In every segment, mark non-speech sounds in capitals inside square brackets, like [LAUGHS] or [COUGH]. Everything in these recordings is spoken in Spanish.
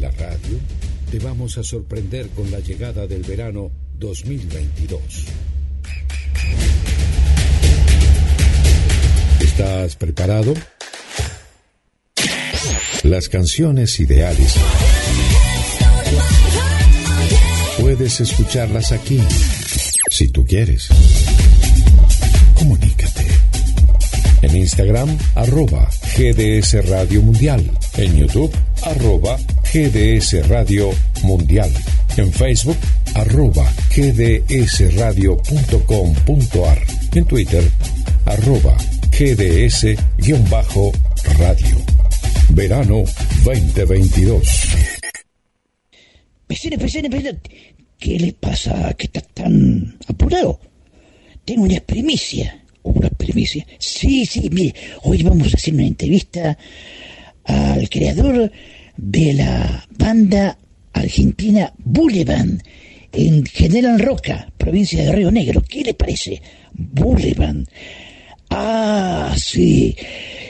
La radio te vamos a sorprender con la llegada del verano 2022. ¿Estás preparado? Las canciones ideales. Puedes escucharlas aquí, si tú quieres. Comunícate. En Instagram, arroba GDS Radio Mundial. En YouTube, arroba GDS Radio Mundial. En Facebook, arroba gdsradio.com.ar. En Twitter, arroba gds-radio. Verano 2022. Vecino, vecino, vecino, ¿qué le pasa que está tan apurado? Tengo una primicia. ¿Una primicia? Sí, sí, mire, hoy vamos a hacer una entrevista al creador de la banda argentina Boulevard en General Roca, provincia de Río Negro. ¿Qué le parece? Boulevard. Ah, sí,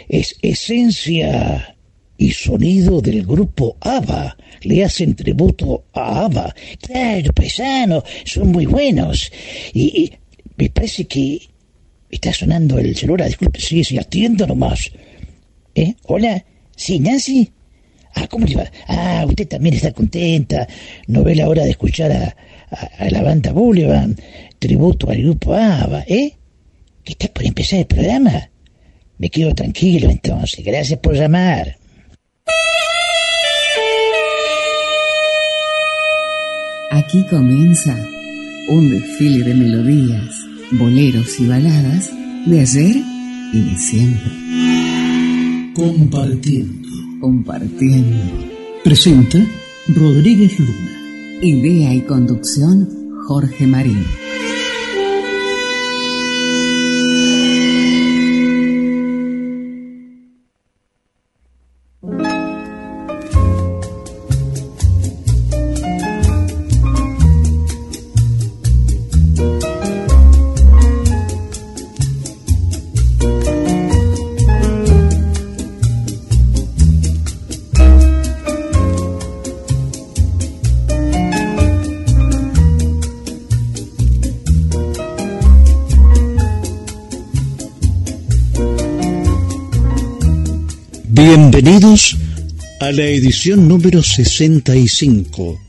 es esencia y sonido del grupo ABBA. Le hacen tributo a ABBA. Claro, paisano, son muy buenos. Y, me parece que está sonando el celular. Disculpe, sí, sí, atiendo nomás. ¿Eh? Hola, sí, Nancy. Ah, ¿cómo le va? Ah, usted también está contenta. No ve la hora de escuchar a, a, la banda Boulevard, tributo al grupo ABBA, ¿eh? ¿Que está por empezar el programa? Me quedo tranquilo entonces. Gracias por llamar. Aquí comienza un desfile de melodías, boleros y baladas de ayer y de siempre. Compartiendo. Compartiendo. Presenta Rodríguez Luna. Idea y conducción Jorge Marín. Bienvenidos a la edición número 65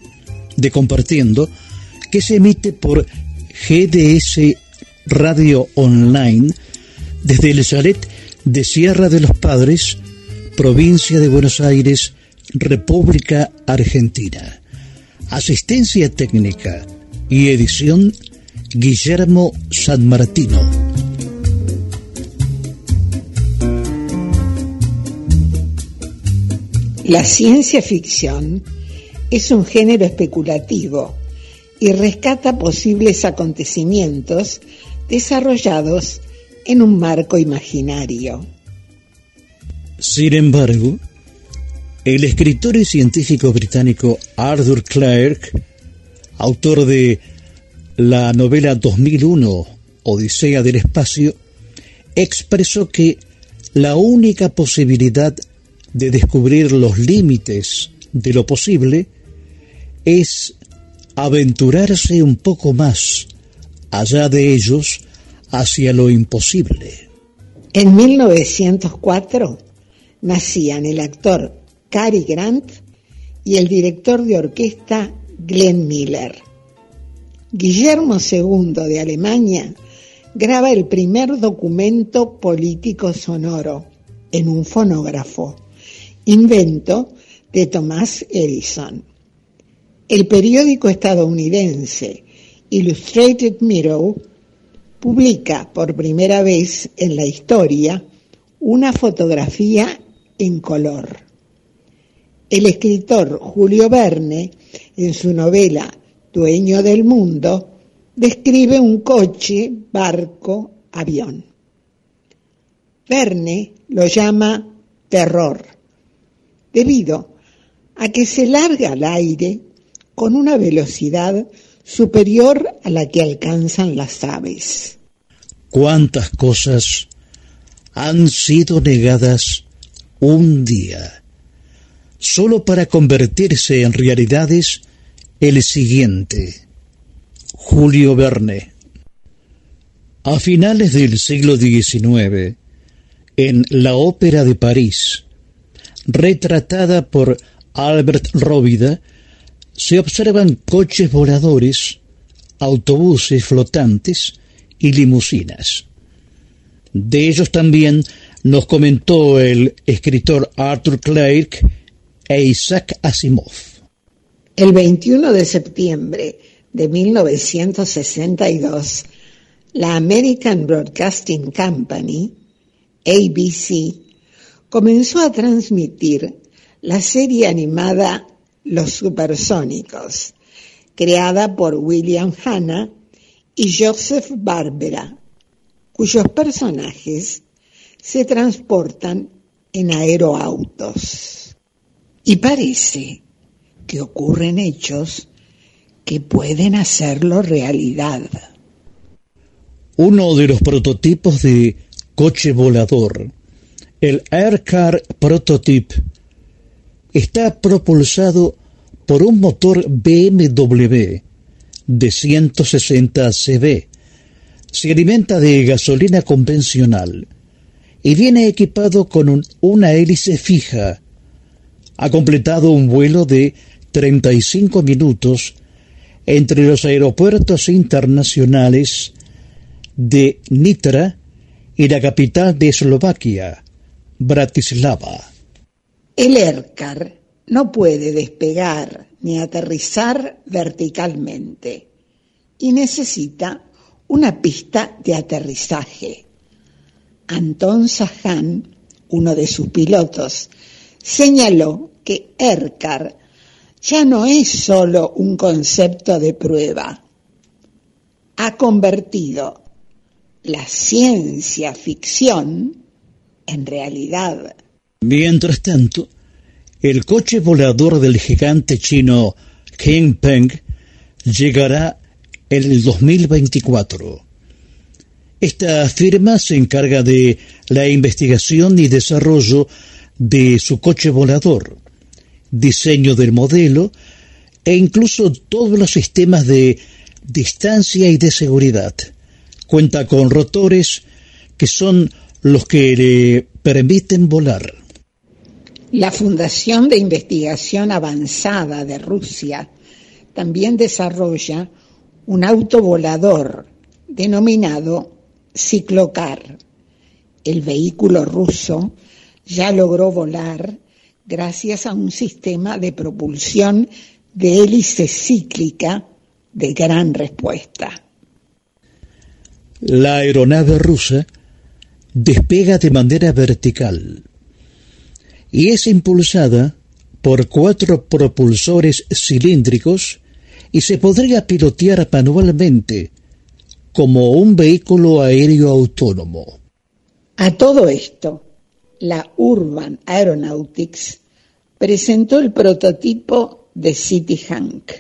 de Compartiendo, que se emite por GDS Radio Online desde el chalet de Sierra de los Padres, provincia de Buenos Aires, República Argentina. Asistencia técnica y edición Guillermo San Martino. La ciencia ficción es un género especulativo y rescata posibles acontecimientos desarrollados en un marco imaginario. Sin embargo, el escritor y científico británico Arthur Clarke, autor de la novela 2001 Odisea del Espacio, expresó que la única posibilidad de descubrir los límites de lo posible es aventurarse un poco más allá de ellos hacia lo imposible. En 1904 nacían el actor Cary Grant y el director de orquesta Glenn Miller. Guillermo II de Alemania graba el primer documento político sonoro en un fonógrafo invento de Thomas Edison. El periódico estadounidense Illustrated Mirror publica por primera vez en la historia una fotografía en color. El escritor Julio Verne, en su novela Dueño del Mundo, describe un coche, barco, avión. Verne lo llama terror debido a que se larga al aire con una velocidad superior a la que alcanzan las aves. ¿Cuántas cosas han sido negadas un día? solo para convertirse en realidades el siguiente. Julio Verne. A finales del siglo XIX, en la Ópera de París, retratada por Albert Rovida, se observan coches voladores, autobuses flotantes y limusinas. De ellos también nos comentó el escritor Arthur Clarke e Isaac Asimov. El 21 de septiembre de 1962, la American Broadcasting Company, ABC, comenzó a transmitir la serie animada Los Supersónicos, creada por William Hanna y Joseph Barbera, cuyos personajes se transportan en aeroautos. Y parece que ocurren hechos que pueden hacerlo realidad. Uno de los prototipos de coche volador, el Aircar Prototype, está propulsado por un motor BMW de 160 cb. Se alimenta de gasolina convencional y viene equipado con una hélice fija. Ha completado un vuelo de 35 minutos entre los aeropuertos internacionales de Nitra y la capital de Eslovaquia, Bratislava. El ERCAR no puede despegar ni aterrizar verticalmente y necesita una pista de aterrizaje. Anton Sahan, uno de sus pilotos, señaló que ERCAR ya no es solo un concepto de prueba, ha convertido la ciencia ficción en realidad. Mientras tanto, el coche volador del gigante chino Peng llegará en el 2024. Esta firma se encarga de la investigación y desarrollo de su coche volador, diseño del modelo e incluso todos los sistemas de distancia y de seguridad. Cuenta con rotores que son los que le permiten volar. La Fundación de Investigación Avanzada de Rusia también desarrolla un auto volador denominado Ciclocar. El vehículo ruso ya logró volar gracias a un sistema de propulsión de hélice cíclica de gran respuesta. La aeronave rusa despega de manera vertical y es impulsada por cuatro propulsores cilíndricos y se podría pilotear manualmente como un vehículo aéreo autónomo. A todo esto, la Urban Aeronautics presentó el prototipo de City Hank,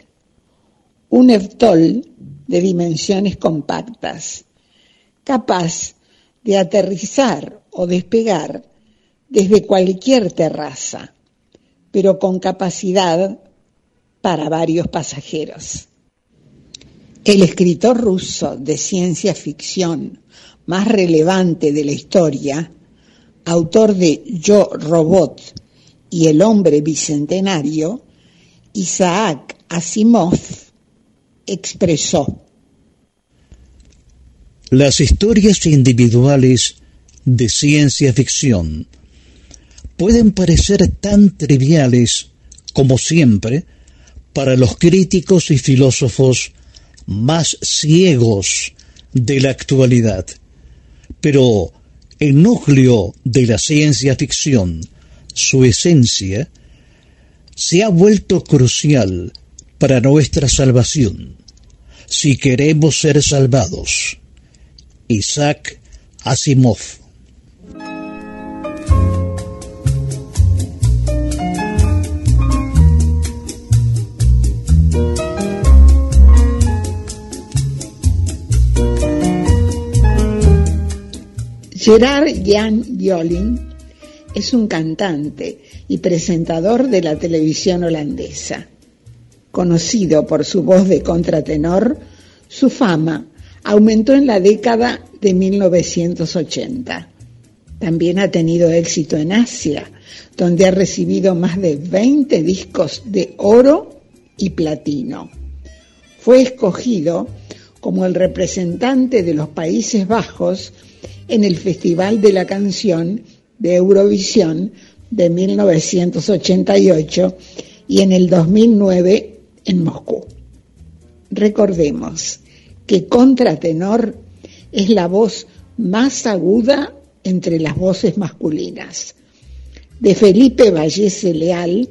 un EVTOL de dimensiones compactas, capaz de aterrizar o despegar desde cualquier terraza, pero con capacidad para varios pasajeros. El escritor ruso de ciencia ficción más relevante de la historia, autor de Yo Robot y El hombre bicentenario, Isaac Asimov, expresó. Las historias individuales de ciencia ficción pueden parecer tan triviales como siempre para los críticos y filósofos más ciegos de la actualidad. Pero el núcleo de la ciencia ficción, su esencia, se ha vuelto crucial para nuestra salvación, si queremos ser salvados. Isaac Asimov Gerard Jan Yolin es un cantante y presentador de la televisión holandesa. Conocido por su voz de contratenor, su fama aumentó en la década de 1980. También ha tenido éxito en Asia, donde ha recibido más de 20 discos de oro y platino. Fue escogido como el representante de los Países Bajos en el Festival de la Canción de Eurovisión de 1988 y en el 2009 en Moscú. Recordemos que contratenor es la voz más aguda entre las voces masculinas. De Felipe Vallese Leal,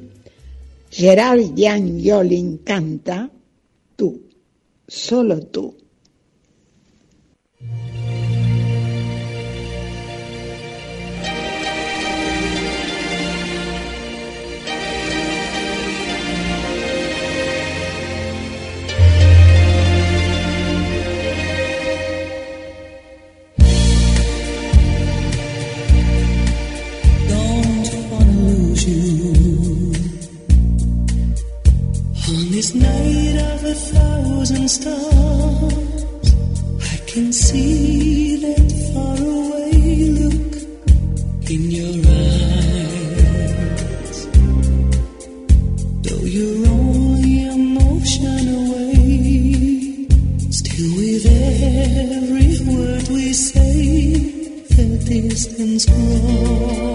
Gerard Jan Yolin canta Tú, solo tú. This night of a thousand stars, I can see that faraway look in your eyes. Though you're only a motion away, still with every word we say, the distance grows.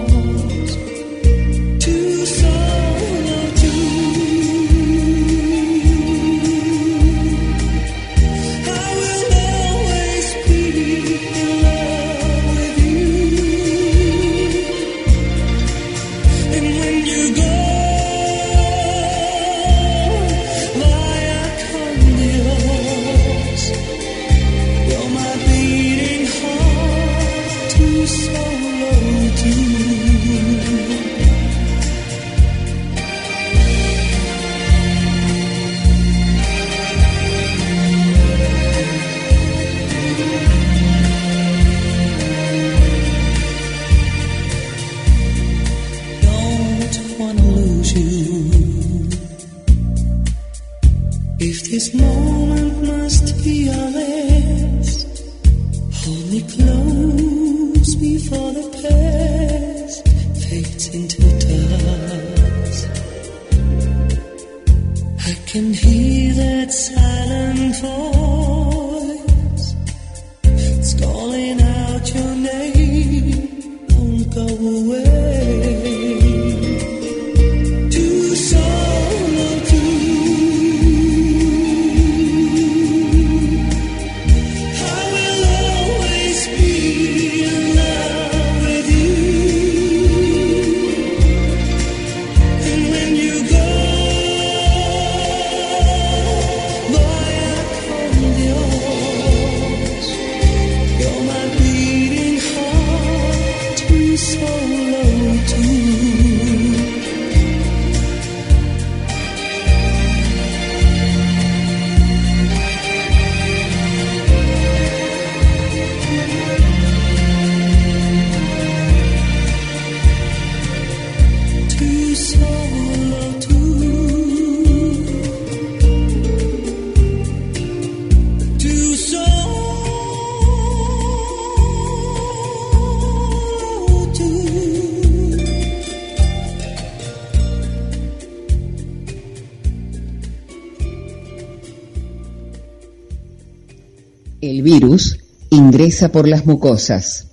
Por las mucosas,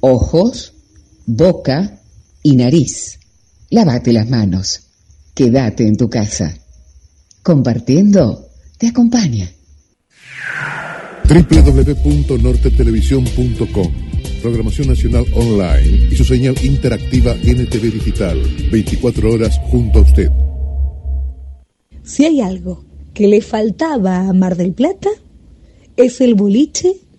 ojos, boca y nariz. Lávate las manos. Quédate en tu casa. Compartiendo te acompaña. www.nortetelevisión.com Programación Nacional Online y su señal interactiva NTV Digital. 24 horas junto a usted. Si hay algo que le faltaba a Mar del Plata, es el boliche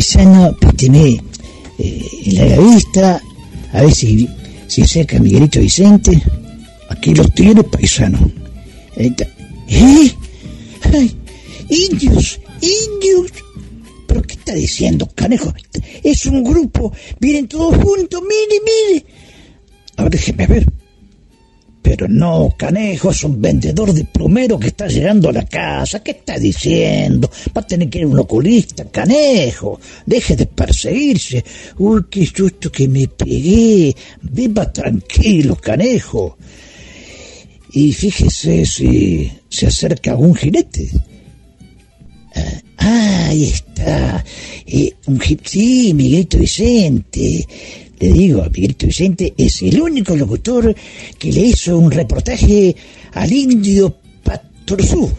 Paisano, péteme eh, la vista, a ver si, si cerca Miguelito Vicente. Aquí los tiene, paisano. ¿Eh? Indios, indios. ¿Pero qué está diciendo, canejo? Es un grupo, vienen todos juntos, mire, mire. A ver, déjeme ver. Pero no, Canejo es un vendedor de plumero que está llegando a la casa. ¿Qué está diciendo? Va a tener que ir un oculista, Canejo. Deje de perseguirse. Uy, qué susto que me pegué. Viva tranquilo, Canejo. Y fíjese si se acerca un jinete. Ah, ahí está. Eh, un sí, Miguelito Vicente. Le digo, Miguelito Vicente es el único locutor que le hizo un reportaje al indio Patorzú.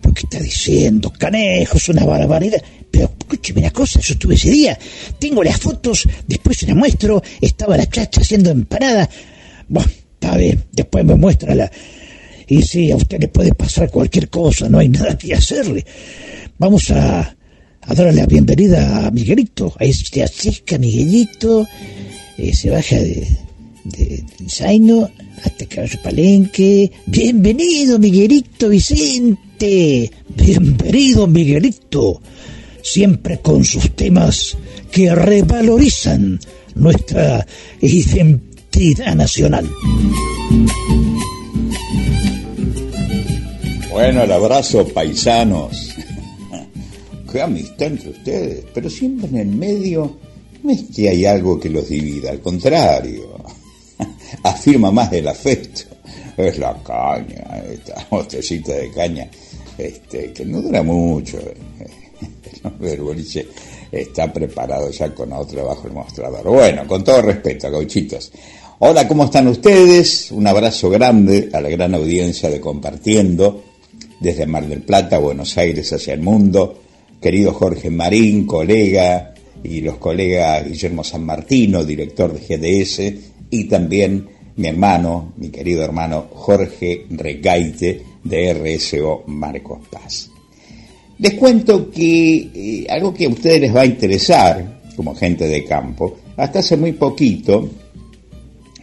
¿Por qué está diciendo, canejo? Es una barbaridad. Pero escúcheme una cosa, yo estuve ese día. Tengo las fotos, después se las muestro. Estaba la chacha haciendo empanada. Bueno, está bien, después me muestra la... Y sí, a usted le puede pasar cualquier cosa, no hay nada que hacerle. Vamos a, a darle la bienvenida a Miguelito. Ahí se acerca Miguelito, eh, se baja de, de, zaino hasta Caballo Palenque. Bienvenido, Miguelito Vicente. Bienvenido, Miguelito. Siempre con sus temas que revalorizan nuestra identidad nacional. Bueno, el abrazo, paisanos. Amistad entre ustedes, pero siempre en el medio no es que hay algo que los divida, al contrario, [LAUGHS] afirma más el afecto. Es la caña, esta [LAUGHS] botellita de caña, este, que no dura mucho. [LAUGHS] El boliche está preparado ya con otro bajo el mostrador. Bueno, con todo respeto, gauchitos. Hola, ¿cómo están ustedes? Un abrazo grande a la gran audiencia de Compartiendo desde Mar del Plata, Buenos Aires hacia el mundo. Querido Jorge Marín, colega, y los colegas Guillermo San Martino, director de GDS, y también mi hermano, mi querido hermano Jorge Regaite de RSO Marcos Paz. Les cuento que eh, algo que a ustedes les va a interesar, como gente de campo, hasta hace muy poquito,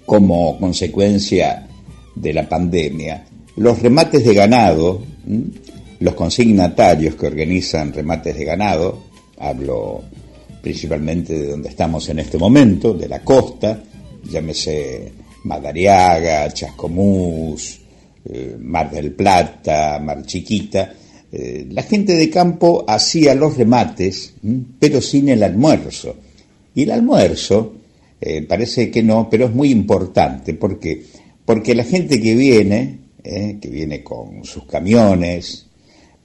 como consecuencia de la pandemia, los remates de ganado. Los consignatarios que organizan remates de ganado, hablo principalmente de donde estamos en este momento, de la costa, llámese Madariaga, Chascomús, eh, Mar del Plata, Mar Chiquita, eh, la gente de campo hacía los remates, pero sin el almuerzo. Y el almuerzo, eh, parece que no, pero es muy importante. ¿Por qué? Porque la gente que viene, eh, que viene con sus camiones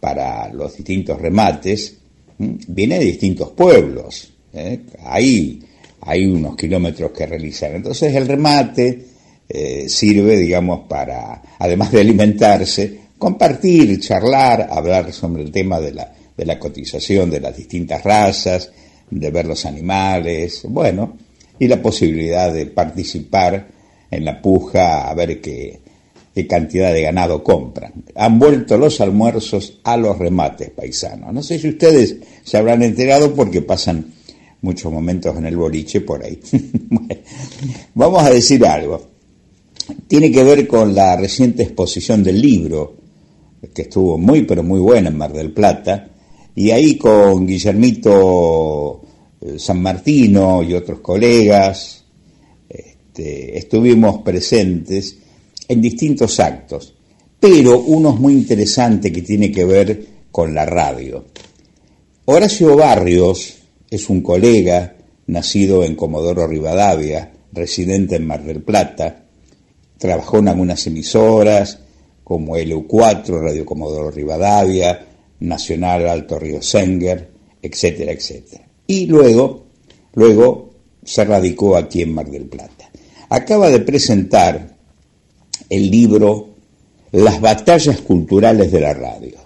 para los distintos remates, viene de distintos pueblos. ¿eh? Hay, hay unos kilómetros que realizar. Entonces el remate eh, sirve, digamos, para, además de alimentarse, compartir, charlar, hablar sobre el tema de la, de la cotización de las distintas razas, de ver los animales, bueno, y la posibilidad de participar en la puja a ver qué, qué cantidad de ganado compran. Han vuelto los almuerzos a los remates paisanos. No sé si ustedes se habrán enterado porque pasan muchos momentos en el boliche por ahí. [LAUGHS] Vamos a decir algo. Tiene que ver con la reciente exposición del libro, que estuvo muy pero muy buena en Mar del Plata, y ahí con Guillermito eh, San Martino y otros colegas, este, estuvimos presentes en distintos actos, pero uno es muy interesante que tiene que ver con la radio. Horacio Barrios es un colega nacido en Comodoro Rivadavia, residente en Mar del Plata, trabajó en algunas emisoras, como LU4, Radio Comodoro Rivadavia, Nacional Alto Río Senger, etcétera, etcétera. Y luego, luego se radicó aquí en Mar del Plata. Acaba de presentar el libro Las batallas culturales de la radio.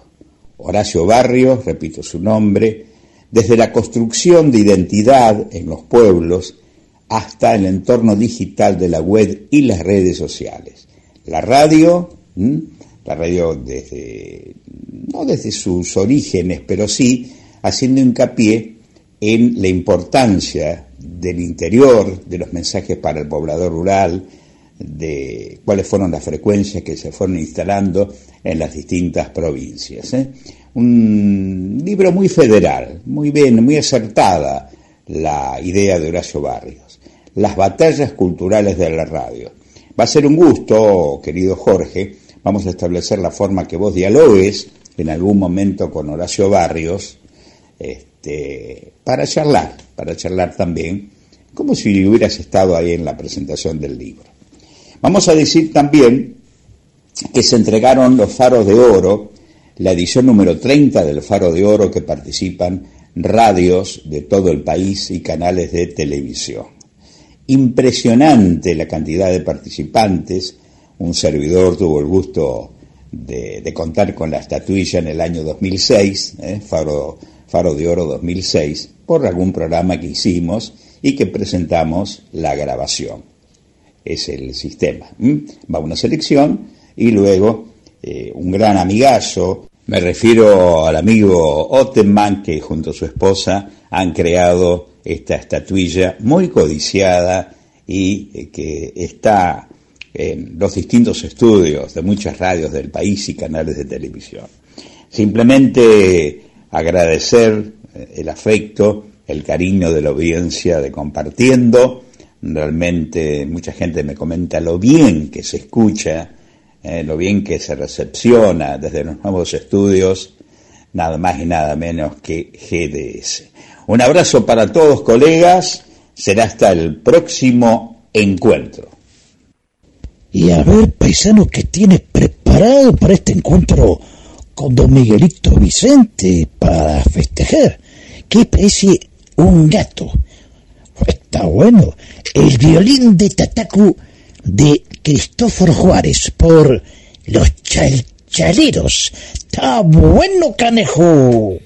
Horacio Barrios, repito su nombre, desde la construcción de identidad en los pueblos hasta el entorno digital de la web y las redes sociales. La radio, la radio desde, no desde sus orígenes, pero sí haciendo hincapié en la importancia del interior, de los mensajes para el poblador rural, de cuáles fueron las frecuencias que se fueron instalando en las distintas provincias. ¿eh? Un libro muy federal, muy bien, muy acertada la idea de Horacio Barrios. Las batallas culturales de la radio. Va a ser un gusto, querido Jorge, vamos a establecer la forma que vos dialogues en algún momento con Horacio Barrios, este, para charlar, para charlar también, como si hubieras estado ahí en la presentación del libro. Vamos a decir también que se entregaron los faros de oro, la edición número 30 del faro de oro que participan radios de todo el país y canales de televisión. Impresionante la cantidad de participantes, un servidor tuvo el gusto de, contar con la estatuilla en el año 2006, ¿eh? faro, faro de Oro 2006, por algún programa que hicimos y que presentamos la grabación. Es el sistema. Va una selección y luego eh, un gran amigazo, me refiero al amigo Ottenman, que junto a su esposa han creado esta estatuilla muy codiciada y eh, que está en los distintos estudios de muchas radios del país y canales de televisión. Simplemente agradecer eh, el afecto, el cariño de la audiencia de compartiendo. Realmente mucha gente me comenta lo bien que se escucha, eh, lo bien que se recepciona desde los nuevos estudios, nada más y nada menos que GDS. Un abrazo para todos colegas, será hasta el próximo encuentro. Y a ver, paisano, ¿qué tienes preparado para este encuentro con don Miguelito Vicente para festejar? ¿Qué parece un gato? Está bueno. El violín de Tatacu de Cristóforo Juárez por los chalchaleros. Está bueno, canejo.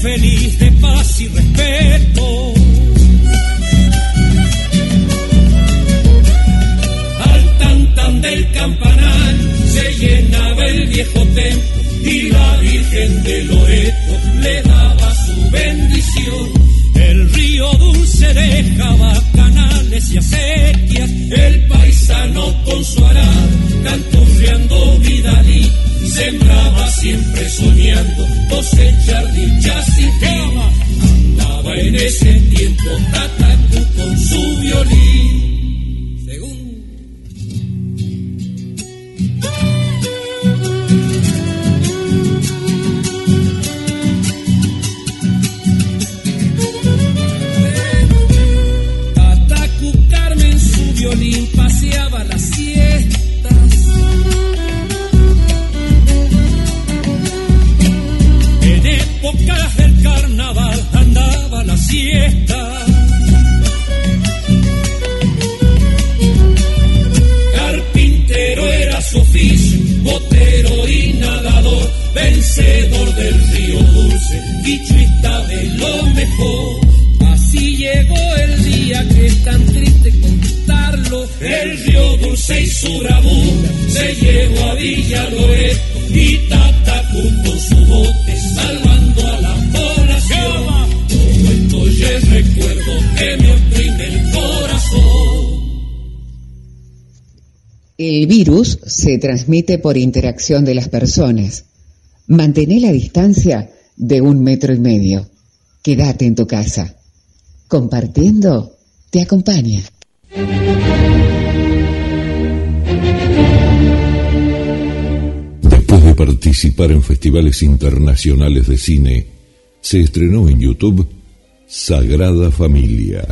Feliz, de paz y respeto. Al tan del campanar se llenaba el viejo templo y la Virgen de Loreto le daba su bendición. El río dulce dejaba canales y acequias, el paisano con su arado, canturreando vidalí, sembraba siempre soñando, cosechar dichas y fama. Andaba en ese tiempo Tatacu con su violín. En épocas del carnaval andaba la siesta. Carpintero era su oficio, botero y nadador, vencedor del río dulce, bichuista de lo mejor. Así llegó el día que es tan triste contarlo. El río Dulce y su bravura se llevó a Villa y Tatacu con su bote salvando a la población. Todo esto recuerdo que me oprime el corazón. El virus se transmite por interacción de las personas. Mantén la distancia de un metro y medio. Quédate en tu casa. Compartiendo te acompaña. Después de participar en festivales internacionales de cine, se estrenó en YouTube Sagrada Familia.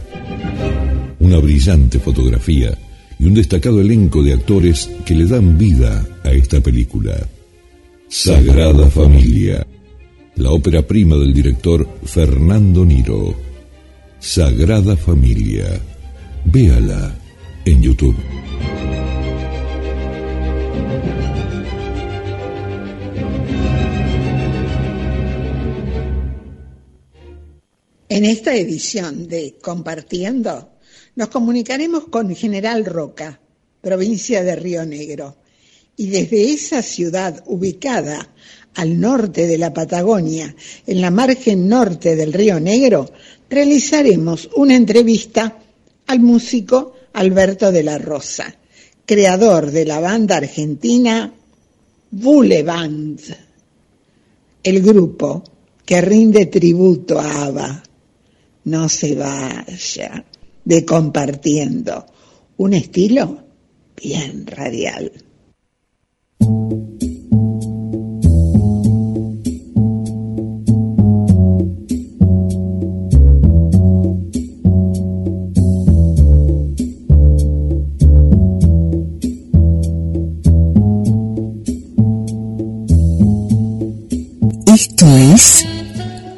Una brillante fotografía y un destacado elenco de actores que le dan vida a esta película. Sagrada Familia, la ópera prima del director Fernando Niro. Sagrada Familia. Véala en YouTube. En esta edición de Compartiendo, nos comunicaremos con General Roca, provincia de Río Negro, y desde esa ciudad ubicada al norte de la Patagonia, en la margen norte del Río Negro, realizaremos una entrevista al músico Alberto de la Rosa, creador de la banda argentina Band, el grupo que rinde tributo a ABBA. No se vaya de compartiendo un estilo bien radial.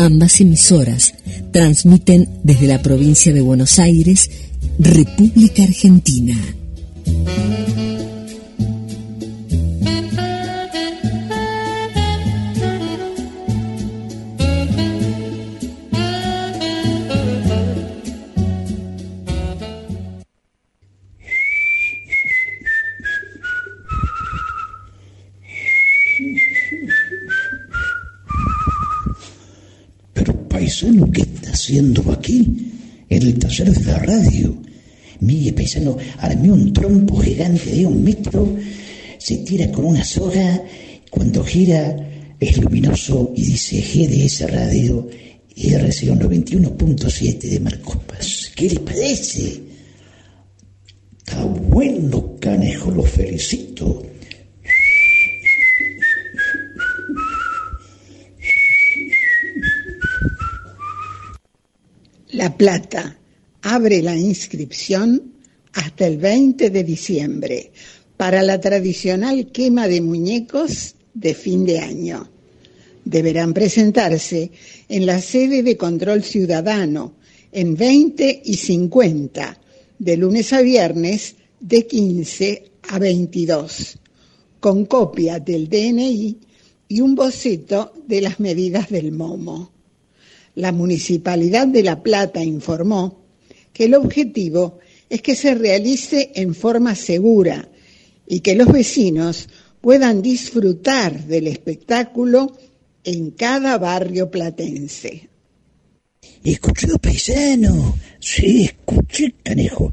Ambas emisoras transmiten desde la provincia de Buenos Aires, República Argentina. La radio. Mire, paisano, armé un trompo gigante de un metro, se tira con una soga, cuando gira es luminoso y dice GDS Radio RCO 91.7 de Marcos. ¿Qué le parece? Está bueno, canejo, lo felicito. La Plata abre la inscripción hasta el 20 de diciembre para la tradicional quema de muñecos de fin de año. Deberán presentarse en la sede de control ciudadano en 20 y 50, de lunes a viernes de 15 a 22, con copia del DNI y un boceto de las medidas del momo la Municipalidad de La Plata informó que el objetivo es que se realice en forma segura y que los vecinos puedan disfrutar del espectáculo en cada barrio platense. Escuchó, paisano. Sí, escuché, canejo.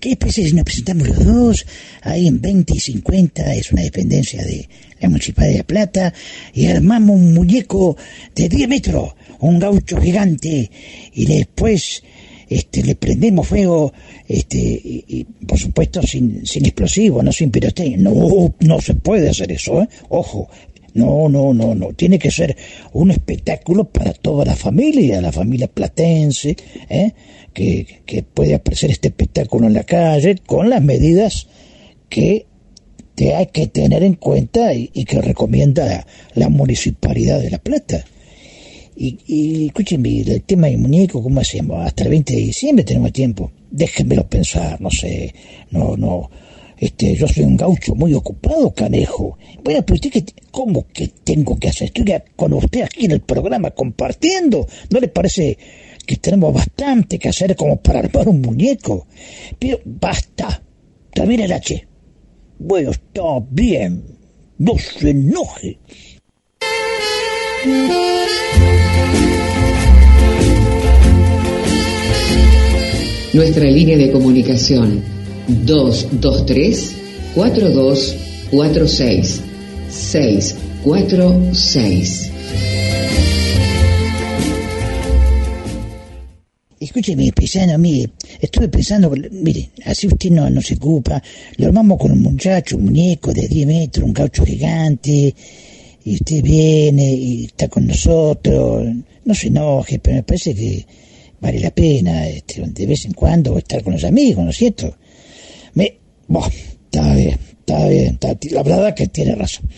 ¿Qué pasa si nos presentamos los dos? Ahí en 20 y 50 es una dependencia de la Municipalidad de La Plata y armamos un muñeco de 10 metros un gaucho gigante y después este, le prendemos fuego, este, y, por supuesto sin, sin explosivos, no sin pirotecnia. No, no se puede hacer eso, ¿eh? ojo. No, no, no, no. Tiene que ser un espectáculo para toda la familia, la familia platense, ¿eh? que, que puede apreciar este espectáculo en la calle con las medidas que te hay que tener en cuenta y que recomienda la Municipalidad de La Plata. Y, y el tema del muñeco, ¿cómo hacemos? Hasta el 20 de diciembre tenemos tiempo. Déjenmelo pensar, no sé, no, no. Este, yo soy un gaucho muy ocupado, canejo. Bueno, pero usted, que, ¿cómo que tengo que hacer? Estoy con usted aquí en el programa compartiendo. ¿No le parece que tenemos bastante que hacer como para armar un muñeco? Pero basta, También el H. Bueno, está bien. No se enoje. Nuestra línea de comunicación 223 4246 646. Escúcheme, paisano, mire, estuve pensando, mire, así usted no, no se ocupa, lo armamos con un muchacho, un muñeco de 10 metros, un caucho gigante, y usted viene y está con nosotros, no se enoje, pero me parece que vale la pena este, de vez en cuando estar con los amigos, ¿no es cierto? Me, bueno, está bien, está bien, está, la verdad que tiene razón.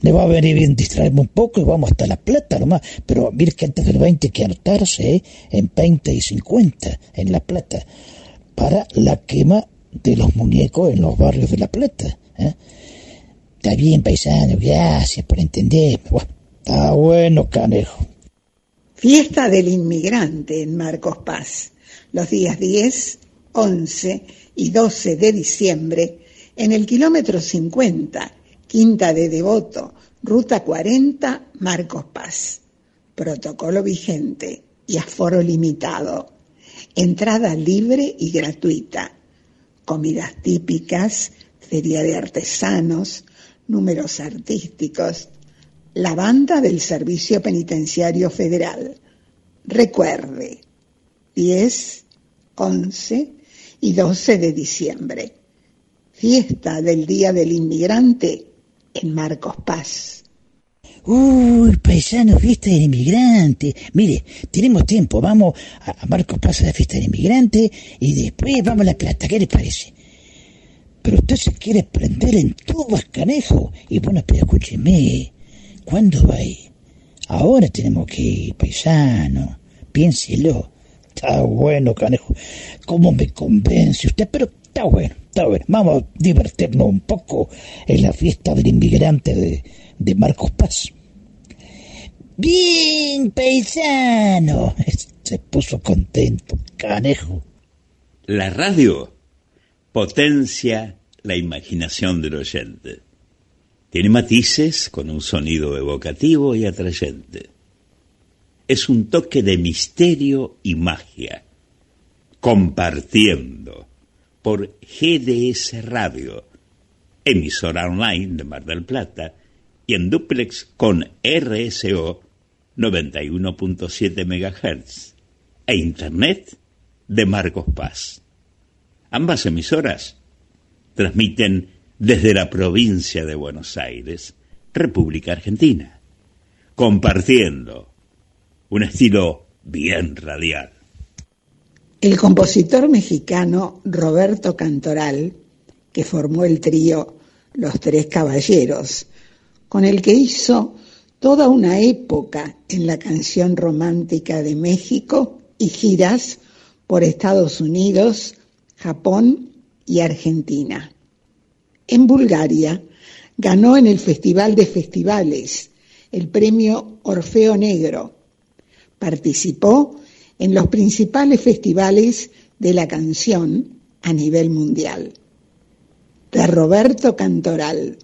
Le va a venir bien distraerme un poco y vamos hasta La Plata nomás. Pero mire que antes del 20 hay que anotarse ¿eh? en 20 y 50 en La Plata para la quema de los muñecos en los barrios de La Plata. ¿eh? Está bien, paisano, gracias por entenderme. está bueno, canejo. Fiesta del Inmigrante en Marcos Paz, los días 10, 11 y 12 de diciembre, en el kilómetro 50, Quinta de Devoto, Ruta 40, Marcos Paz. Protocolo vigente y aforo limitado. Entrada libre y gratuita. Comidas típicas, feria de artesanos, números artísticos, la banda del Servicio Penitenciario Federal. Recuerde, 10, 11 y 12 de diciembre. Fiesta del Día del Inmigrante en Marcos Paz. Uy, paisano, fiesta del inmigrante. Mire, tenemos tiempo. Vamos a Marcos Paz a la fiesta del inmigrante y después vamos a La Plata. ¿Qué le parece? Pero usted se quiere prender en tubas, canejo. Y bueno, pero escúcheme. ¿Cuándo va ahí? Ahora tenemos que ir, paisano. Piénselo. Está bueno, canejo. ¿Cómo me convence usted? Pero está bueno, está bueno. Vamos a divertirnos un poco en la fiesta del inmigrante de, de Marcos Paz. Bien, paisano. [LAUGHS] Se puso contento, canejo. La radio potencia la imaginación del oyente. Tiene matices con un sonido evocativo y atrayente. Es un toque de misterio y magia. Compartiendo por GDS Radio, emisora online de Mar del Plata, y en duplex con RSO 91.7 MHz e Internet de Marcos Paz. Ambas emisoras transmiten desde la provincia de Buenos Aires, República Argentina, compartiendo un estilo bien radial. El compositor mexicano Roberto Cantoral, que formó el trío Los Tres Caballeros, con el que hizo toda una época en la canción romántica de México y giras por Estados Unidos, Japón y Argentina en Bulgaria, ganó en el Festival de Festivales el premio Orfeo Negro. Participó en los principales festivales de la canción a nivel mundial. De Roberto Cantoral.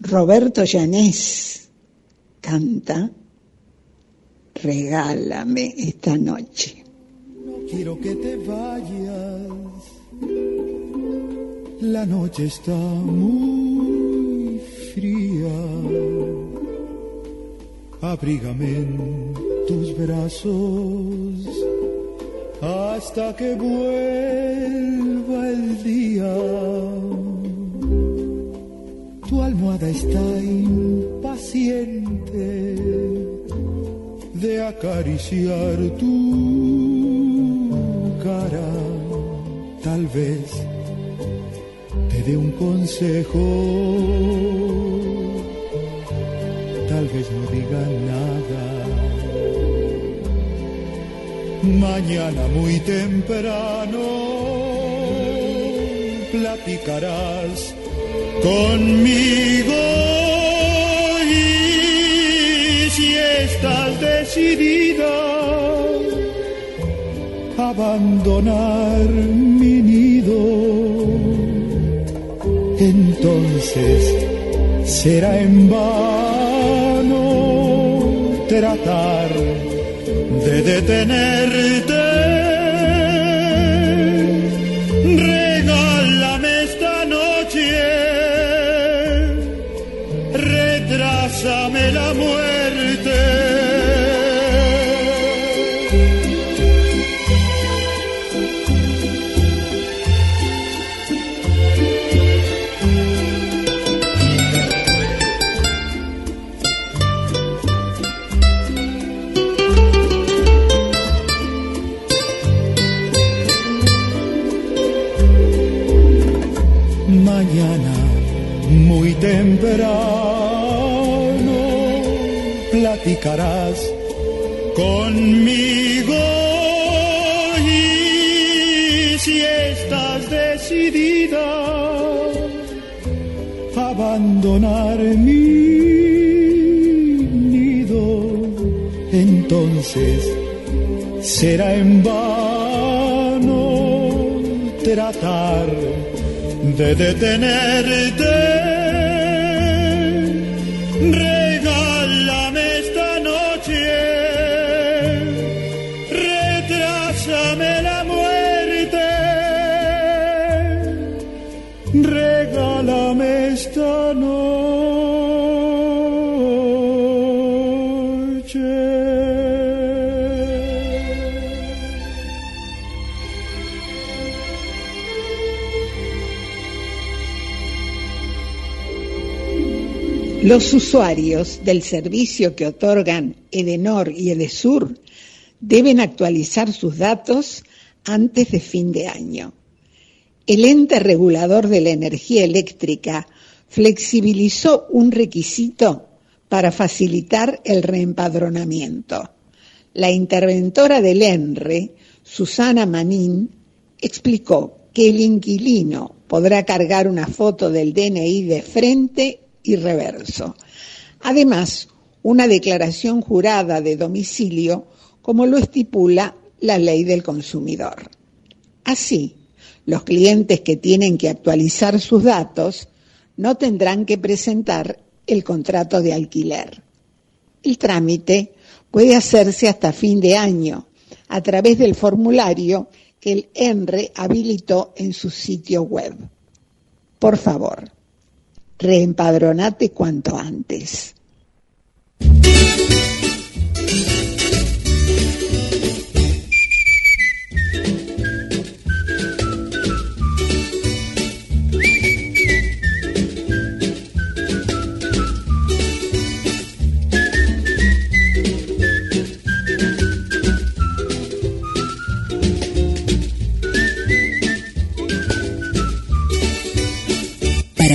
Roberto Llanés canta Regálame esta noche. No quiero que te vayas la noche está muy fría. Abrígame en tus brazos hasta que vuelva el día. Tu almohada está impaciente de acariciar tu cara. Tal vez un consejo. Tal vez no diga nada. Mañana muy temprano platicarás conmigo y si estás decidida a abandonar mi nido entonces será en vano tratar de detenerte. Abandonar mi nido entonces será en vano tratar de detenerte. Los usuarios del servicio que otorgan Edenor y Edesur deben actualizar sus datos antes de fin de año. El ente regulador de la energía eléctrica flexibilizó un requisito para facilitar el reempadronamiento. La interventora del ENRE, Susana Manín, explicó que el inquilino podrá cargar una foto del DNI de frente y reverso. Además, una declaración jurada de domicilio, como lo estipula la ley del consumidor. Así, los clientes que tienen que actualizar sus datos no tendrán que presentar el contrato de alquiler. El trámite puede hacerse hasta fin de año a través del formulario que el ENRE habilitó en su sitio web. Por favor, reempadronate cuanto antes.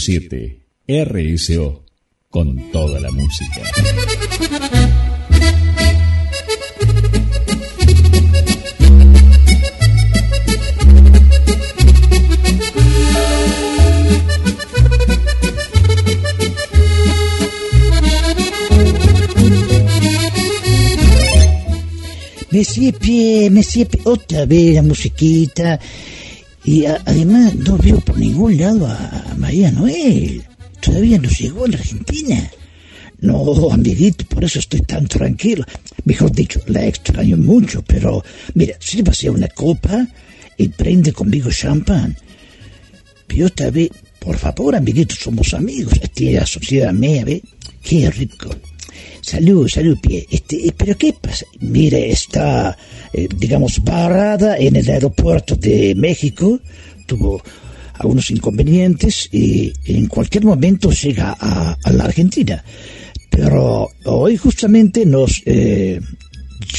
Siete RSO con toda la música. Me siepie, me siepie otra vez la musiquita. Y a- además no veo por ningún lado a, María Noel. Todavía no llegó a la Argentina. No, amiguito, por eso estoy tan tranquilo. Mejor dicho, la extraño mucho, pero mira, sírvase una copa y prende conmigo champán. Yo esta vez, por favor, amiguito, somos amigos. Esta sociedad mía, ¿ve? Qué rico. Salud, salud, pie. Este, eh, pero ¿qué pasa? Mire, está, eh, digamos, parada en el aeropuerto de México. Tuvo algunos inconvenientes y en cualquier momento llega a, a la Argentina. Pero hoy justamente nos eh,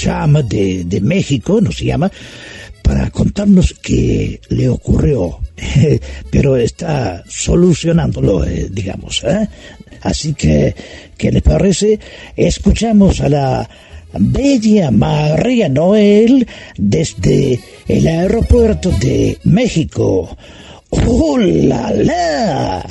llama de, de México, nos llama, para contarnos qué le ocurrió, [LAUGHS] pero está solucionándolo, digamos. ¿eh? Así que, ¿qué les parece? Escuchamos a la bella María Noel desde el aeropuerto de México. ¡Hola! la!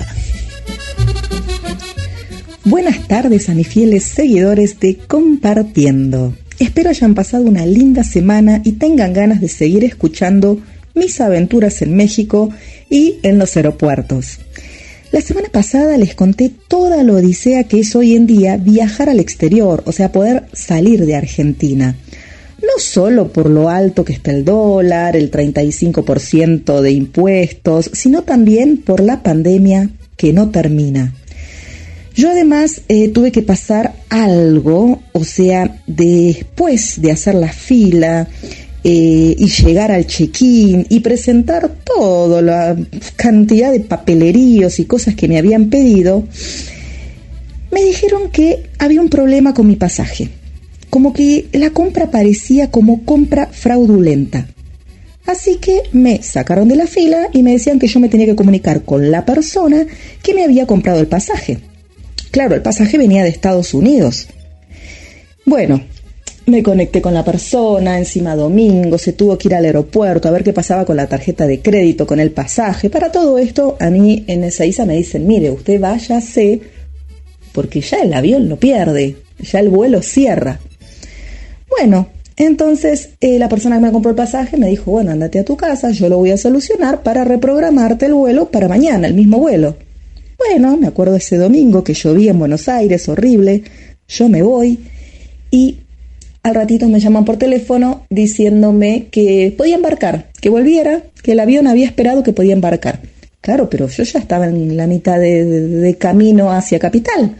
Buenas tardes a mis fieles seguidores de Compartiendo. Espero hayan pasado una linda semana y tengan ganas de seguir escuchando mis aventuras en México y en los aeropuertos. La semana pasada les conté toda la odisea que es hoy en día viajar al exterior, o sea, poder salir de Argentina. No solo por lo alto que está el dólar, el 35% de impuestos, sino también por la pandemia que no termina. Yo además eh, tuve que pasar algo, o sea, después de hacer la fila eh, y llegar al check-in y presentar toda la cantidad de papeleríos y cosas que me habían pedido, me dijeron que había un problema con mi pasaje, como que la compra parecía como compra fraudulenta. Así que me sacaron de la fila y me decían que yo me tenía que comunicar con la persona que me había comprado el pasaje. Claro, el pasaje venía de Estados Unidos. Bueno, me conecté con la persona, encima domingo, se tuvo que ir al aeropuerto a ver qué pasaba con la tarjeta de crédito, con el pasaje. Para todo esto, a mí en esa isa me dicen, mire, usted váyase, porque ya el avión lo pierde, ya el vuelo cierra. Bueno, entonces eh, la persona que me compró el pasaje me dijo, bueno, andate a tu casa, yo lo voy a solucionar para reprogramarte el vuelo para mañana, el mismo vuelo. Bueno, me acuerdo ese domingo que llovía en Buenos Aires, horrible. Yo me voy y al ratito me llaman por teléfono diciéndome que podía embarcar, que volviera, que el avión había esperado que podía embarcar. Claro, pero yo ya estaba en la mitad de, camino hacia Capital.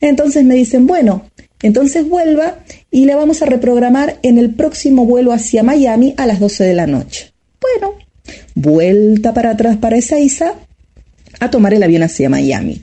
Entonces me dicen, bueno, entonces vuelva y le vamos a reprogramar en el próximo vuelo hacia Miami a las 12 de la noche. Bueno, vuelta para atrás para Ezeiza a tomar el avión hacia Miami.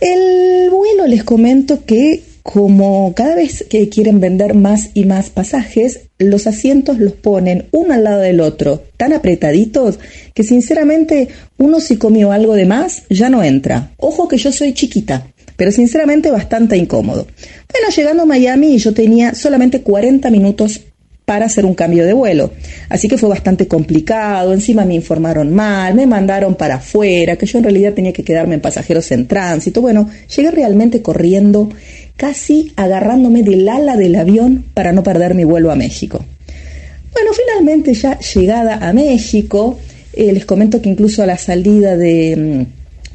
El vuelo les comento que como cada vez que quieren vender más y más pasajes, los asientos los ponen uno al lado del otro, tan apretaditos que sinceramente uno si comió algo de más ya no entra. Ojo que yo soy chiquita, pero sinceramente bastante incómodo. Bueno, llegando a Miami yo tenía solamente 40 minutos para hacer un cambio de vuelo. Así que fue bastante complicado, encima me informaron mal, me mandaron para afuera, que yo en realidad tenía que quedarme en pasajeros en tránsito. Bueno, llegué realmente corriendo, casi agarrándome del ala del avión para no perder mi vuelo a México. Bueno, finalmente ya llegada a México, eh, les comento que incluso a la salida de,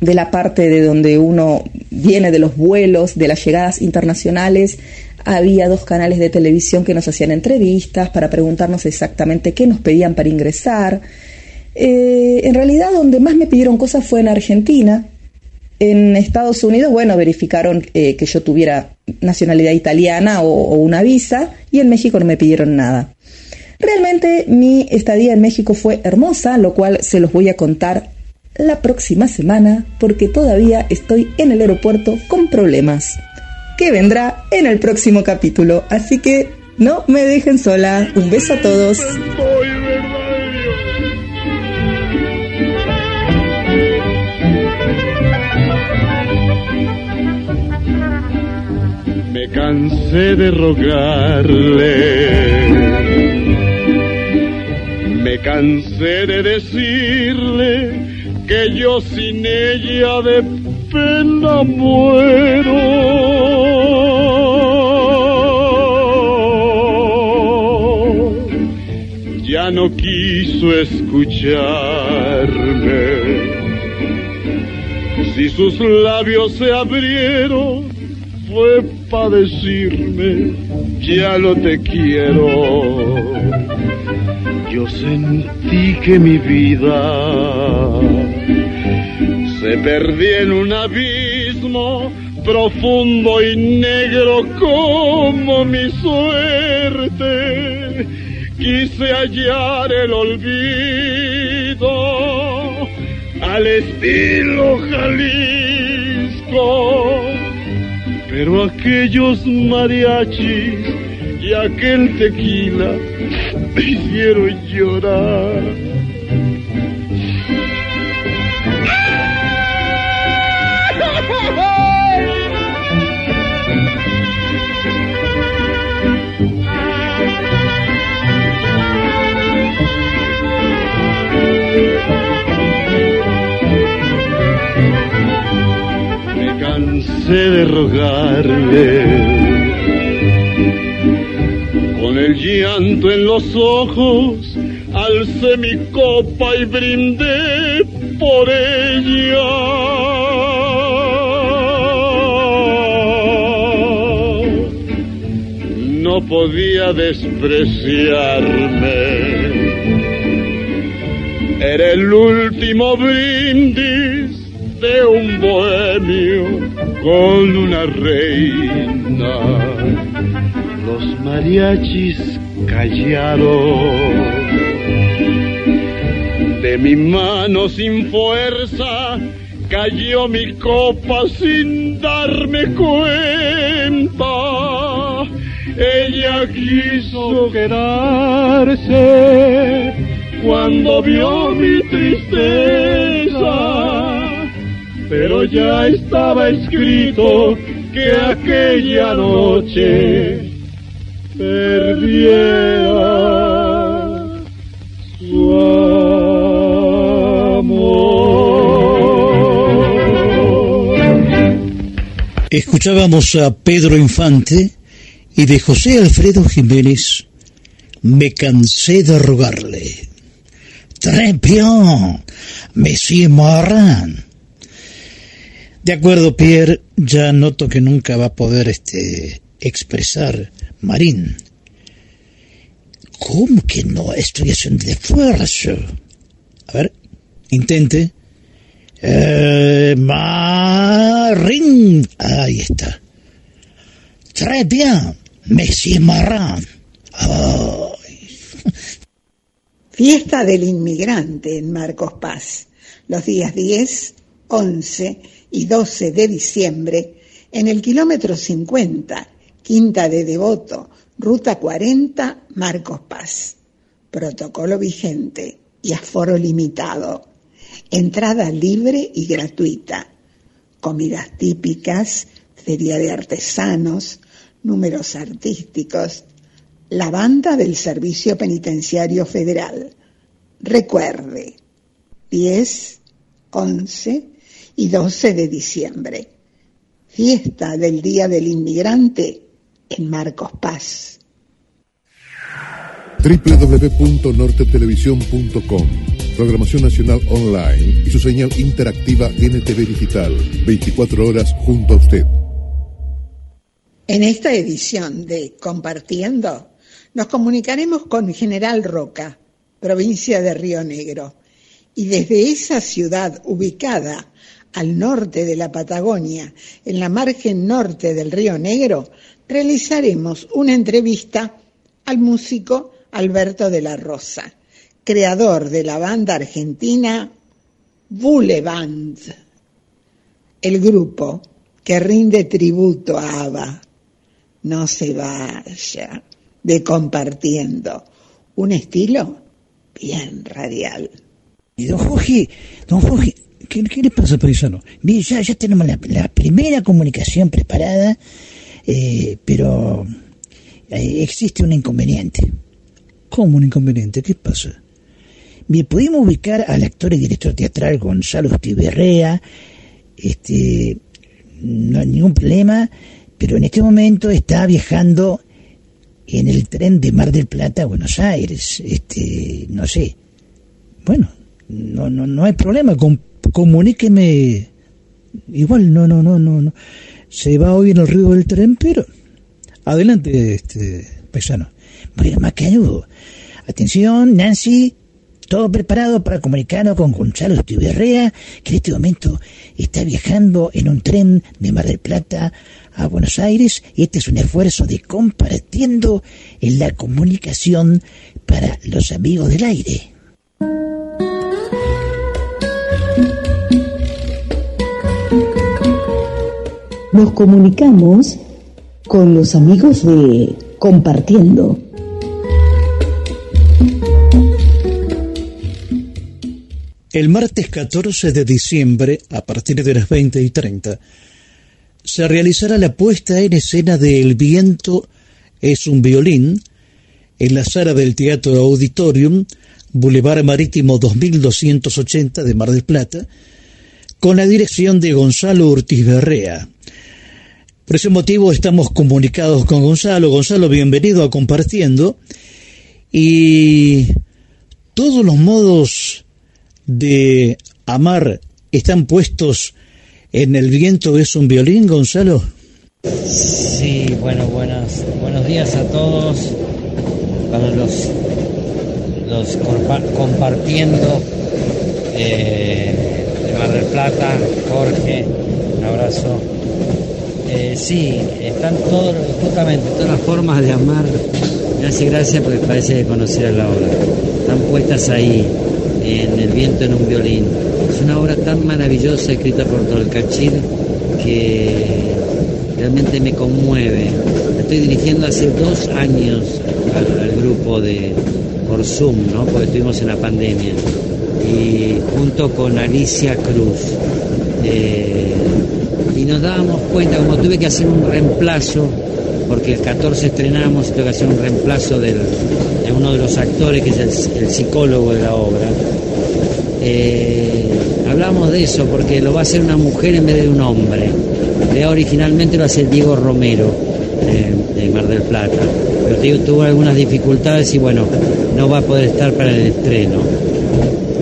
mm, de la parte de donde uno viene de los vuelos, de las llegadas internacionales, había dos canales de televisión que nos hacían entrevistas para preguntarnos exactamente qué nos pedían para ingresar. Eh, en realidad, donde más me pidieron cosas fue en Argentina. En Estados Unidos, bueno, verificaron eh, que yo tuviera nacionalidad italiana o, o una visa y en México no me pidieron nada. Realmente mi estadía en México fue hermosa, lo cual se los voy a contar la próxima semana porque todavía estoy en el aeropuerto con problemas que vendrá en el próximo capítulo. Así que no me dejen sola. Un beso a todos. Cansé de rogarle. Me cansé de decirle que yo sin ella de pena muero. Ya no quiso escucharme. Si sus labios se abrieron, fue para decirme, ya lo te quiero. Yo sentí que mi vida me perdí en un abismo profundo y negro como mi suerte. Quise hallar el olvido al estilo Jalisco. Pero aquellos mariachis y aquel tequila me hicieron llorar. De rogarle con el llanto en los ojos, alcé mi copa y brindé por ella. No podía despreciarme. Era el último brindis de un bohemio con una reina los mariachis callaron. De mi mano sin fuerza cayó mi copa sin darme cuenta. Ella quiso quedarse cuando vio mi tristeza, pero ya estaba escrito que aquella noche perdiera su amor. Escuchábamos a Pedro Infante y de José Alfredo Jiménez me cansé de rogarle. Très bien, Monsieur Morin. De acuerdo, Pierre, ya noto que nunca va a poder este, expresar Marín. ¿Cómo que no? Estoy haciendo esfuerzo. A ver, intente. Eh, Marín. Ahí está. Très bien, Messi Marín. Fiesta del inmigrante en Marcos Paz, los días 10, 11 y 12 de diciembre, en el kilómetro 50, Quinta de Devoto, Ruta 40, Marcos Paz. Protocolo vigente y aforo limitado. Entrada libre y gratuita. Comidas típicas, feria de artesanos, números artísticos, la banda del Servicio Penitenciario Federal. Recuerde, 10, 11 y 12 de diciembre. Fiesta del Día del Inmigrante en Marcos Paz. www.nortetelevisión.com Programación Nacional Online y su señal interactiva NTV Digital. 24 horas junto a usted. En esta edición de Compartiendo, nos comunicaremos con General Roca, provincia de Río Negro, y desde esa ciudad ubicada al norte de la Patagonia, en la margen norte del Río Negro, realizaremos una entrevista al músico Alberto de la Rosa, creador de la banda argentina Band, el grupo que rinde tributo a ABBA. No se vaya de compartiendo un estilo bien radial. Y don Jorge, don Jorge, ¿qué, qué le pasa, paisano? Mire, ya, ya tenemos la, la primera comunicación preparada, eh, pero eh, existe un inconveniente. ¿Cómo un inconveniente? ¿Qué pasa? Bien, pudimos ubicar al actor y director teatral Gonzalo Estiberrea, este, no hay ningún problema, pero en este momento está viajando en el tren de Mar del Plata a Buenos Aires, este, no sé. Bueno, no, no, no hay problema, com, comuníqueme. Igual, no, no, no, no, no. Se va a oír el ruido del tren, pero adelante, este, paisano. Más que ayudo. Atención, Nancy, todo preparado para comunicarnos con Gonzalo Estiberrea, que en este momento está viajando en un tren de Mar del Plata a Buenos Aires y este es un esfuerzo de compartiendo en la comunicación para los amigos del aire. nos comunicamos con los amigos de Compartiendo. El martes 14 de diciembre, a partir de las 20 y 30, se realizará la puesta en escena de El viento es un violín en la sala del Teatro Auditorium, Boulevard Marítimo 2280 de Mar del Plata, con la dirección de Gonzalo Ortiz Berrea, por ese motivo estamos comunicados con Gonzalo. Gonzalo, bienvenido a Compartiendo. Y todos los modos de amar están puestos en el viento es un violín, Gonzalo. Sí, bueno, buenas, buenos días a todos, para los, los compartiendo eh, de Mar del Plata, Jorge, un abrazo. Eh, sí, están todos, justamente todas las formas de amar. Me hace gracia porque parece conocer la obra. Están puestas ahí, en El viento en un violín. Es una obra tan maravillosa escrita por Tolcachir que realmente me conmueve. estoy dirigiendo hace dos años al, grupo de por Zoom, ¿no? porque estuvimos en la pandemia, y junto con Alicia Cruz. Eh, y nos dábamos cuenta, como tuve que hacer un reemplazo, porque el 14 estrenamos, tuve que hacer un reemplazo de uno de los actores, que es el, psicólogo de la obra. Eh, hablamos de eso, porque lo va a hacer una mujer en vez de un hombre. originalmente lo hace Diego Romero, de Mar del Plata. Pero tuvo algunas dificultades y bueno, no va a poder estar para el estreno.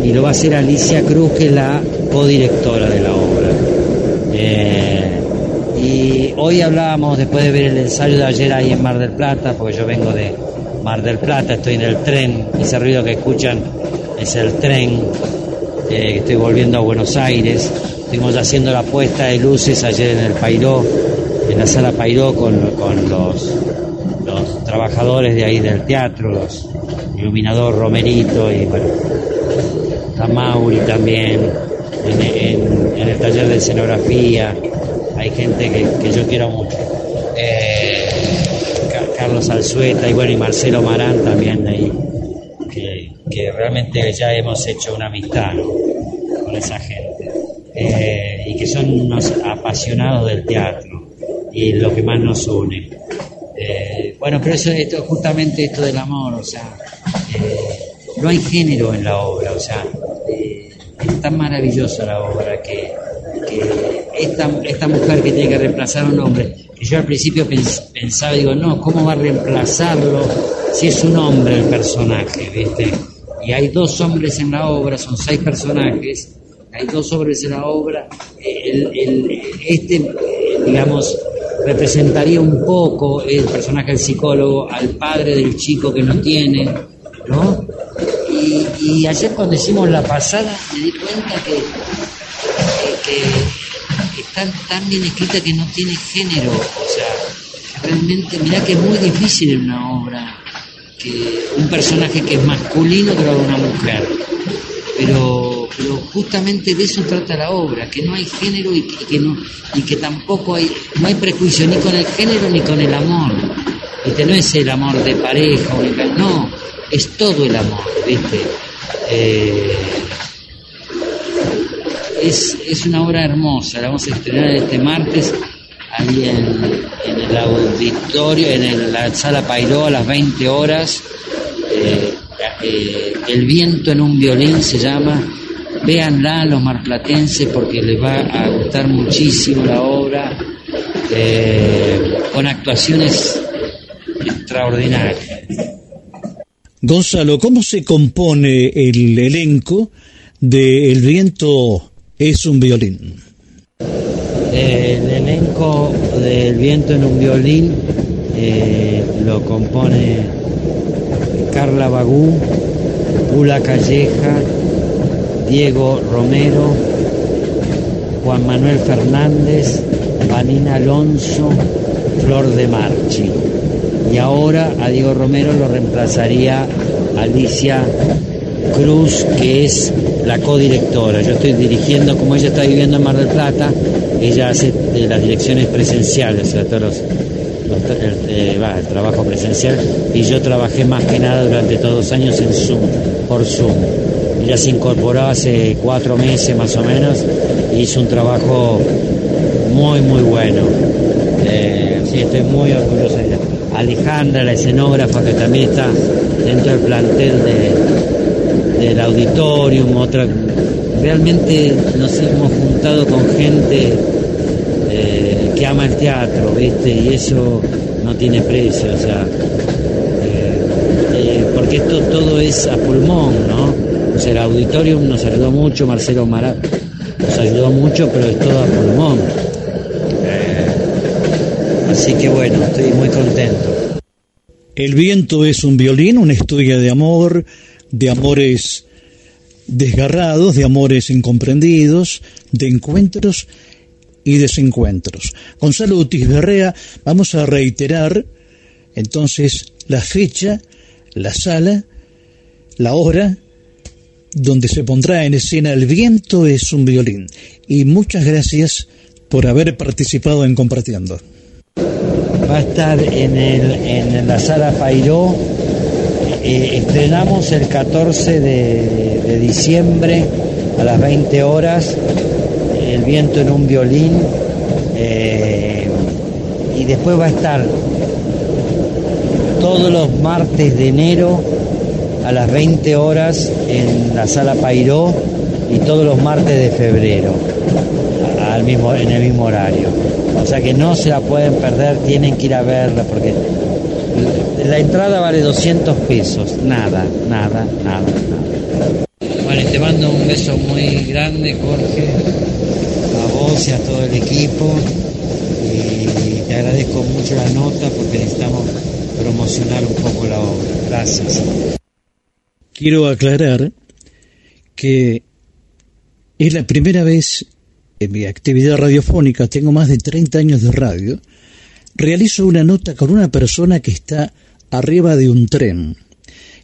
Y lo va a hacer Alicia Cruz, que es la codirectora de la obra. Eh, y hoy hablábamos, después de ver el ensayo de ayer ahí en Mar del Plata, porque yo vengo de Mar del Plata, estoy en el tren, ese ruido que escuchan es el tren, estoy volviendo a Buenos Aires, estuvimos haciendo la puesta de luces ayer en el Pairó, en la sala Pairó con, los, trabajadores de ahí del teatro, los iluminador Romerito y bueno, Mauri también, en, el taller de escenografía, gente que, yo quiero mucho. Eh, Carlos Alzueta y bueno, y Marcelo Marán también ahí, que, realmente ya hemos hecho una amistad con esa gente. Eh, y que son unos apasionados del teatro y lo que más nos une. Eh, bueno, pero eso esto, justamente esto del amor, o sea, no hay género en la obra, o sea, es tan maravillosa la obra que, esta, esta, mujer que tiene que reemplazar a un hombre, que yo al principio pensaba, digo, no, ¿cómo va a reemplazarlo si es un hombre el personaje, viste? Y hay dos hombres en la obra, son seis personajes, hay dos hombres en la obra, este, digamos, representaría un poco el personaje del psicólogo al padre del chico que no tiene, ¿no? Y, ayer cuando hicimos la pasada me di cuenta que, que, tan bien escrita que no tiene género. O sea, realmente, mirá que es muy difícil en una obra que un personaje que es masculino que lo haga una mujer. Pero, pero justamente de eso trata la obra, que no hay género y que, no, y que tampoco hay, no hay prejuicio ni con el género ni con el amor. Este no es el amor de pareja, no, es todo el amor, ¿viste? Eh, es, una obra hermosa, la vamos a estrenar este martes ahí en, el auditorio, en la sala Pairó a las 20 horas. Eh, eh, el viento en un violín se llama. Véanla los marplatenses porque les va a gustar muchísimo la obra, con actuaciones extraordinarias. Gonzalo, ¿cómo se compone el elenco de El viento es un violín? El elenco del viento en un violín eh, lo compone Carla Bagú, Pula Calleja, Diego Romero, Juan Manuel Fernández, Vanina Alonso, Flor de Marchi y ahora a Diego Romero lo reemplazaría Alicia Cruz, que es la codirectora. Yo estoy dirigiendo, como ella está viviendo en Mar del Plata, ella hace eh, las direcciones presenciales, o sea, todos el, eh, el, trabajo presencial, y yo trabajé más que nada durante todos los años en Zoom, por Zoom. ella se incorporó hace cuatro meses más o menos y hizo un trabajo muy, muy bueno. Eh, estoy muy orgullosa de ella. Alejandra, la escenógrafa, que también está dentro del plantel del auditorium, otra. Realmente nos hemos juntado con gente eh, que ama el teatro, ¿viste? Y eso no tiene precio, o sea, eh, porque esto todo es a pulmón, ¿no? O sea, el auditorium nos ayudó mucho, Marcelo Marat nos ayudó mucho, pero es todo a pulmón. Así que bueno, estoy muy contento. El viento es un violín, una historia de amor, de amores desgarrados, de amores incomprendidos, de encuentros y desencuentros. Gonzalo Utis Berrea, vamos a reiterar entonces la fecha, la sala, la hora donde se pondrá en escena El viento es un violín. Y muchas gracias por haber participado en Compartiendo va a estar en, el, en la sala Pairó. Eh, estrenamos el 14 de, diciembre a las 20 horas, El viento en un violín. Eh, y después va a estar todos los martes de enero a las 20 horas en la sala Pairó y todos los martes de febrero al mismo, en el mismo horario. O sea que no se la pueden perder, tienen que ir a verla porque la entrada vale 200 pesos, nada, nada, nada, nada. Bueno, te mando un beso muy grande, Jorge, a vos y a todo el equipo. Y te agradezco mucho la nota porque necesitamos promocionar un poco la obra. Gracias. Quiero aclarar que es la primera vez en mi actividad radiofónica, tengo más de 30 años de radio, realizo una nota con una persona que está arriba de un tren.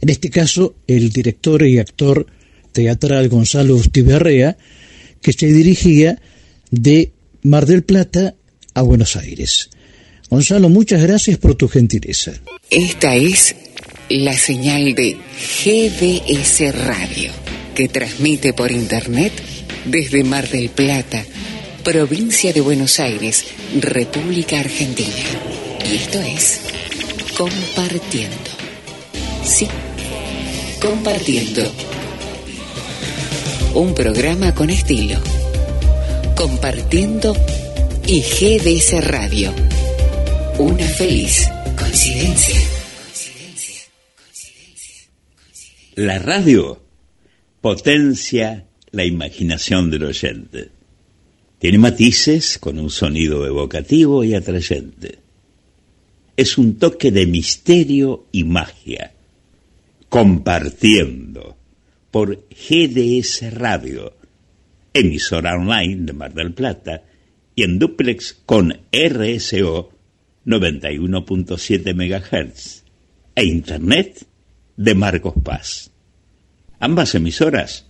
En este caso, el director y actor teatral Gonzalo Ustiberrea, que se dirigía de Mar del Plata a Buenos Aires. Gonzalo, muchas gracias por tu gentileza. Esta es la señal de GDS Radio, que transmite por Internet desde Mar del Plata, provincia de Buenos Aires, República Argentina. Y esto es Compartiendo. Sí, Compartiendo. Un programa con estilo. Compartiendo y GDS Radio. Una feliz coincidencia. La radio potencia la imaginación del oyente. Tiene matices con un sonido evocativo y atrayente. Es un toque de misterio y magia. Compartiendo por GDS Radio, emisora online de Mar del Plata, y en duplex con RSO 91.7 MHz e Internet de Marcos Paz. Ambas emisoras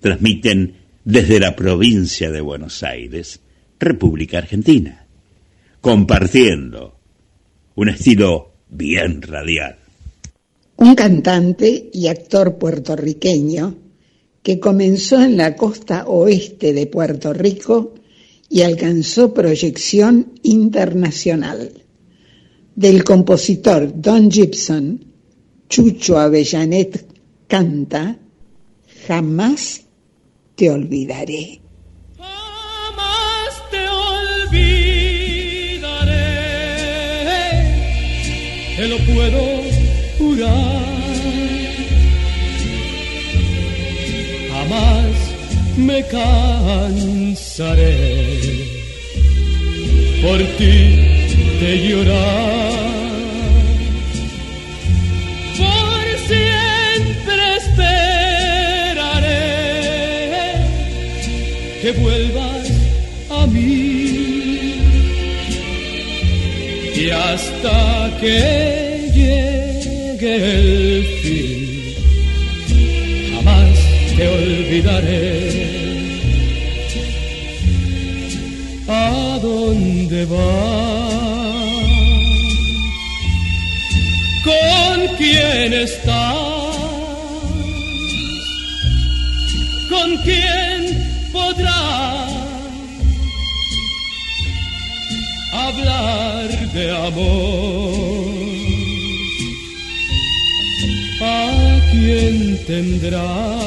transmiten desde la provincia de Buenos Aires, República Argentina, compartiendo un estilo bien radial. Un cantante y actor puertorriqueño que comenzó en la costa oeste de Puerto Rico y alcanzó proyección internacional. Del compositor Don Gibson, Chucho Avellanet canta Jamás te olvidaré. Lo puedo jurar. Jamás me cansaré por ti de llorar. que vuelvas a mí. Y hasta que llegue el fin, jamás te olvidaré. ¿A dónde vas? ¿Con quién estás? De amor. ¿A quién tendrás?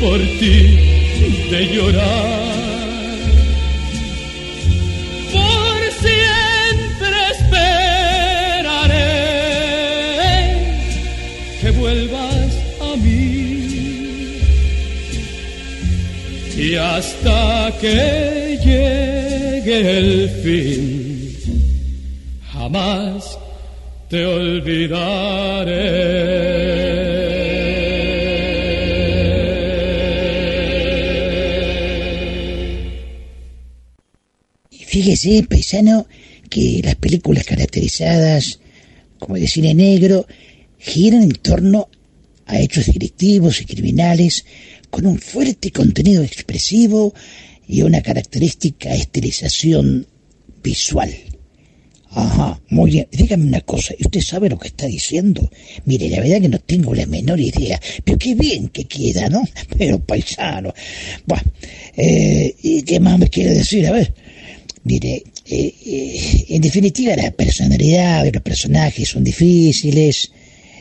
Por ti de llorar. Por siempre esperaré que vuelvas a mí. Y hasta que llegue el fin, jamás te olvidaré. Fíjese, paisano, que las películas caracterizadas como de cine negro giran en torno a hechos delictivos y criminales con un fuerte contenido expresivo y una característica estilización visual. Ajá, muy bien. Dígame una cosa, ¿y usted sabe lo que está diciendo? Mire, la verdad que no tengo la menor idea, pero qué bien que queda, ¿no? [LAUGHS] Pero paisano. Bueno, eh, ¿y qué más me quiere decir? A ver, mire, eh, eh, en definitiva la personalidad de los personajes son difíciles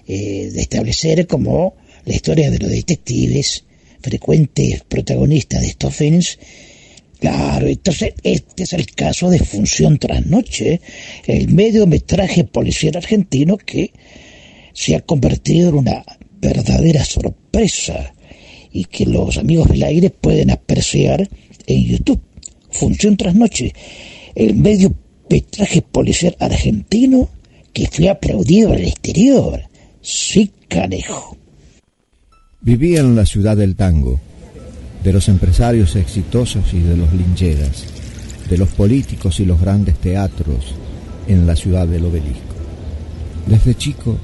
eh, de establecer como la historia de los detectives, frecuentes protagonistas de estos films, Claro, entonces este es el caso de Función tras Noche, el mediometraje policial argentino que se ha convertido en una verdadera sorpresa y que los amigos del aire pueden apreciar en YouTube. Función tras Noche, el mediometraje policial argentino que fue aplaudido el exterior. Sí, canejo. Vivía en la ciudad del tango de los empresarios exitosos y de los lincheras, de los políticos y los grandes teatros en la ciudad del obelisco. Desde chico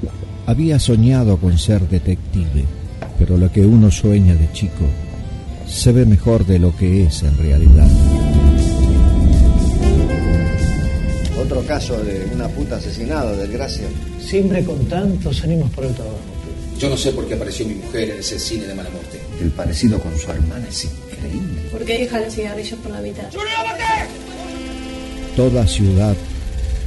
había soñado con ser detective, pero lo que uno sueña de chico se ve mejor de lo que es en realidad. Otro caso de una puta asesinada, desgracia. Siempre con tantos ánimos por el trabajo. Yo no sé por qué apareció mi mujer en ese cine de mala muerte. El parecido con su hermana es increíble. ¿Por qué deja los cigarrillos por la mitad? Toda ciudad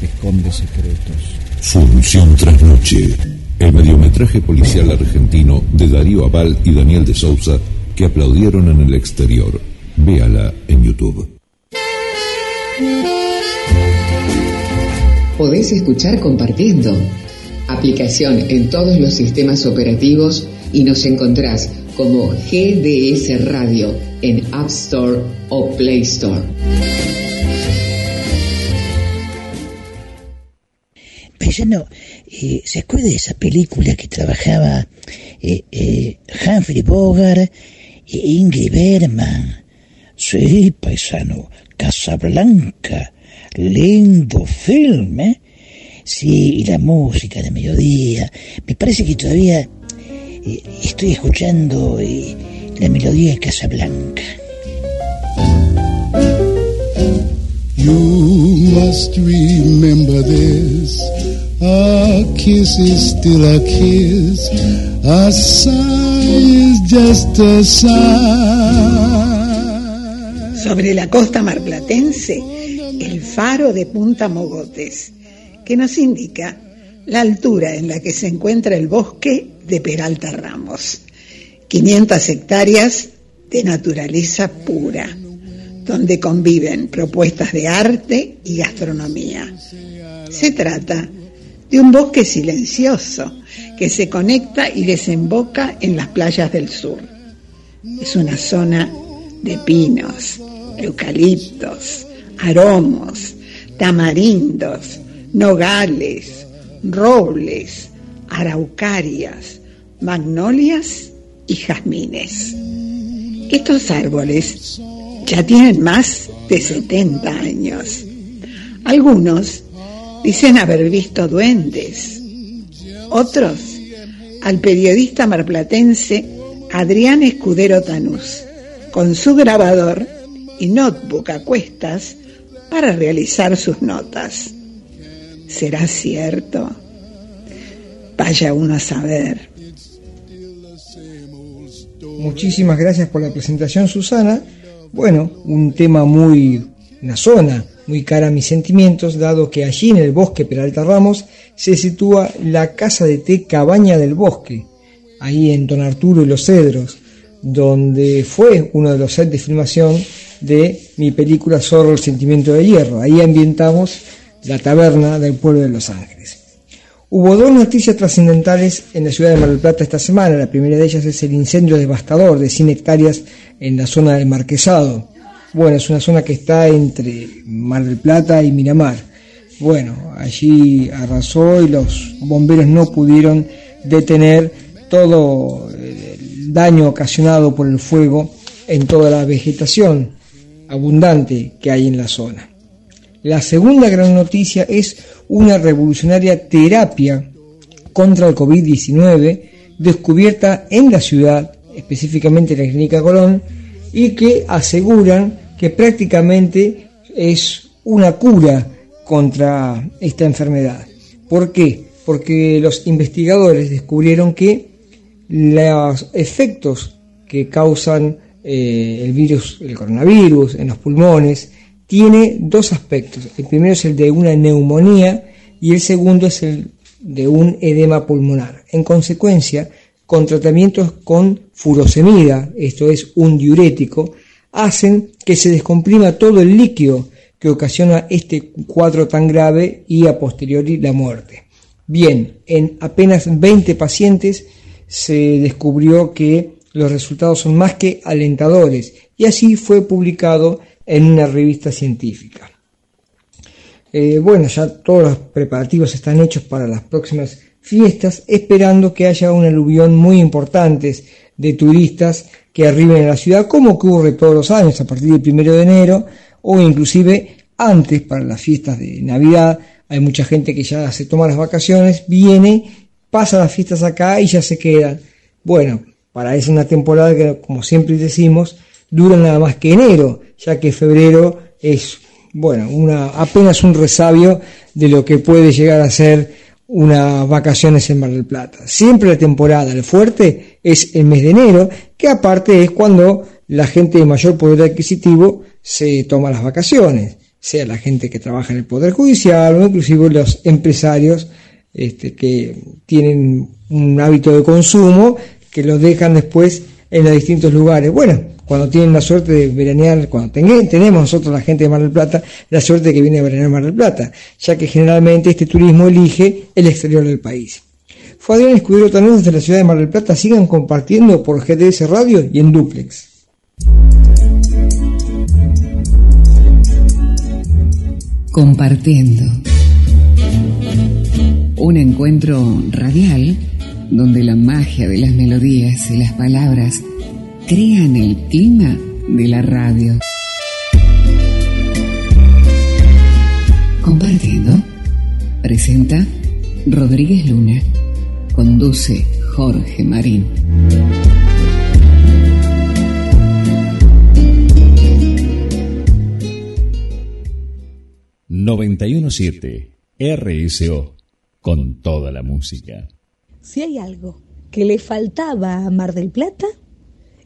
esconde secretos. Función tras noche. El mediometraje policial argentino de Darío Aval y Daniel de Sousa que aplaudieron en el exterior. Véala en YouTube. Podés escuchar compartiendo. Aplicación en todos los sistemas operativos y nos encontrás como GDS Radio en App Store o Play Store. Paisano, eh, ¿se acuerda de esa película que trabajaba eh, eh, Humphrey Bogart Ingrid Bergman? Sí, paisano, Casablanca, lindo film, ¿eh? Sí, y la música de mediodía. Me parece que todavía eh, estoy escuchando eh, la melodía de Casablanca. You must remember this. A kiss is still a kiss. A sigh is just a sigh. Sobre la costa marplatense, el faro de Punta Mogotes, que nos indica la altura en la que se encuentra el bosque de Peralta Ramos. 500 hectáreas de naturaleza pura, donde conviven propuestas de arte y gastronomía. Se trata de un bosque silencioso que se conecta y desemboca en las playas del sur. Es una zona de pinos, eucaliptos, aromos, tamarindos, nogales, robles, araucarias, magnolias y jazmines. Estos árboles ya tienen más de 70 años. Algunos dicen haber visto duendes. Otros al periodista marplatense Adrián Escudero Tanús, con su grabador y notebook a cuestas para realizar sus notas. ¿Será cierto? Vaya uno a saber. Muchísimas gracias por la presentación, Susana. Bueno, un tema muy, una zona muy cara a mis sentimientos, dado que allí en el bosque Peralta Ramos se sitúa la casa de té Cabaña del Bosque, ahí en Don Arturo y los Cedros, donde fue uno de los sets de filmación de mi película Zorro el sentimiento de hierro. Ahí ambientamos la taberna del pueblo de Los Ángeles. Hubo dos noticias trascendentales en la ciudad de Mar del Plata esta semana. La primera de ellas es el incendio devastador de 100 hectáreas en la zona del Marquesado. Bueno, es una zona que está entre Mar del Plata y Miramar. Bueno, allí arrasó y los bomberos no pudieron detener todo el daño ocasionado por el fuego en toda la vegetación abundante que hay en la zona. La segunda gran noticia es una revolucionaria terapia contra el COVID-19 descubierta en la ciudad, específicamente en la Clínica Colón, y que aseguran que prácticamente es una cura contra esta enfermedad. ¿Por qué? Porque los investigadores descubrieron que los efectos que causan eh, el virus, el coronavirus en los pulmones, tiene dos aspectos. El primero es el de una neumonía y el segundo es el de un edema pulmonar. En consecuencia, con tratamientos con furosemida, esto es un diurético, hacen que se descomprima todo el líquido que ocasiona este cuadro tan grave y a posteriori la muerte. Bien, en apenas 20 pacientes se descubrió que los resultados son más que alentadores y así fue publicado en una revista científica. Eh, bueno, ya todos los preparativos están hechos para las próximas fiestas, esperando que haya un aluvión muy importante de turistas que arriben a la ciudad, como ocurre todos los años a partir del primero de enero, o inclusive antes para las fiestas de Navidad. Hay mucha gente que ya se toma las vacaciones, viene, pasa las fiestas acá y ya se queda. Bueno, para eso una temporada que, como siempre decimos, dura nada más que enero, ya que febrero es, bueno, una, apenas un resabio de lo que puede llegar a ser unas vacaciones en Mar del Plata. Siempre la temporada, el fuerte, es el mes de enero, que aparte es cuando la gente de mayor poder adquisitivo se toma las vacaciones, sea la gente que trabaja en el Poder Judicial o inclusive los empresarios este, que tienen un hábito de consumo que lo dejan después en los distintos lugares. Bueno, cuando tienen la suerte de veranear, cuando tenemos nosotros la gente de Mar del Plata, la suerte de que viene a veranear Mar del Plata, ya que generalmente este turismo elige el exterior del país. Fue Adrián Escudero Tanús desde la ciudad de Mar del Plata, sigan compartiendo por GDS Radio y en Duplex. Compartiendo. Un encuentro radial donde la magia de las melodías y las palabras crean el clima de la radio. Compartiendo, presenta Rodríguez Luna, conduce Jorge Marín. ...917... RSO... ...con toda la música. Si hay algo que le faltaba a Mar del Plata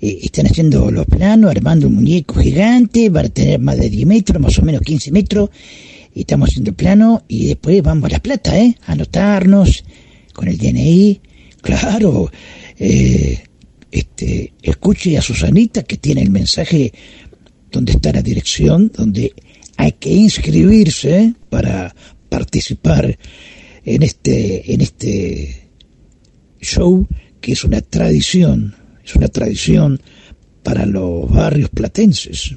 eh, están haciendo los planos, armando un muñeco gigante, va a tener más de 10 metros, más o menos 15 metros. Estamos haciendo el plano y después vamos a La Plata, ¿eh? Anotarnos con el DNI. Claro, eh, este, escuche a Susanita que tiene el mensaje donde está la dirección, donde hay que inscribirse para participar en este, en este show que es una tradición, es una tradición para los barrios platenses.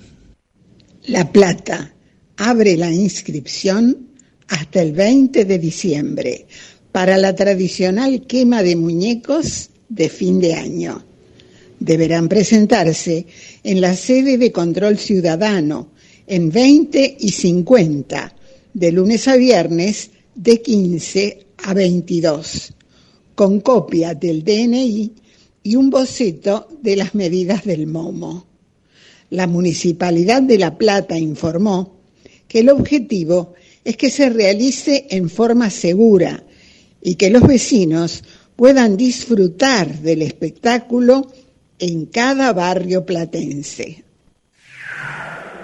La Plata abre la inscripción hasta el 20 de diciembre para la tradicional quema de muñecos de fin de año. Deberán presentarse en la sede de control ciudadano en 20 y 50, de lunes a viernes de 15 a 22, con copia del DNI y un boceto de las medidas del MOMO. La Municipalidad de La Plata informó que el objetivo es que se realice en forma segura y que los vecinos puedan disfrutar del espectáculo en cada barrio platense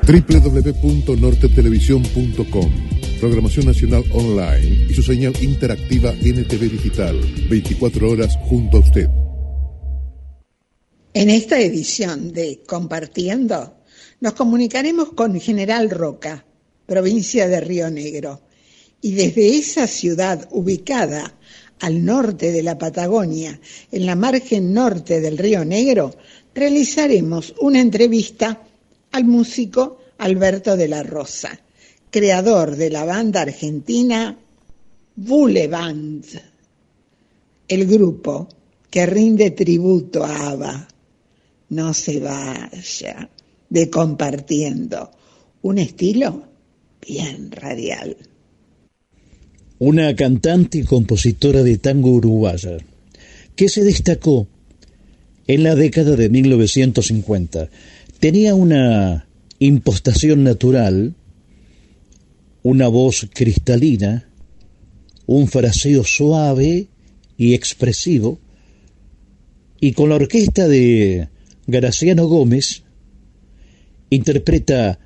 www.nortetelevisión.com Programación Nacional Online y su señal interactiva NTV Digital, 24 horas junto a usted. En esta edición de Compartiendo, nos comunicaremos con General Roca, provincia de Río Negro, y desde esa ciudad ubicada al norte de la Patagonia, en la margen norte del Río Negro, realizaremos una entrevista al músico Alberto de la Rosa, creador de la banda argentina Band, el grupo que rinde tributo a ABBA. No se vaya de compartiendo un estilo bien radial. Una cantante y compositora de tango uruguaya que se destacó en la década de 1950 tenía una impostación natural, una voz cristalina, un fraseo suave y expresivo, y con la orquesta de Graciano Gómez interpreta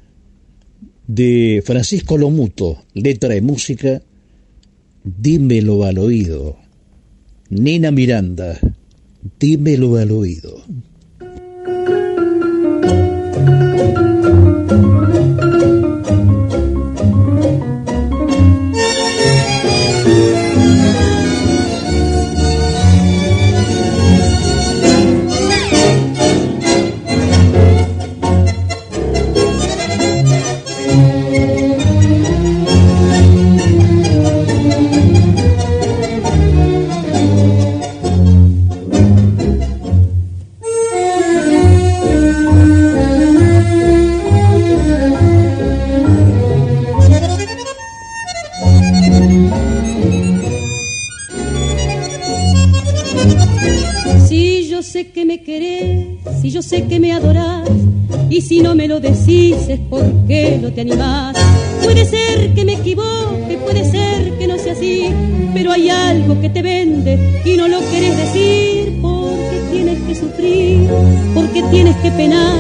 de Francisco Lomuto, letra y música, Dímelo al oído. Nina Miranda, dímelo al oído. Sé que me adorás y si no me lo decís es porque no te animás. Puede ser que me equivoque, puede ser que no sea así, pero hay algo que te vende y no lo quieres decir porque tienes que sufrir, porque tienes que penar,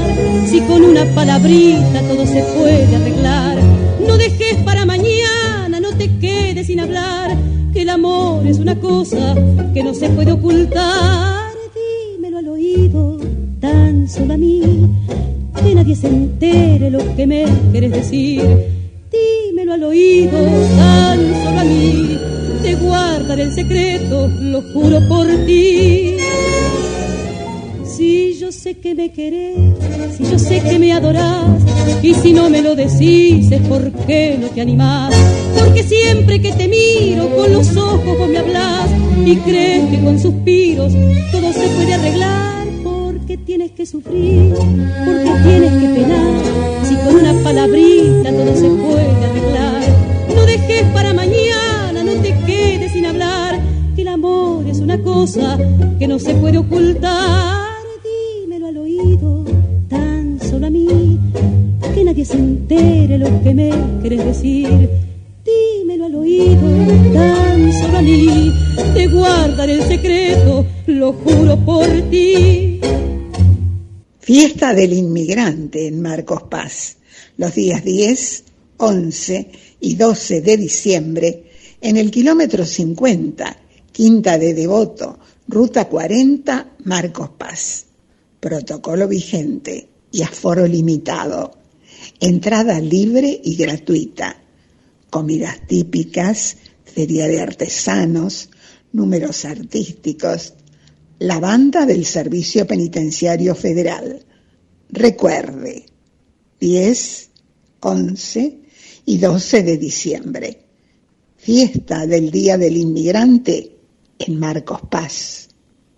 si con una palabrita todo se puede arreglar. No dejes para mañana, no te quedes sin hablar, que el amor es una cosa que no se puede ocultar solo a mí, que nadie se entere lo que me quieres decir. Dímelo al oído, tan solo a mí, te guardaré el secreto, lo juro por ti. Si yo sé que me querés, si yo sé que me adorás, y si no me lo decís es porque no te animás, porque siempre que te miro con los ojos vos me hablas y crees que con suspiros todo se puede arreglar tienes que sufrir? porque tienes que penar? Si con una palabrita todo se puede arreglar. No dejes para mañana, no te quedes sin hablar, que el amor es una cosa que no se puede ocultar. Dímelo al oído, tan solo a mí, que nadie se entere lo que me quieres decir. Dímelo al oído, tan solo a mí, te guardaré el secreto, lo juro por ti. Fiesta del Inmigrante en Marcos Paz, los días 10, 11 y 12 de diciembre, en el kilómetro 50, Quinta de Devoto, Ruta 40, Marcos Paz. Protocolo vigente y aforo limitado. Entrada libre y gratuita. Comidas típicas, feria de artesanos, números artísticos. La banda del Servicio Penitenciario Federal. Recuerde, 10, 11 y 12 de diciembre. Fiesta del Día del Inmigrante en Marcos Paz.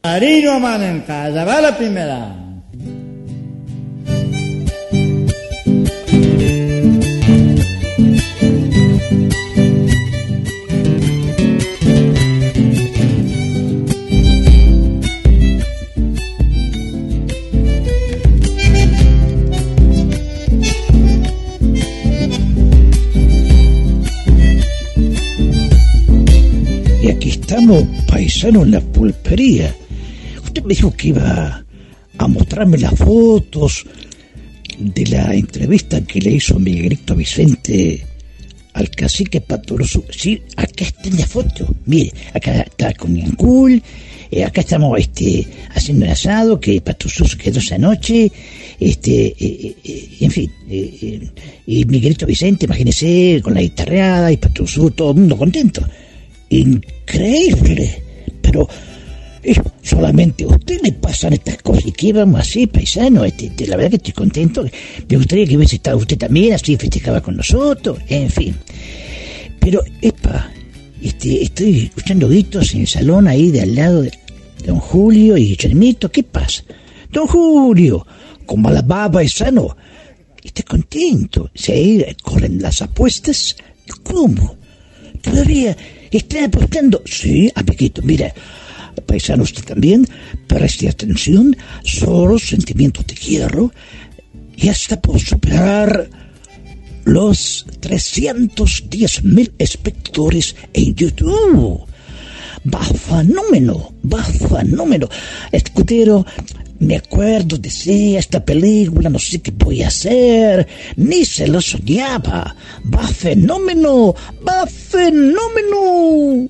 Marino mano en casa, va la primera. Estamos, paisano, en la pulpería. Usted me dijo que iba a mostrarme las fotos de la entrevista que le hizo Miguelito Vicente al cacique Paturoso. Sí, acá están las fotos. Mire, acá está con Yancul, eh, acá estamos este, haciendo el asado que Paturoso quedó esa noche. Este, eh, eh, eh, en fin, eh, eh, y Miguelito Vicente, imagínese, con la guitarreada y Paturoso, todo el mundo contento. Increíble, pero eh, solamente a usted le pasan estas cosas y que vamos así, paisano. Este, este, la verdad que estoy contento. Me gustaría que hubiese estado usted también, así festejaba con nosotros, en fin. Pero, epa, este, estoy escuchando gritos en el salón ahí de al lado de don Julio y Guillermito. ¿Qué pasa? Don Julio, como la baba paisano, está contento. Se corren las apuestas. ¿Cómo? ¿Todavía están apostando? Sí, amiguito, mira, paisano usted también, preste atención, solo sentimientos de hierro y hasta por superar los 310 mil espectadores en YouTube. Va fenómeno, va. Escudero, me acuerdo, decía esta película, no sé qué voy a hacer, ni se lo soñaba. Va fenómeno, va fenómeno.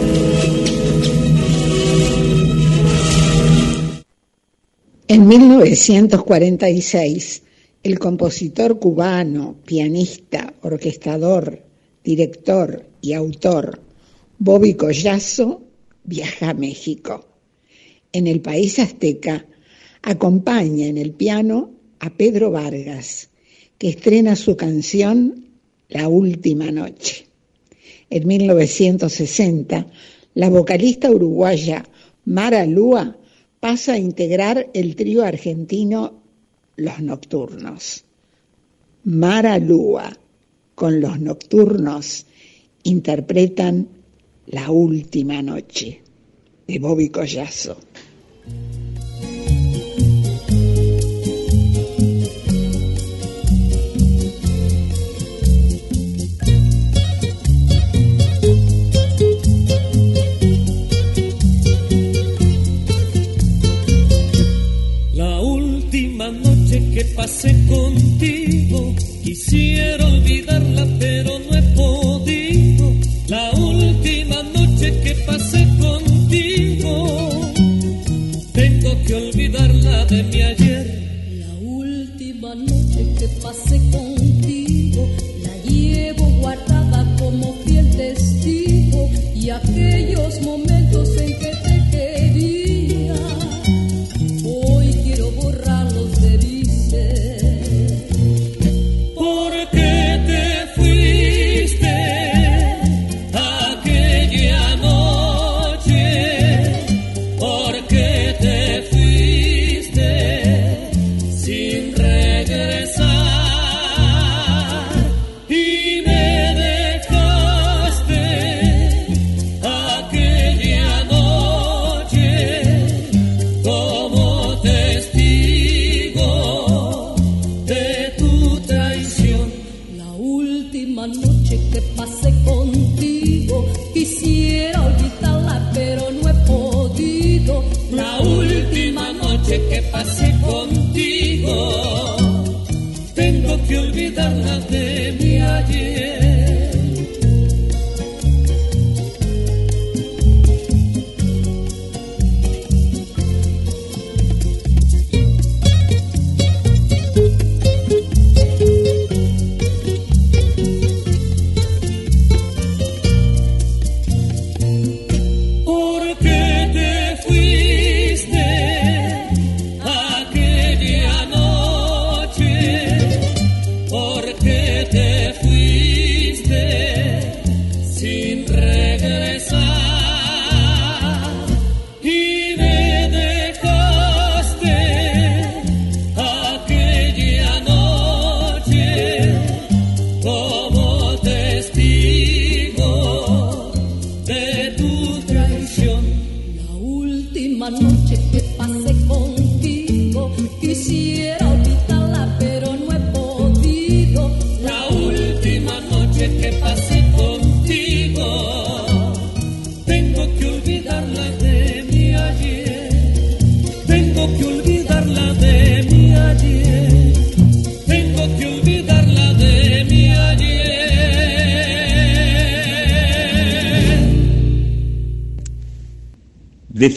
En 1946, el compositor cubano, pianista, orquestador, director y autor Bobby Collazo viaja a México. En el país azteca acompaña en el piano a Pedro Vargas, que estrena su canción La Última Noche. En 1960, la vocalista uruguaya Mara Lúa pasa a integrar el trío argentino Los Nocturnos. Mara Lúa con Los Nocturnos interpretan La Última Noche de Bobby Collazo. Pasé contigo, quisiera olvidarla, pero no he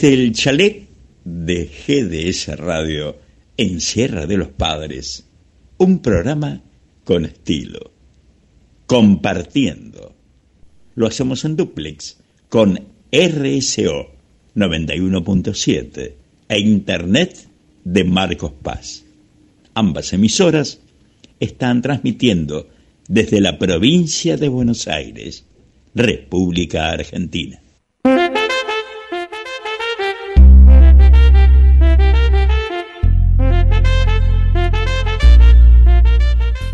Desde el chalet de GDS Radio en Sierra de los Padres, un programa con estilo, compartiendo. Lo hacemos en duplex con RSO 91.7 e Internet de Marcos Paz. Ambas emisoras están transmitiendo desde la provincia de Buenos Aires, República Argentina.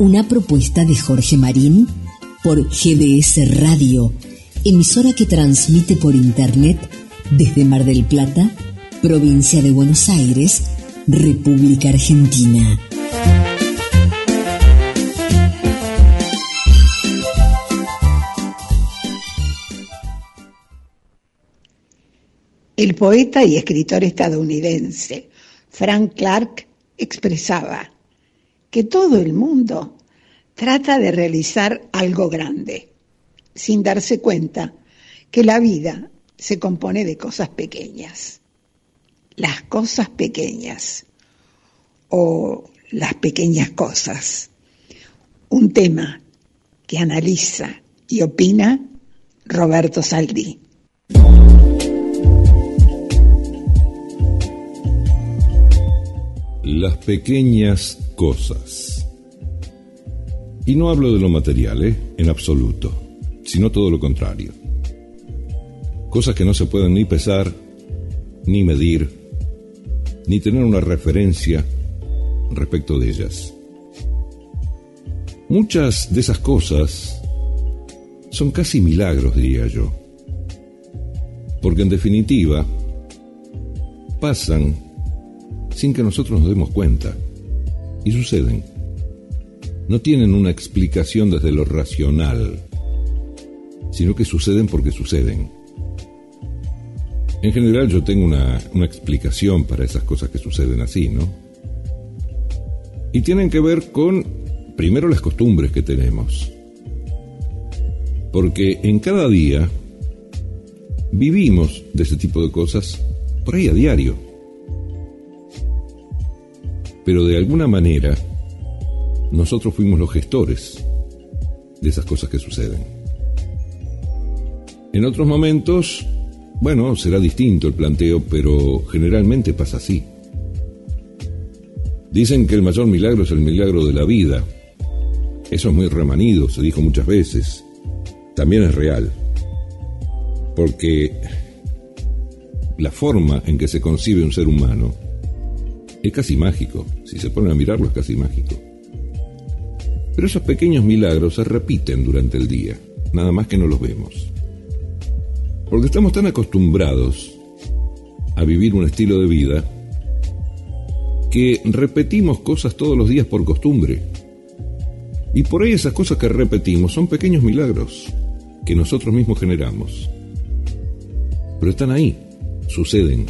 Una propuesta de Jorge Marín por GBS Radio, emisora que transmite por Internet desde Mar del Plata, provincia de Buenos Aires, República Argentina. El poeta y escritor estadounidense Frank Clark expresaba que todo el mundo trata de realizar algo grande, sin darse cuenta que la vida se compone de cosas pequeñas. Las cosas pequeñas o las pequeñas cosas. Un tema que analiza y opina Roberto Saldí. Las pequeñas cosas. Y no hablo de lo material, ¿eh? en absoluto, sino todo lo contrario. Cosas que no se pueden ni pesar, ni medir, ni tener una referencia respecto de ellas. Muchas de esas cosas son casi milagros, diría yo. Porque en definitiva, pasan sin que nosotros nos demos cuenta y suceden. No tienen una explicación desde lo racional, sino que suceden porque suceden. En general yo tengo una, una explicación para esas cosas que suceden así, ¿no? Y tienen que ver con, primero, las costumbres que tenemos. Porque en cada día vivimos de ese tipo de cosas por ahí a diario pero de alguna manera nosotros fuimos los gestores de esas cosas que suceden. En otros momentos, bueno, será distinto el planteo, pero generalmente pasa así. Dicen que el mayor milagro es el milagro de la vida. Eso es muy remanido, se dijo muchas veces. También es real. Porque la forma en que se concibe un ser humano es casi mágico. Si se ponen a mirarlo es casi mágico. Pero esos pequeños milagros se repiten durante el día, nada más que no los vemos. Porque estamos tan acostumbrados a vivir un estilo de vida que repetimos cosas todos los días por costumbre. Y por ahí esas cosas que repetimos son pequeños milagros que nosotros mismos generamos. Pero están ahí, suceden,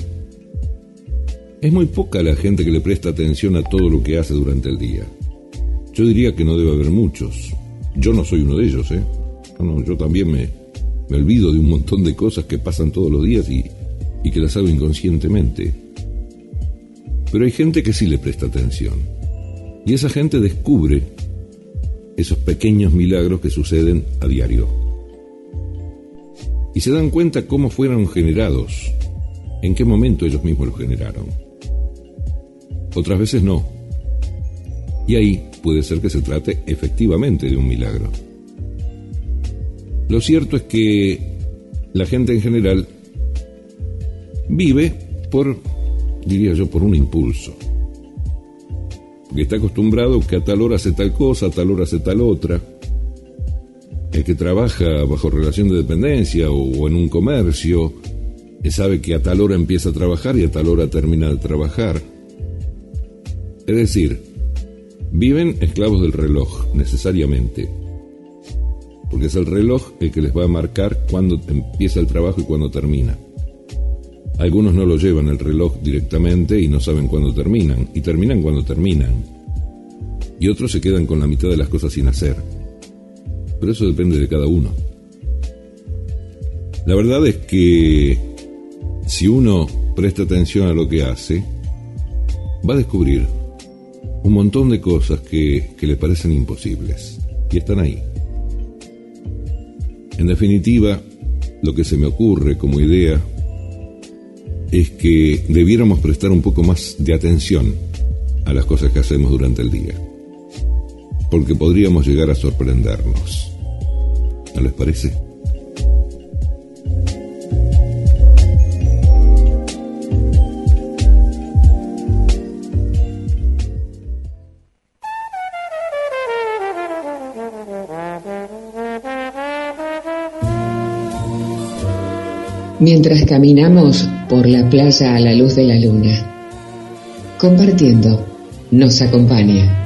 es muy poca la gente que le presta atención a todo lo que hace durante el día. Yo diría que no debe haber muchos. Yo no soy uno de ellos, ¿eh? No, yo también me, me olvido de un montón de cosas que pasan todos los días y, y que las hago inconscientemente. Pero hay gente que sí le presta atención. Y esa gente descubre esos pequeños milagros que suceden a diario. Y se dan cuenta cómo fueron generados, en qué momento ellos mismos los generaron otras veces no. Y ahí puede ser que se trate efectivamente de un milagro. Lo cierto es que la gente en general vive por, diría yo, por un impulso. Porque está acostumbrado que a tal hora hace tal cosa, a tal hora hace tal otra. El que trabaja bajo relación de dependencia o en un comercio sabe que a tal hora empieza a trabajar y a tal hora termina de trabajar. Es decir, viven esclavos del reloj, necesariamente. Porque es el reloj el que les va a marcar cuándo empieza el trabajo y cuándo termina. Algunos no lo llevan el reloj directamente y no saben cuándo terminan, y terminan cuando terminan. Y otros se quedan con la mitad de las cosas sin hacer. Pero eso depende de cada uno. La verdad es que si uno presta atención a lo que hace, va a descubrir un montón de cosas que, le parecen imposibles. Y están ahí. En definitiva, lo que se me ocurre como idea es que debiéramos prestar un poco más de atención a las cosas que hacemos durante el día. Porque podríamos llegar a sorprendernos. ¿No les parece? Mientras caminamos por la playa a la luz de la luna. Compartiendo, nos acompaña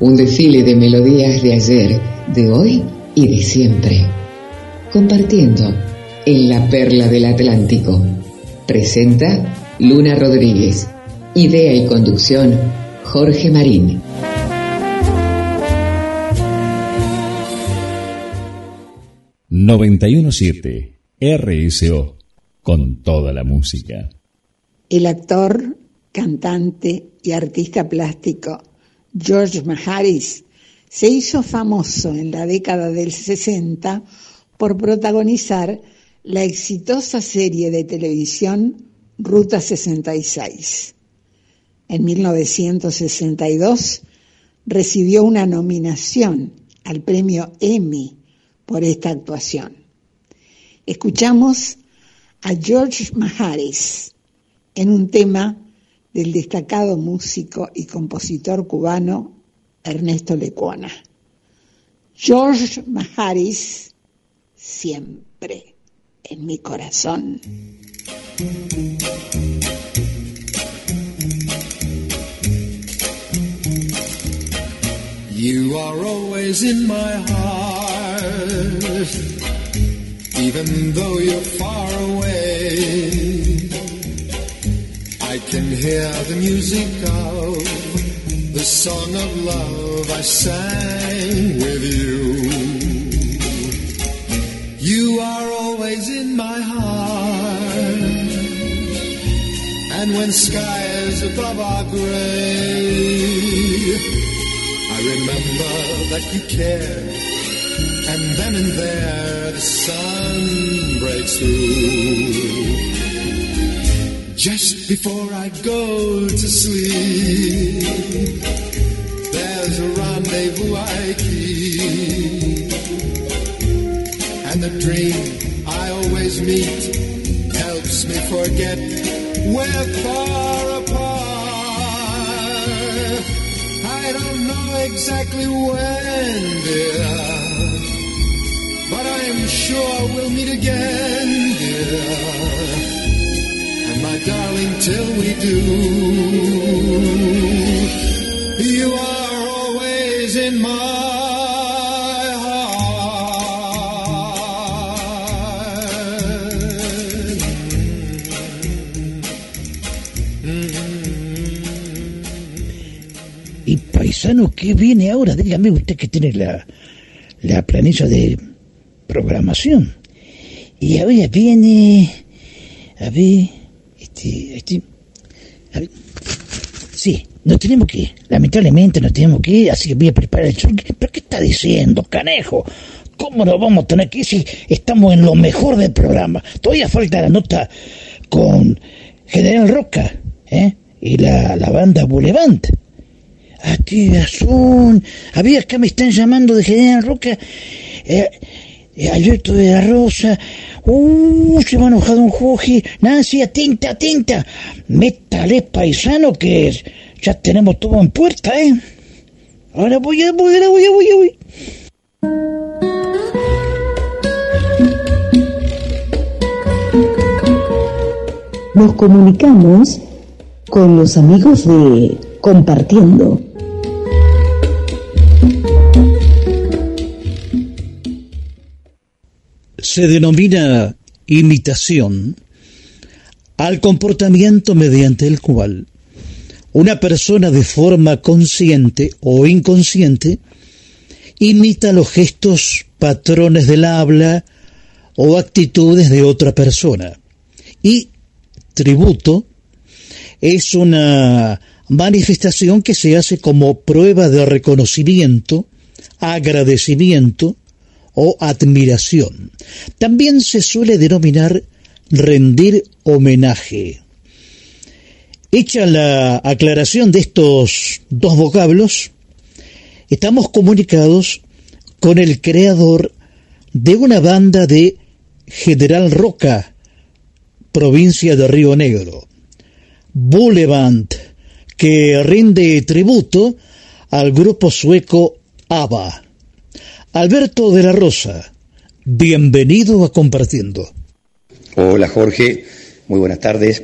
un desfile de melodías de ayer, de hoy y de siempre. Compartiendo en la perla del Atlántico. Presenta Luna Rodríguez. Idea y conducción Jorge Marín. ...917... RSO, con toda la música. El actor, cantante y artista plástico George Maharis se hizo famoso en la década del 60 por protagonizar la exitosa serie de televisión Ruta 66. En 1962 recibió una nominación al premio Emmy por esta actuación. Escuchamos a George Maharis en un tema del destacado músico y compositor cubano Ernesto Lecuona. George Maharis, siempre en mi corazón. You are always in my heart. Even though you're far away. I can hear the music of the song of love I sang with you. You are always in my heart. And when skies above are gray, I remember that you care and then and there the sun breaks through. Just before I go to sleep, there's a rendezvous I keep. And the dream I always meet helps me forget we're far apart. I don't know exactly when, dear but I'm sure we'll meet again, dear. And my darling, till we do, you are always in my paisano, ¿qué viene ahora? Dígame usted que tiene la, la planilla de programación. Y ahora viene, a ver, este, este, a ver, sí, nos tenemos que ir, lamentablemente nos tenemos que ir, así que voy a preparar el show. ¿Pero qué está diciendo, canejo? ¿Cómo nos vamos a tener que ir si estamos en lo mejor del programa? Todavía falta la nota con General Roca, ¿eh? Y la, la banda Boulevard. Ah, razón. Había acá me están llamando de General Roca. Eh, Alberto de la Rosa, uh, se va enojado un Jorge, Nancy, atenta, atenta, métale paisano que ya tenemos todo en puerta, ¿eh? Ahora voy a, voy a, voy voy voy. nos comunicamos con los amigos de Compartiendo. Se denomina imitación al comportamiento mediante el cual una persona de forma consciente o inconsciente imita los gestos, patrones del habla o actitudes de otra persona. Y tributo es una manifestación que se hace como prueba de reconocimiento, agradecimiento o admiración. También se suele denominar rendir homenaje. Hecha la aclaración de estos dos vocablos, estamos comunicados con el creador de una banda de General Roca, provincia de Río Negro, Boulevard, que rinde tributo al grupo sueco ABBA. Alberto de la Rosa, bienvenido a Compartiendo. Hola Jorge, muy buenas tardes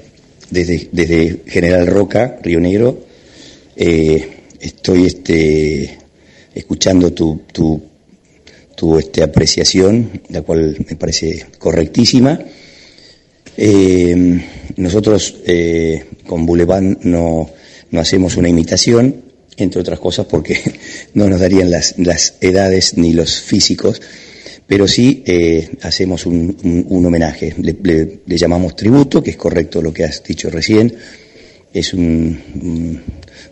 desde, desde General Roca, Río Negro. Eh, estoy este, escuchando tu, tu, tu este, apreciación, la cual me parece correctísima. Eh, nosotros eh, con Boulevard no, no hacemos una imitación, entre otras cosas porque [LAUGHS] no nos darían las, las edades ni los físicos, pero sí eh, hacemos un, un, homenaje, le, le, llamamos tributo, que es correcto lo que has dicho recién, es un,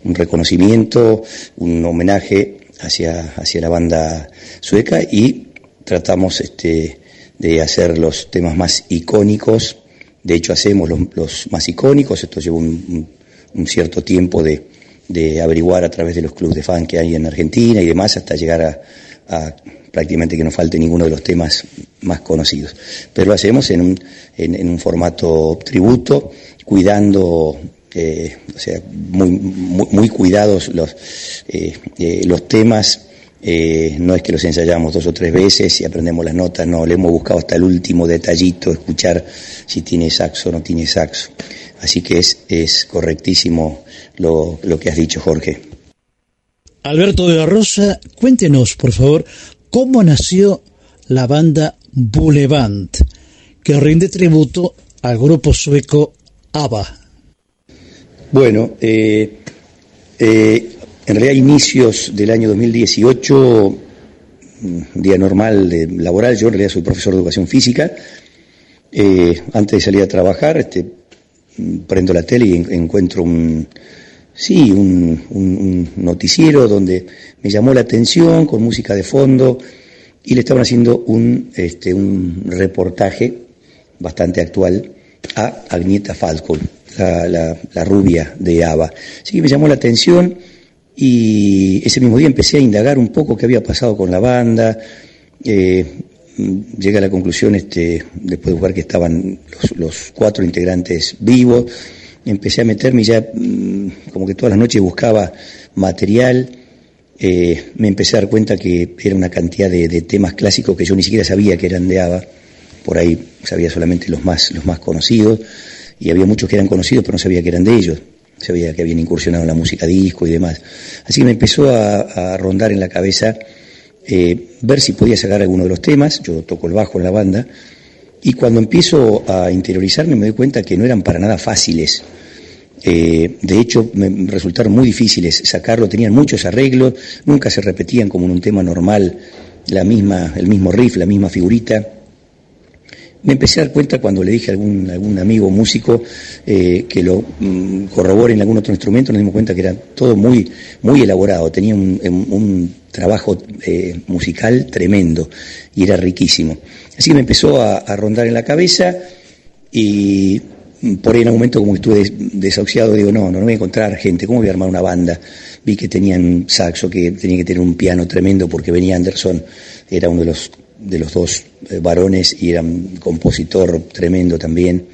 un reconocimiento, un homenaje hacia, hacia la banda sueca y tratamos este, de hacer los temas más icónicos, de hecho hacemos los, los más icónicos, esto lleva un, un cierto tiempo de, de, averiguar a través de los clubes de fan que hay en Argentina y demás hasta llegar a, prácticamente que no falte ninguno de los temas más conocidos. Pero lo hacemos en un, en, un formato tributo, cuidando, eh, o sea, muy, muy, cuidados los, eh, eh, los temas. No es que los ensayamos dos o tres veces y aprendemos las notas, no, le hemos buscado hasta el último detallito, escuchar si tiene saxo o no tiene saxo. Así que es, es correctísimo lo, lo que has dicho, Jorge. Alberto de la Rosa, cuéntenos, por favor, cómo nació la banda Boulevard, que rinde tributo al grupo sueco ABBA. Bueno, eh, eh, en realidad inicios del año 2018, día normal de laboral, yo en realidad soy profesor de educación física, eh, antes de salir a trabajar, este, prendo la tele y encuentro un, sí, un, noticiero donde me llamó la atención con música de fondo y le estaban haciendo un, este, un reportaje bastante actual a Agnieta Falcon, la, la, rubia de ABBA. Así que me llamó la atención y ese mismo día empecé a indagar un poco qué había pasado con la banda. Eh, llegué a la conclusión, este, después de ver que estaban los cuatro integrantes vivos, empecé a meterme ya mmm, como que todas las noches buscaba material, eh, me empecé a dar cuenta que era una cantidad de, temas clásicos que yo ni siquiera sabía que eran de ABBA, por ahí sabía solamente los más, los más conocidos, y había muchos que eran conocidos pero no sabía que eran de ellos, sabía que habían incursionado en la música disco y demás. Así que me empezó a, a rondar en la cabeza eh, ver si podía sacar alguno de los temas, yo toco el bajo en la banda, y cuando empiezo a interiorizarme me doy cuenta que no eran para nada fáciles. Eh, de hecho, me resultaron muy difíciles sacarlo, tenían muchos arreglos, nunca se repetían como en un tema normal la misma, el mismo riff, la misma figurita. Me empecé a dar cuenta cuando le dije a algún, algún amigo músico eh, que lo mm, corrobore en algún otro instrumento, nos dimos cuenta que era todo muy, muy elaborado, tenía un, trabajo eh, musical tremendo y era riquísimo. Así que me empezó a, rondar en la cabeza y por ahí en un momento como estuve desahuciado, digo, no, no, no voy a encontrar gente, ¿cómo voy a armar una banda? Vi que tenían saxo, que tenía que tener un piano tremendo porque venía Anderson, era uno de los de los dos eh, varones y era un compositor tremendo también,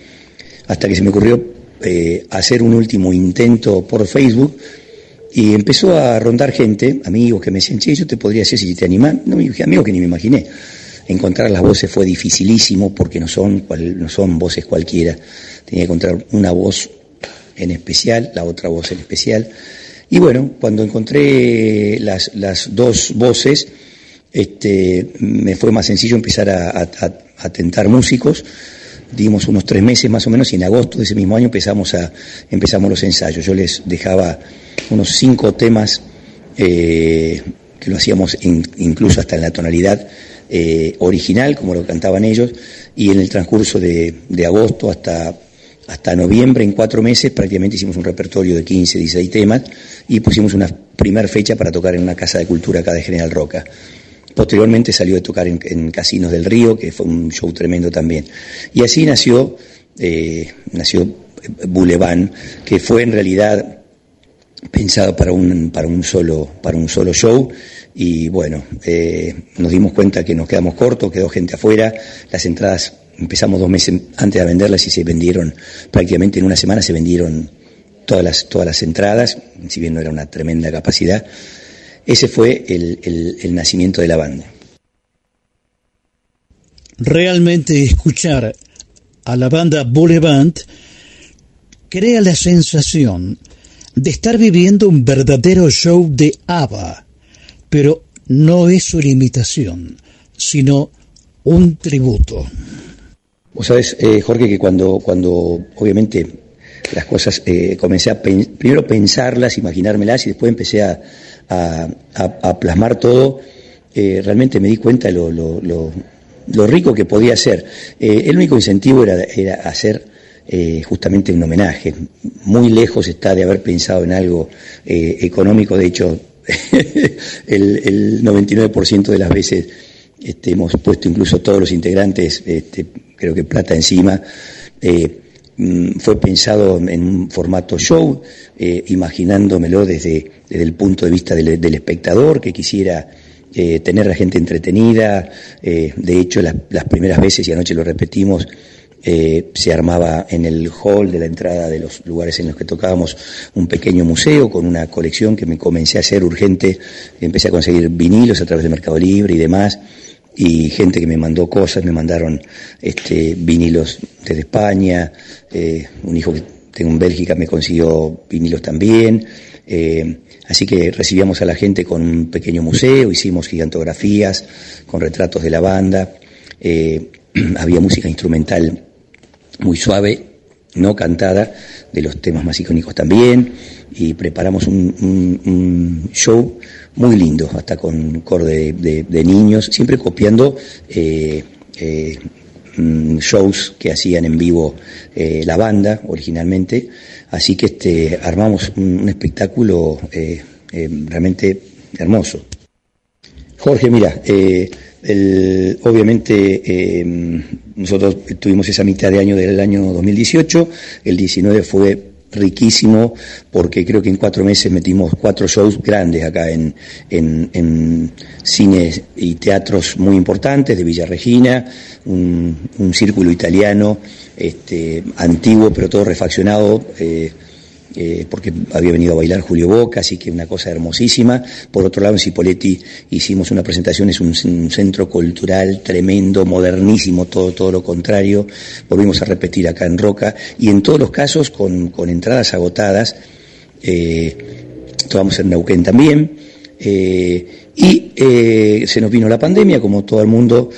hasta que se me ocurrió eh, hacer un último intento por Facebook y empezó a rondar gente, amigos que me decían, che, yo te podría hacer si te animás, no, amigos que ni me imaginé. Encontrar las voces fue dificilísimo porque no son, no son voces cualquiera. tenía que encontrar una voz en especial, la otra voz en especial. Y bueno, cuando encontré las, las dos voces, este, me fue más sencillo empezar a, a, tentar músicos. Dimos unos tres meses más o menos y en agosto de ese mismo año empezamos, a, empezamos los ensayos. Yo les dejaba unos cinco temas eh, que lo hacíamos incluso hasta en la tonalidad eh, original, como lo cantaban ellos, y en el transcurso de, agosto hasta hasta noviembre, en cuatro meses, prácticamente hicimos un repertorio de 15, 16 temas y pusimos una primera fecha para tocar en una casa de cultura acá de General Roca. Posteriormente salió de tocar en, Casinos del Río, que fue un show tremendo también. Y así nació, eh, nació Boulevard, que fue en realidad pensado para un, para un, solo, para un solo show y bueno, eh, nos dimos cuenta que nos quedamos cortos, quedó gente afuera, las entradas empezamos dos meses antes de venderlas y se vendieron, prácticamente en una semana se vendieron todas las, todas las entradas, si bien no era una tremenda capacidad. Ese fue el, el nacimiento de la banda. Realmente escuchar a la banda Boulevard crea la sensación de estar viviendo un verdadero show de ABBA, pero no es su imitación, sino un tributo. Vos sabés, eh, Jorge, que cuando, cuando obviamente las cosas eh, comencé a primero pensarlas, imaginármelas y después empecé a, a, plasmar todo, eh, realmente me di cuenta de lo, lo, lo, rico que podía ser. el único incentivo era, era hacer justamente un homenaje. Muy lejos está de haber pensado en algo económico, de hecho, [LAUGHS] el, el 99% de las veces este, hemos puesto incluso todos los integrantes, este, creo que plata encima. Eh, fue pensado en un formato show, eh, imaginándomelo desde, el punto de vista del, espectador, que quisiera eh, tener a la gente entretenida. de hecho, las primeras veces, y anoche lo repetimos, se armaba en el hall de la entrada de los lugares en los que tocábamos un pequeño museo con una colección que me comencé a hacer urgente. Empecé a conseguir vinilos a través de Mercado Libre y demás y gente que me mandó cosas, me mandaron este, vinilos desde España, eh, un hijo que tengo en Bélgica me consiguió vinilos también, eh, así que recibíamos a la gente con un pequeño museo, hicimos gigantografías con retratos de la banda, eh, [CLEARS THROAT] había música instrumental muy suave, no cantada, de los temas más icónicos también, y preparamos un show muy lindo, hasta con coro de, niños, siempre copiando eh, eh, mm, shows que hacían en vivo eh, la banda originalmente. Así que este, armamos un, espectáculo realmente hermoso. Jorge, mira, obviamente nosotros tuvimos esa mitad de año del año 2018, el 19 fue riquísimo porque creo que en cuatro meses metimos cuatro shows grandes acá en, en, cines y teatros muy importantes de Villa Regina, un, círculo italiano este, antiguo pero todo refaccionado. Eh, eh, porque había venido a bailar Julio Boca, así que una cosa hermosísima. Por otro lado, en Cipoletti hicimos una presentación, es un, centro cultural tremendo, modernísimo, todo, todo lo contrario. Volvimos a repetir acá en Roca, y en todos los casos con, entradas agotadas. Eh, en Neuquén también. Eh, y eh, se nos vino la pandemia, como todo el mundo,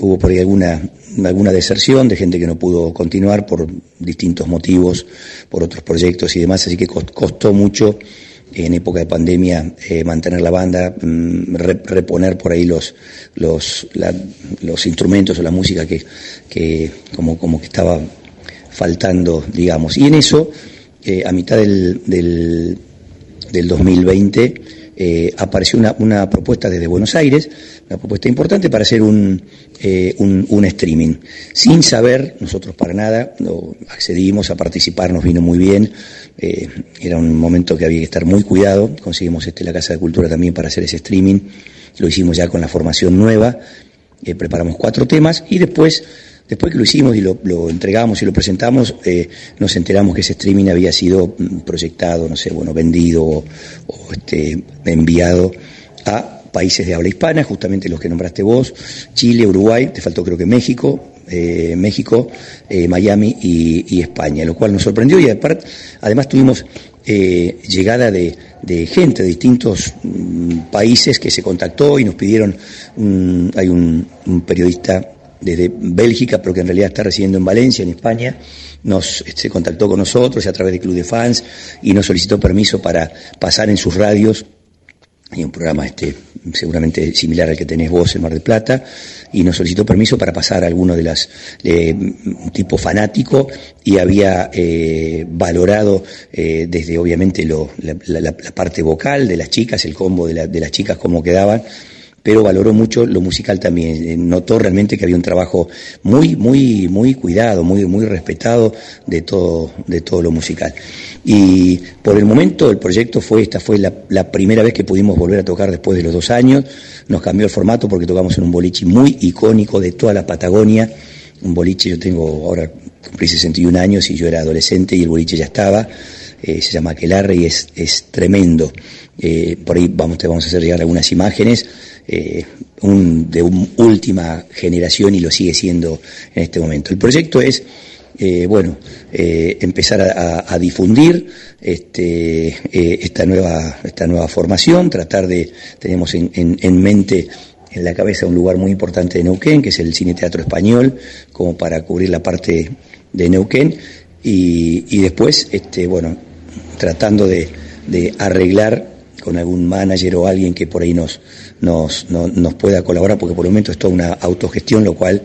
hubo por ahí alguna alguna deserción de gente que no pudo continuar por distintos motivos, por otros proyectos y demás, así que costó mucho en época de pandemia eh, mantener la banda, mm, reponer por ahí los los, los instrumentos o la música que, que como, como que estaba faltando, digamos. Y en eso, eh, a mitad del, del, del 2020, eh, apareció una, una, propuesta desde Buenos Aires, una propuesta importante para hacer un, eh, un, streaming. Sin saber, nosotros para nada, accedimos a participar, nos vino muy bien, eh, era un momento que había que estar muy cuidado, conseguimos este, la Casa de Cultura también para hacer ese streaming, lo hicimos ya con la formación nueva, preparamos cuatro temas y después Después que lo hicimos y lo, entregamos y lo presentamos, eh, nos enteramos que ese streaming había sido mm, proyectado, no sé, bueno, vendido o, este, enviado a países de habla hispana, justamente los que nombraste vos, Chile, Uruguay, te faltó creo que México, eh, México, eh, Miami y, España, lo cual nos sorprendió y aparte, además tuvimos llegada de, gente de distintos mm, países que se contactó y nos pidieron, hay un, periodista desde Bélgica, pero que en realidad está residiendo en Valencia, en España, nos se contactó con nosotros a través de Club de Fans y nos solicitó permiso para pasar en sus radios. Hay un programa este, seguramente similar al que tenés vos en Mar del Plata, y nos solicitó permiso para pasar a alguno de las, un tipo fanático, y había eh, valorado eh, desde obviamente lo, la, parte vocal de las chicas, el combo de, de las chicas, cómo quedaban, pero valoró mucho lo musical también. Eh, notó realmente que había un trabajo muy, muy, muy cuidado, muy, muy respetado de todo, de todo lo musical. Y por el momento el proyecto fue, esta fue la, primera vez que pudimos volver a tocar después de los dos años. Nos cambió el formato porque tocamos en un boliche muy icónico de toda la Patagonia. Un boliche, yo tengo ahora cumplí 61 años y yo era adolescente y el boliche ya estaba. Eh, se llama Aquelarre y es, es tremendo. Eh, por ahí vamos, te vamos a hacer llegar algunas imágenes eh, un, de última generación y lo sigue siendo en este momento. El proyecto es, eh, bueno, eh, empezar a, difundir este, esta, nueva, esta nueva formación, tratar de, tenemos en, en, mente en la cabeza un lugar muy importante de Neuquén, que es el Cine Teatro Español, como para cubrir la parte de Neuquén, y, y después, este, bueno, tratando de, de arreglar con algún manager o alguien que por ahí nos, nos, nos pueda colaborar, porque por el momento es toda una autogestión, lo cual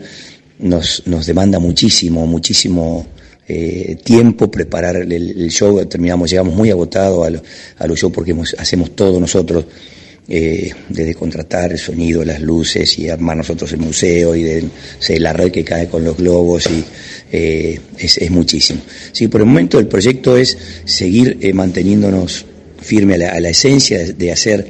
nos, nos demanda muchísimo, muchísimo eh, tiempo preparar el, show. Terminamos, llegamos muy agotados a, los shows porque hacemos todo nosotros. Eh, desde contratar el sonido, las luces y armar nosotros el museo y de, la red que cae con los globos y eh, es, muchísimo. Sí, por el momento el proyecto es seguir manteniéndonos firme a la, esencia de, hacer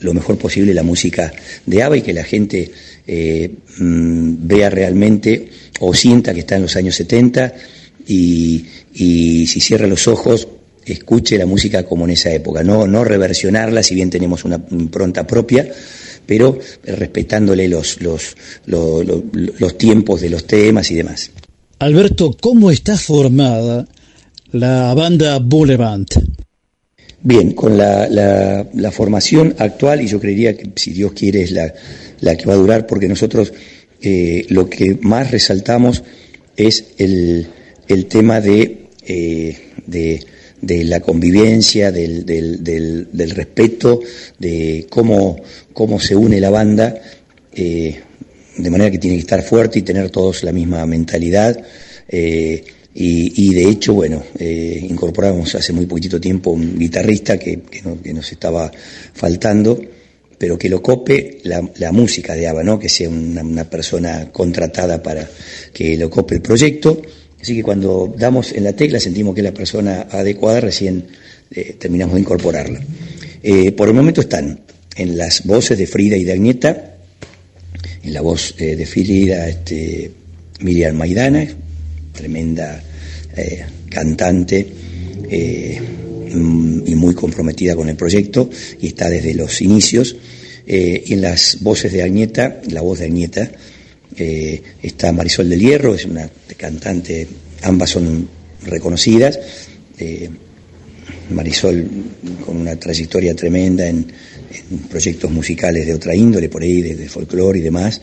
lo mejor posible la música de ABBA y que la gente eh, mm, vea realmente o sienta que está en los años 70 y, si cierra los ojos escuche la música como en esa época, no, no reversionarla, si bien tenemos una impronta propia, pero respetándole los, los, los, los tiempos de los temas y demás. Alberto, ¿cómo está formada la banda Boulevard? Bien, con la, la, formación actual, y yo creería que si Dios quiere es la, la que va a durar, porque nosotros eh, lo que más resaltamos es el, el tema de, eh, de, de, la convivencia, del, del, del, del, respeto, de cómo, cómo se une la banda, eh, de manera que tiene que estar fuerte y tener todos la misma mentalidad. Y, de hecho, bueno, eh, incorporamos hace muy poquitito tiempo un guitarrista que, nos estaba faltando, pero que lo cope la, música de ABBA, ¿no? que sea una, persona contratada para que lo cope el proyecto. Así que cuando damos en la tecla sentimos que es la persona adecuada, recién eh, terminamos de incorporarla. Eh, por el momento están en las voces de Frida y de Agneta, en la voz de Frida este, Miriam Maidana, tremenda eh, cantante eh, y muy comprometida con el proyecto y está desde los inicios. Eh, en las voces de Agneta, la voz de Agneta, está Marisol del Hierro, es una cantante, ambas son reconocidas. Marisol con una trayectoria tremenda en, proyectos musicales de otra índole, por ahí, de, folclore y demás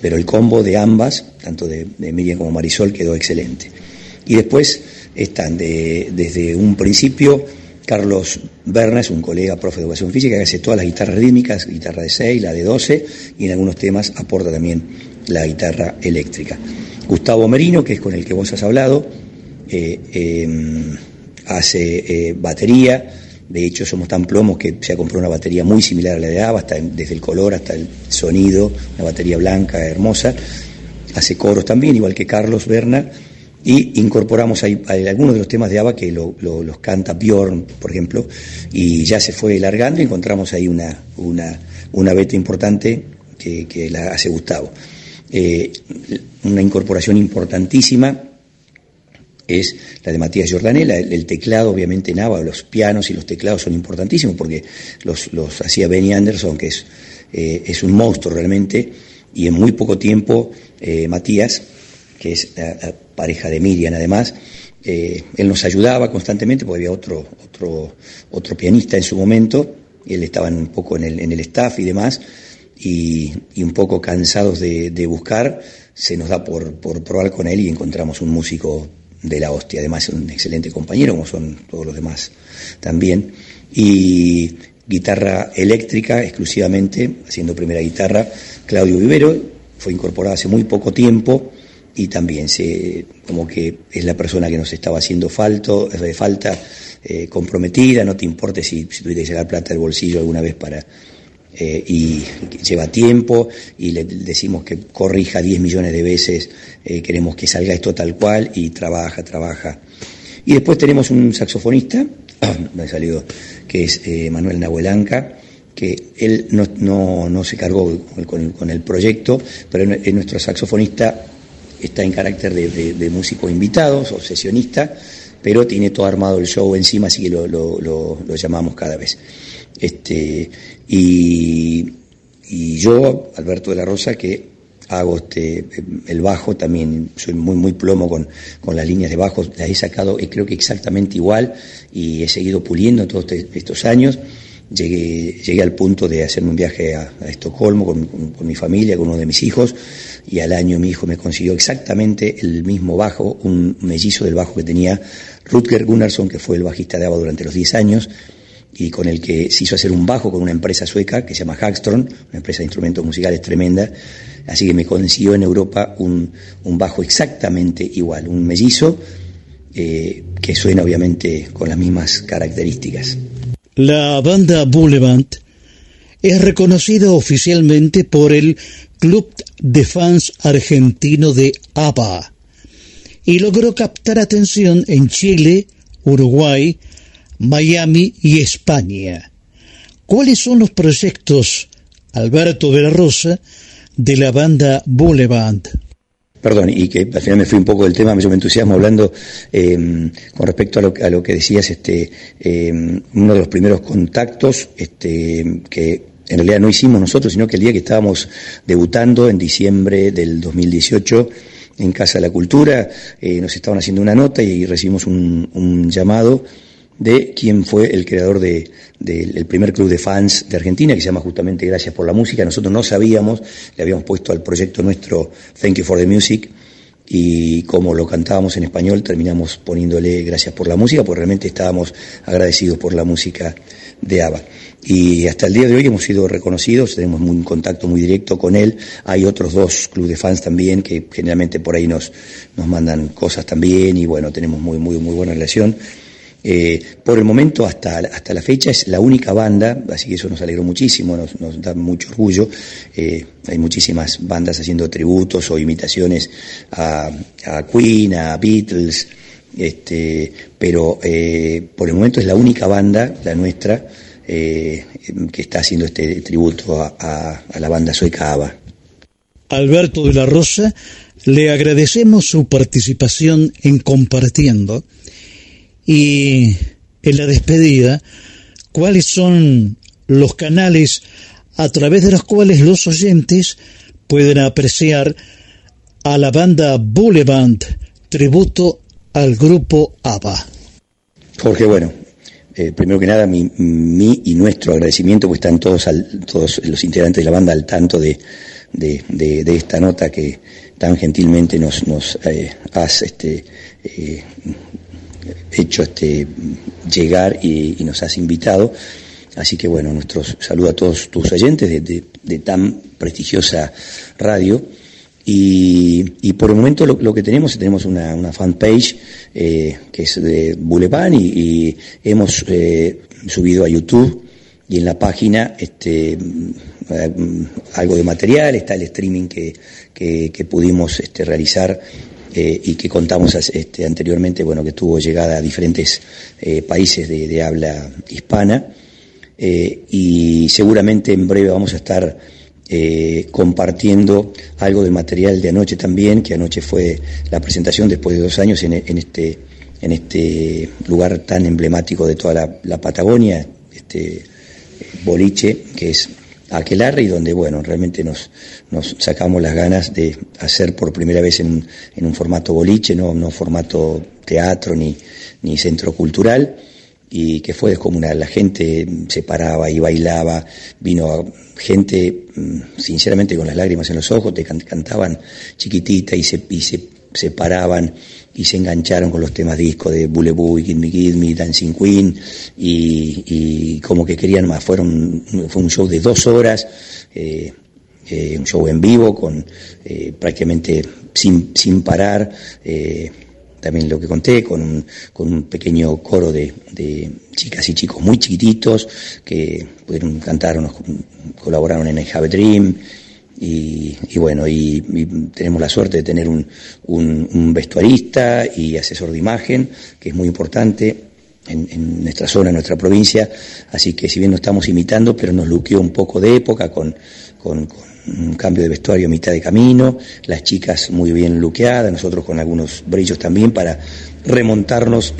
pero el combo de ambas, tanto de, Miriam como Marisol, quedó excelente. Y después están desde un principio Carlos Bernas, un colega profe de educación física que hace todas las guitarras rítmicas, guitarra de 6, la de 12, y en algunos temas aporta también la guitarra eléctrica. Gustavo Merino, que es con el que vos has hablado, eh, em, hace eh, batería, de hecho, somos tan plomos que se ha comprado una batería muy similar a la de ABBA, desde el color hasta el sonido, una batería blanca, hermosa. Hace coros también, igual que Carlos Berna. Y incorporamos ahí, algunos de los temas de ABBA que los canta Bjorn, por ejemplo, y ya se fue largando y encontramos ahí una, una, una beta importante que, la hace Gustavo. Eh, una incorporación importantísima es la de Matías Giordanella. El, teclado, obviamente, en ABBA, los pianos y los teclados son importantísimos porque los, hacía Benny Anderson, que es, eh, es un monstruo realmente, y en muy poco tiempo Matías, que es la, pareja de Miriam además, él nos ayudaba constantemente porque había otro, otro, otro pianista en su momento, y él estaba un poco en el, en el staff y demás, y, un poco cansados de, buscar, se nos da por, por probar con él y encontramos un músico de la hostia, además es un excelente compañero, como son todos los demás también. Y guitarra eléctrica exclusivamente, haciendo primera guitarra, Claudio Vivero, fue incorporado hace muy poco tiempo y también se, como que es la persona que nos estaba haciendo falto, falta, eh, comprometida, no te importe si, si tuviste que sacar plata del bolsillo alguna vez para, eh, y lleva tiempo y le decimos que corrija 10 millones de veces, eh, queremos que salga esto tal cual y trabaja, trabaja. Y después tenemos un saxofonista, [CLEARS THROAT] me salido, que es eh, Manuel Nahuelanca, que él no, no, no se cargó con, el proyecto, pero es nuestro saxofonista, está en carácter de, músico invitado, o sesionista, pero tiene todo armado el show encima, así que lo, lo, lo llamamos cada vez. Este, y, yo, Alberto de la Rosa, que hago este, el bajo, también soy muy, muy plomo con, con las líneas de bajo, las he sacado creo que exactamente igual y he seguido puliendo todos este, estos años. Llegué, llegué al punto de hacerme un viaje a, Estocolmo con, con, mi familia, con uno de mis hijos, y al año mi hijo me consiguió exactamente el mismo bajo, un mellizo del bajo que tenía Rutger Gunnarsson, que fue el bajista de ABBA durante los 10 años, y con el que se hizo hacer un bajo con una empresa sueca que se llama Hagstrom, una empresa de instrumentos musicales tremenda. Así que me consiguió en Europa un, bajo exactamente igual, un mellizo eh, que suena obviamente con las mismas características. La banda Boulevard es reconocida oficialmente por el Club de Fans Argentino de ABBA y logró captar atención en Chile, Uruguay, Miami y España. ¿Cuáles son los proyectos, Alberto de la Rosa, de la banda Boulevard? Perdón, y que al final me fui un poco del tema, me entusiasmo hablando em, con respecto a lo, a lo, que decías, este, em, uno de los primeros contactos este, que en realidad no hicimos nosotros, sino que el día que estábamos debutando en diciembre del 2018 en Casa de la Cultura, eh, nos estaban haciendo una nota y recibimos un llamado de quien fue el creador del de, primer club de fans de Argentina, que se llama justamente Gracias por la Música. Nosotros no sabíamos, le habíamos puesto al proyecto nuestro Thank You for the Music, y como lo cantábamos en español, terminamos poniéndole Gracias por la Música, porque realmente estábamos agradecidos por la música de ABBA. Y hasta el día de hoy hemos sido reconocidos, tenemos un contacto muy directo con él. Hay otros dos clubes de fans también que generalmente por ahí nos, nos mandan cosas también y bueno, tenemos muy, muy, muy buena relación. Eh, por el momento, hasta, hasta la fecha, es la única banda, así que eso nos alegró muchísimo, nos, da mucho orgullo. Eh, hay muchísimas bandas haciendo tributos o imitaciones a, Queen, a Beatles, este, pero eh, por el momento es la única banda, la nuestra, que está haciendo este tributo a, a la banda sueca ABBA. Alberto de la Rosa, le agradecemos su participación en Compartiendo y en la despedida, cuáles son los canales a través de los cuales los oyentes pueden apreciar a la banda Boulevard, tributo al grupo ABBA. Jorge, bueno, eh, primero que nada, mi, y nuestro agradecimiento, pues están todos, todos los integrantes de la banda al tanto de, esta nota que tan gentilmente nos, nos eh, has este, eh, hecho este, llegar y, nos has invitado. Así que bueno, nuestro saludo a todos tus oyentes de, tan prestigiosa radio. Y, por el momento lo, que tenemos, tenemos una, una fanpage eh, que es de Boulevard y, hemos eh, subido a YouTube y en la página este, eh, algo de material, está el streaming que, que, pudimos este, realizar eh, y que contamos este, anteriormente, bueno, que tuvo llegada a diferentes eh, países de, habla hispana. Eh, y seguramente en breve vamos a estar compartiendo algo del material de anoche también, que anoche fue la presentación después de dos años en, este en este lugar tan emblemático de toda la, Patagonia, este boliche, que es aquelarre y donde, bueno, realmente nos, sacamos las ganas de hacer por primera vez en, en un formato boliche, no, no formato teatro ni, ni centro cultural y que fue descomunal. La gente se paraba y bailaba, vino gente, mm, sinceramente, con las lágrimas en los ojos, te cantaban chiquitita y se, y se, se paraban y se engancharon con los temas discos de Bulebú y Kid Me Kid Me, Dancing Queen y, y, como que querían más. Fueron, fue un show de dos horas, eh, eh, un show en vivo con eh, prácticamente sin, sin parar. También lo que conté, con un, con un pequeño coro de, de, chicas y chicos muy chiquititos que pudieron cantar, nos colaboraron en el Have Dream. Y, bueno, y, tenemos la suerte de tener un, un, vestuarista y asesor de imagen, que es muy importante en, nuestra zona, en nuestra provincia. Así que si bien no estamos imitando, pero nos luqueó un poco de época con, con, con un cambio de vestuario a mitad de camino, las chicas muy bien luqueadas, nosotros con algunos brillos también para remontarnos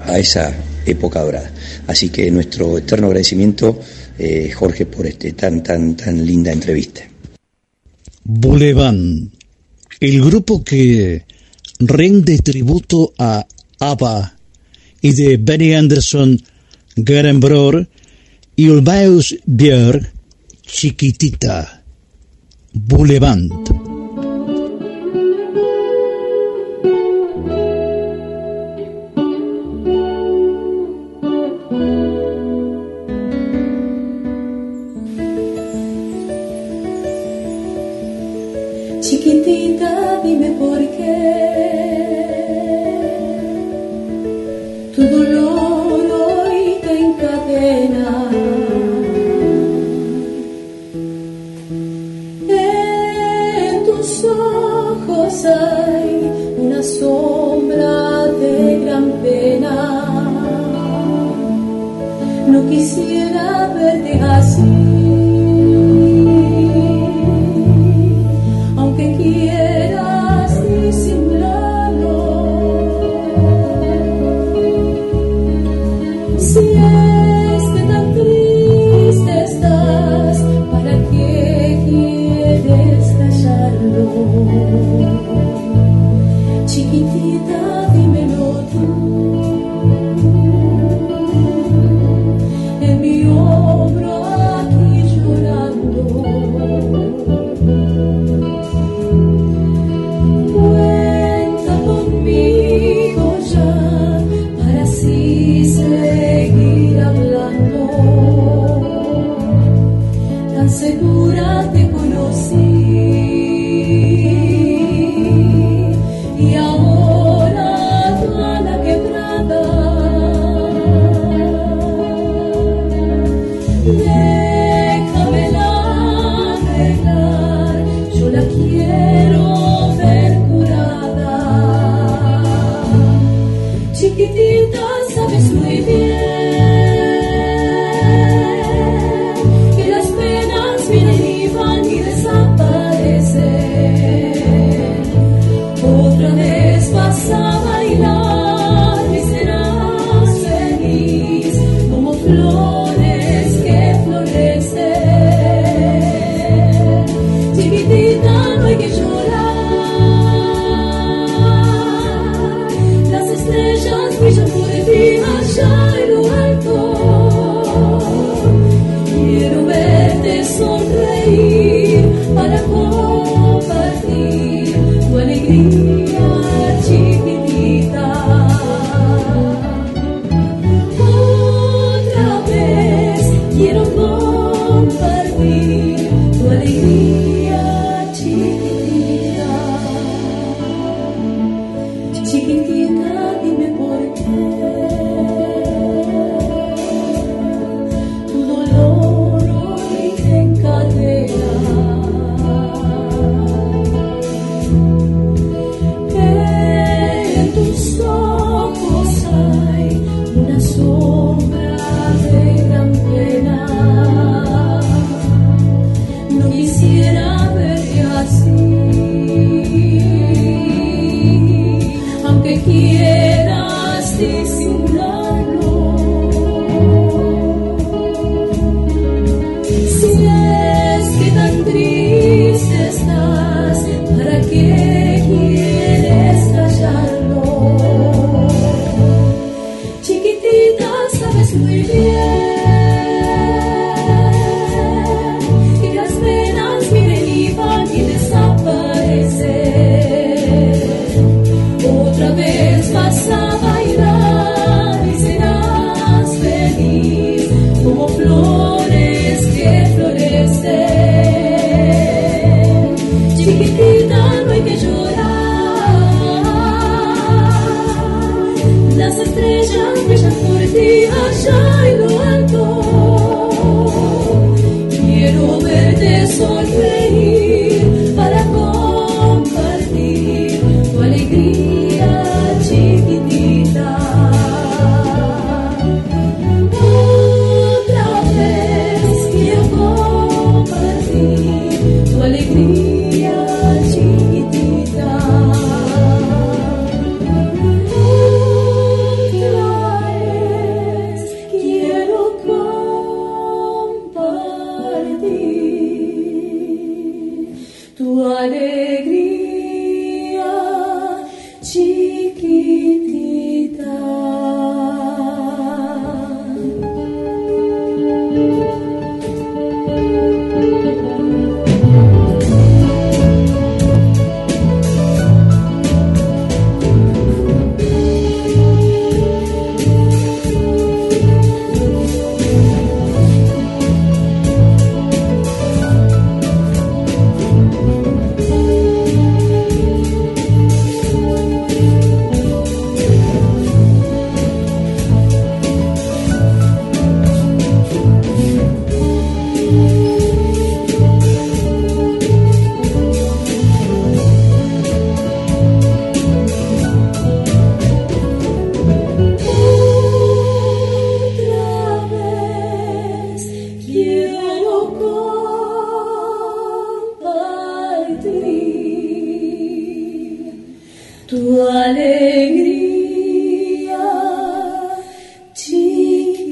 a esa época dorada. Así que nuestro eterno agradecimiento, eh, Jorge, por este tan, tan, tan linda entrevista. Boulevard, el grupo que rinde tributo a ABBA y de Benny Anderson, Garen Bror y Ulvaeus Björk, Chiquitita. Boulevard. Tu dolor tu alegría chiquitita.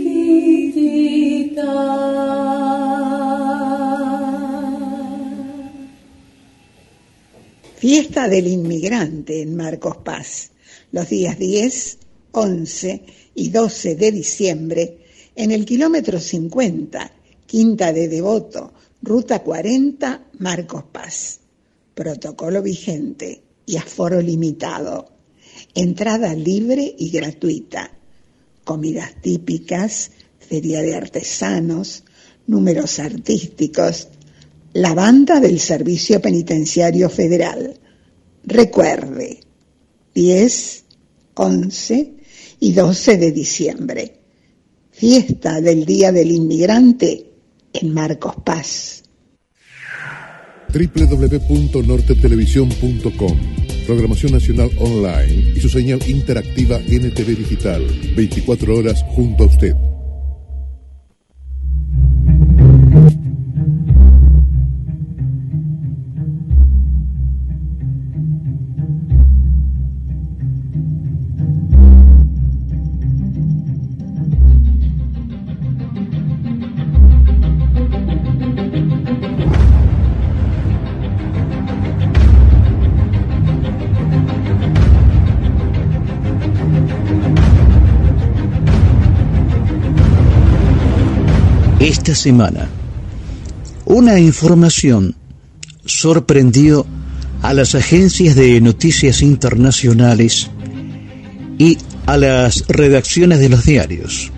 Fiesta del inmigrante en Marcos Paz, los días 10, 11 y 12 de diciembre, en el kilómetro 50, Quinta de Devoto, Ruta 40, Marcos Paz. Protocolo vigente y aforo limitado. Entrada libre y gratuita. Comidas típicas, feria de artesanos, números artísticos, la banda del Servicio Penitenciario Federal. Recuerde, 10, 11 y 12 de diciembre. Fiesta del Día del Inmigrante en Marcos Paz. www.nortetelevisión.com Programación Nacional Online y su señal interactiva NTV Digital. 24 horas junto a usted. Esta semana, una información sorprendió a las agencias de noticias internacionales y a las redacciones de los diarios.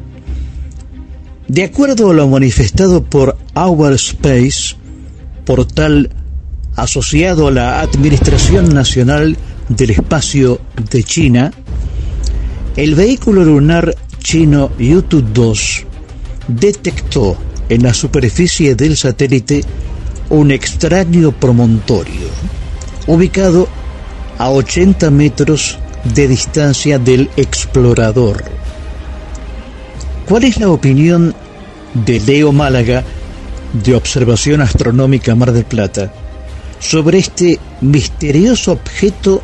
De acuerdo a lo manifestado por Our Space, portal asociado a la Administración Nacional del Espacio de China, el vehículo lunar chino Yutu-2 detectó en la superficie del satélite un extraño promontorio, ubicado a 80 metros de distancia del explorador. ¿Cuál es la opinión de Leo Málaga de Observación Astronómica Mar del Plata sobre este misterioso objeto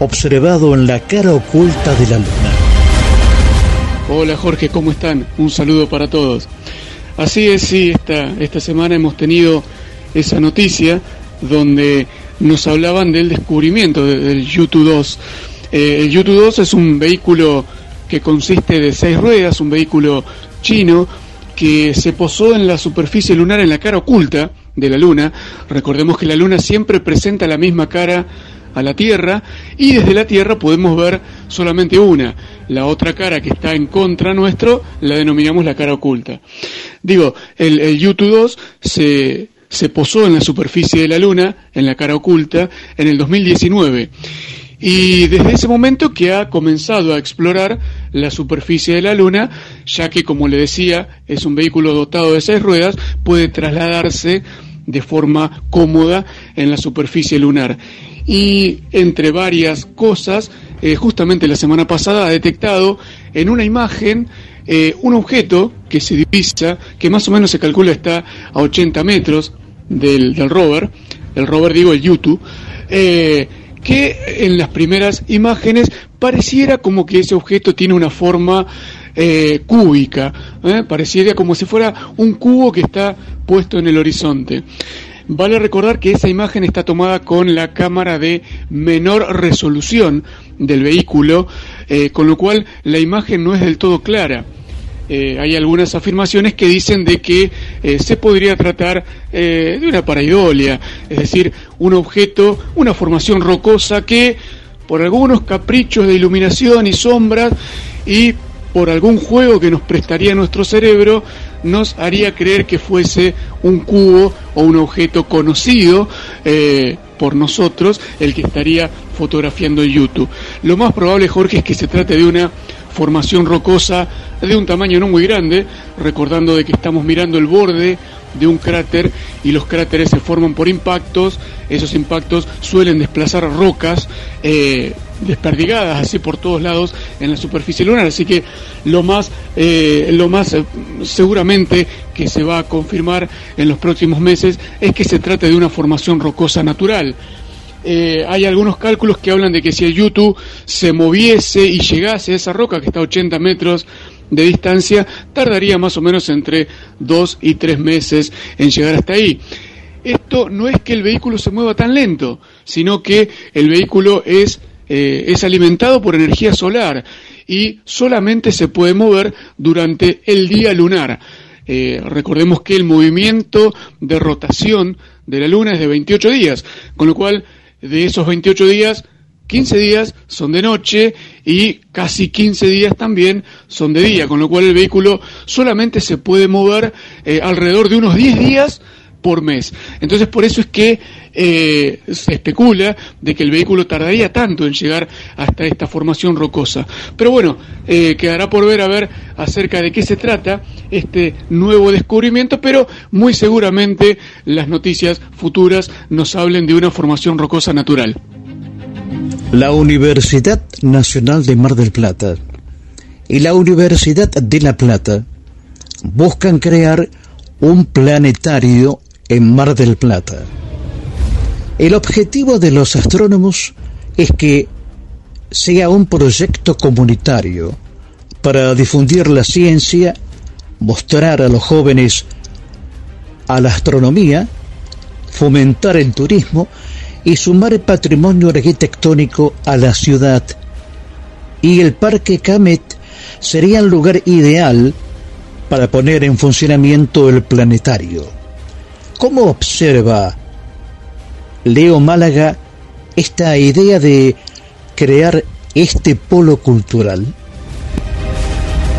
observado en la cara oculta de la Luna? Hola Jorge, ¿cómo están? Un saludo para todos. Así es, sí, esta, esta semana hemos tenido esa noticia donde nos hablaban del descubrimiento de- del Yutu-2. Eh, el Yutu-2 es un vehículo que consiste de seis ruedas, un vehículo chino que se posó en la superficie lunar en la cara oculta de la Luna. Recordemos que la Luna siempre presenta la misma cara a la Tierra y desde la Tierra podemos ver solamente una. La otra cara que está en contra nuestro la denominamos la cara oculta. Digo, el, el Yutu-2 se, se posó en la superficie de la Luna, en la cara oculta, en el 2019. Y desde ese momento que ha comenzado a explorar la superficie de la Luna, ya que, como le decía, es un vehículo dotado de seis ruedas, puede trasladarse de forma cómoda en la superficie lunar. Y entre varias cosas, eh, justamente la semana pasada ha detectado en una imagen eh, un objeto que se divisa, que más o menos se calcula está a 80 metros del, del rover, el rover digo el YouTube, eh, que en las primeras imágenes pareciera como que ese objeto tiene una forma cúbica, pareciera como si fuera un cubo que está puesto en el horizonte. Vale recordar que esa imagen está tomada con la cámara de menor resolución del vehículo, eh, con lo cual la imagen no es del todo clara. Eh, hay algunas afirmaciones que dicen de que eh, se podría tratar de una paraidolia, es decir, un objeto, una formación rocosa que por algunos caprichos de iluminación y sombras y por algún juego que nos prestaría nuestro cerebro, nos haría creer que fuese un cubo o un objeto conocido por nosotros el que estaría fotografiando en YouTube. Lo más probable, Jorge, es que se trate de una formación rocosa de un tamaño no muy grande, recordando de que estamos mirando el borde de un cráter y los cráteres se forman por impactos, esos impactos suelen desplazar rocas eh, desperdigadas así por todos lados en la superficie lunar, así que lo más, eh, lo más eh, seguramente que se va a confirmar en los próximos meses es que se trata de una formación rocosa natural. Eh, hay algunos cálculos que hablan de que si el YouTube se moviese y llegase a esa roca que está a 80 metros de distancia, tardaría más o menos entre 2 y 3 meses en llegar hasta ahí. Esto no es que el vehículo se mueva tan lento, sino que el vehículo es, eh, es alimentado por energía solar y solamente se puede mover durante el día lunar. Eh, recordemos que el movimiento de rotación de la Luna es de 28 días, con lo cual de esos 28 días, 15 días son de noche y casi 15 días también son de día, con lo cual el vehículo solamente se puede mover eh, alrededor de unos 10 días por mes. Entonces por eso es que eh, se especula de que el vehículo tardaría tanto en llegar hasta esta formación rocosa. Pero bueno, eh, quedará por ver a ver acerca de qué se trata este nuevo descubrimiento, pero muy seguramente las noticias futuras nos hablen de una formación rocosa natural. La Universidad Nacional de Mar del Plata y la Universidad de La Plata buscan crear un planetario en Mar del Plata. El objetivo de los astrónomos es que sea un proyecto comunitario para difundir la ciencia, mostrar a los jóvenes a la astronomía, fomentar el turismo y sumar patrimonio arquitectónico a la ciudad. Y el Parque Camet sería el lugar ideal para poner en funcionamiento el planetario. ¿Cómo observa Leo Málaga esta idea de crear este polo cultural?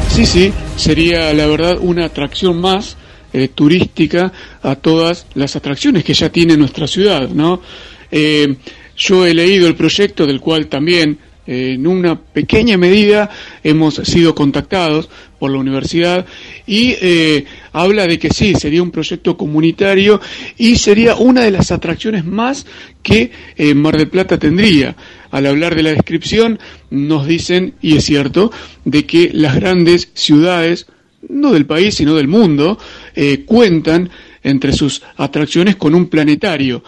Sí, sí, sería la verdad una atracción más eh, turística a todas las atracciones que ya tiene nuestra ciudad, ¿no? Eh, yo he leído el proyecto del cual también eh, en una pequeña medida hemos sido contactados por la universidad y habla de que sí, sería un proyecto comunitario y sería una de las atracciones más que eh, Mar del Plata tendría. Al hablar de la descripción nos dicen, y es cierto, de que las grandes ciudades, no del país, sino del mundo, cuentan entre sus atracciones con un planetario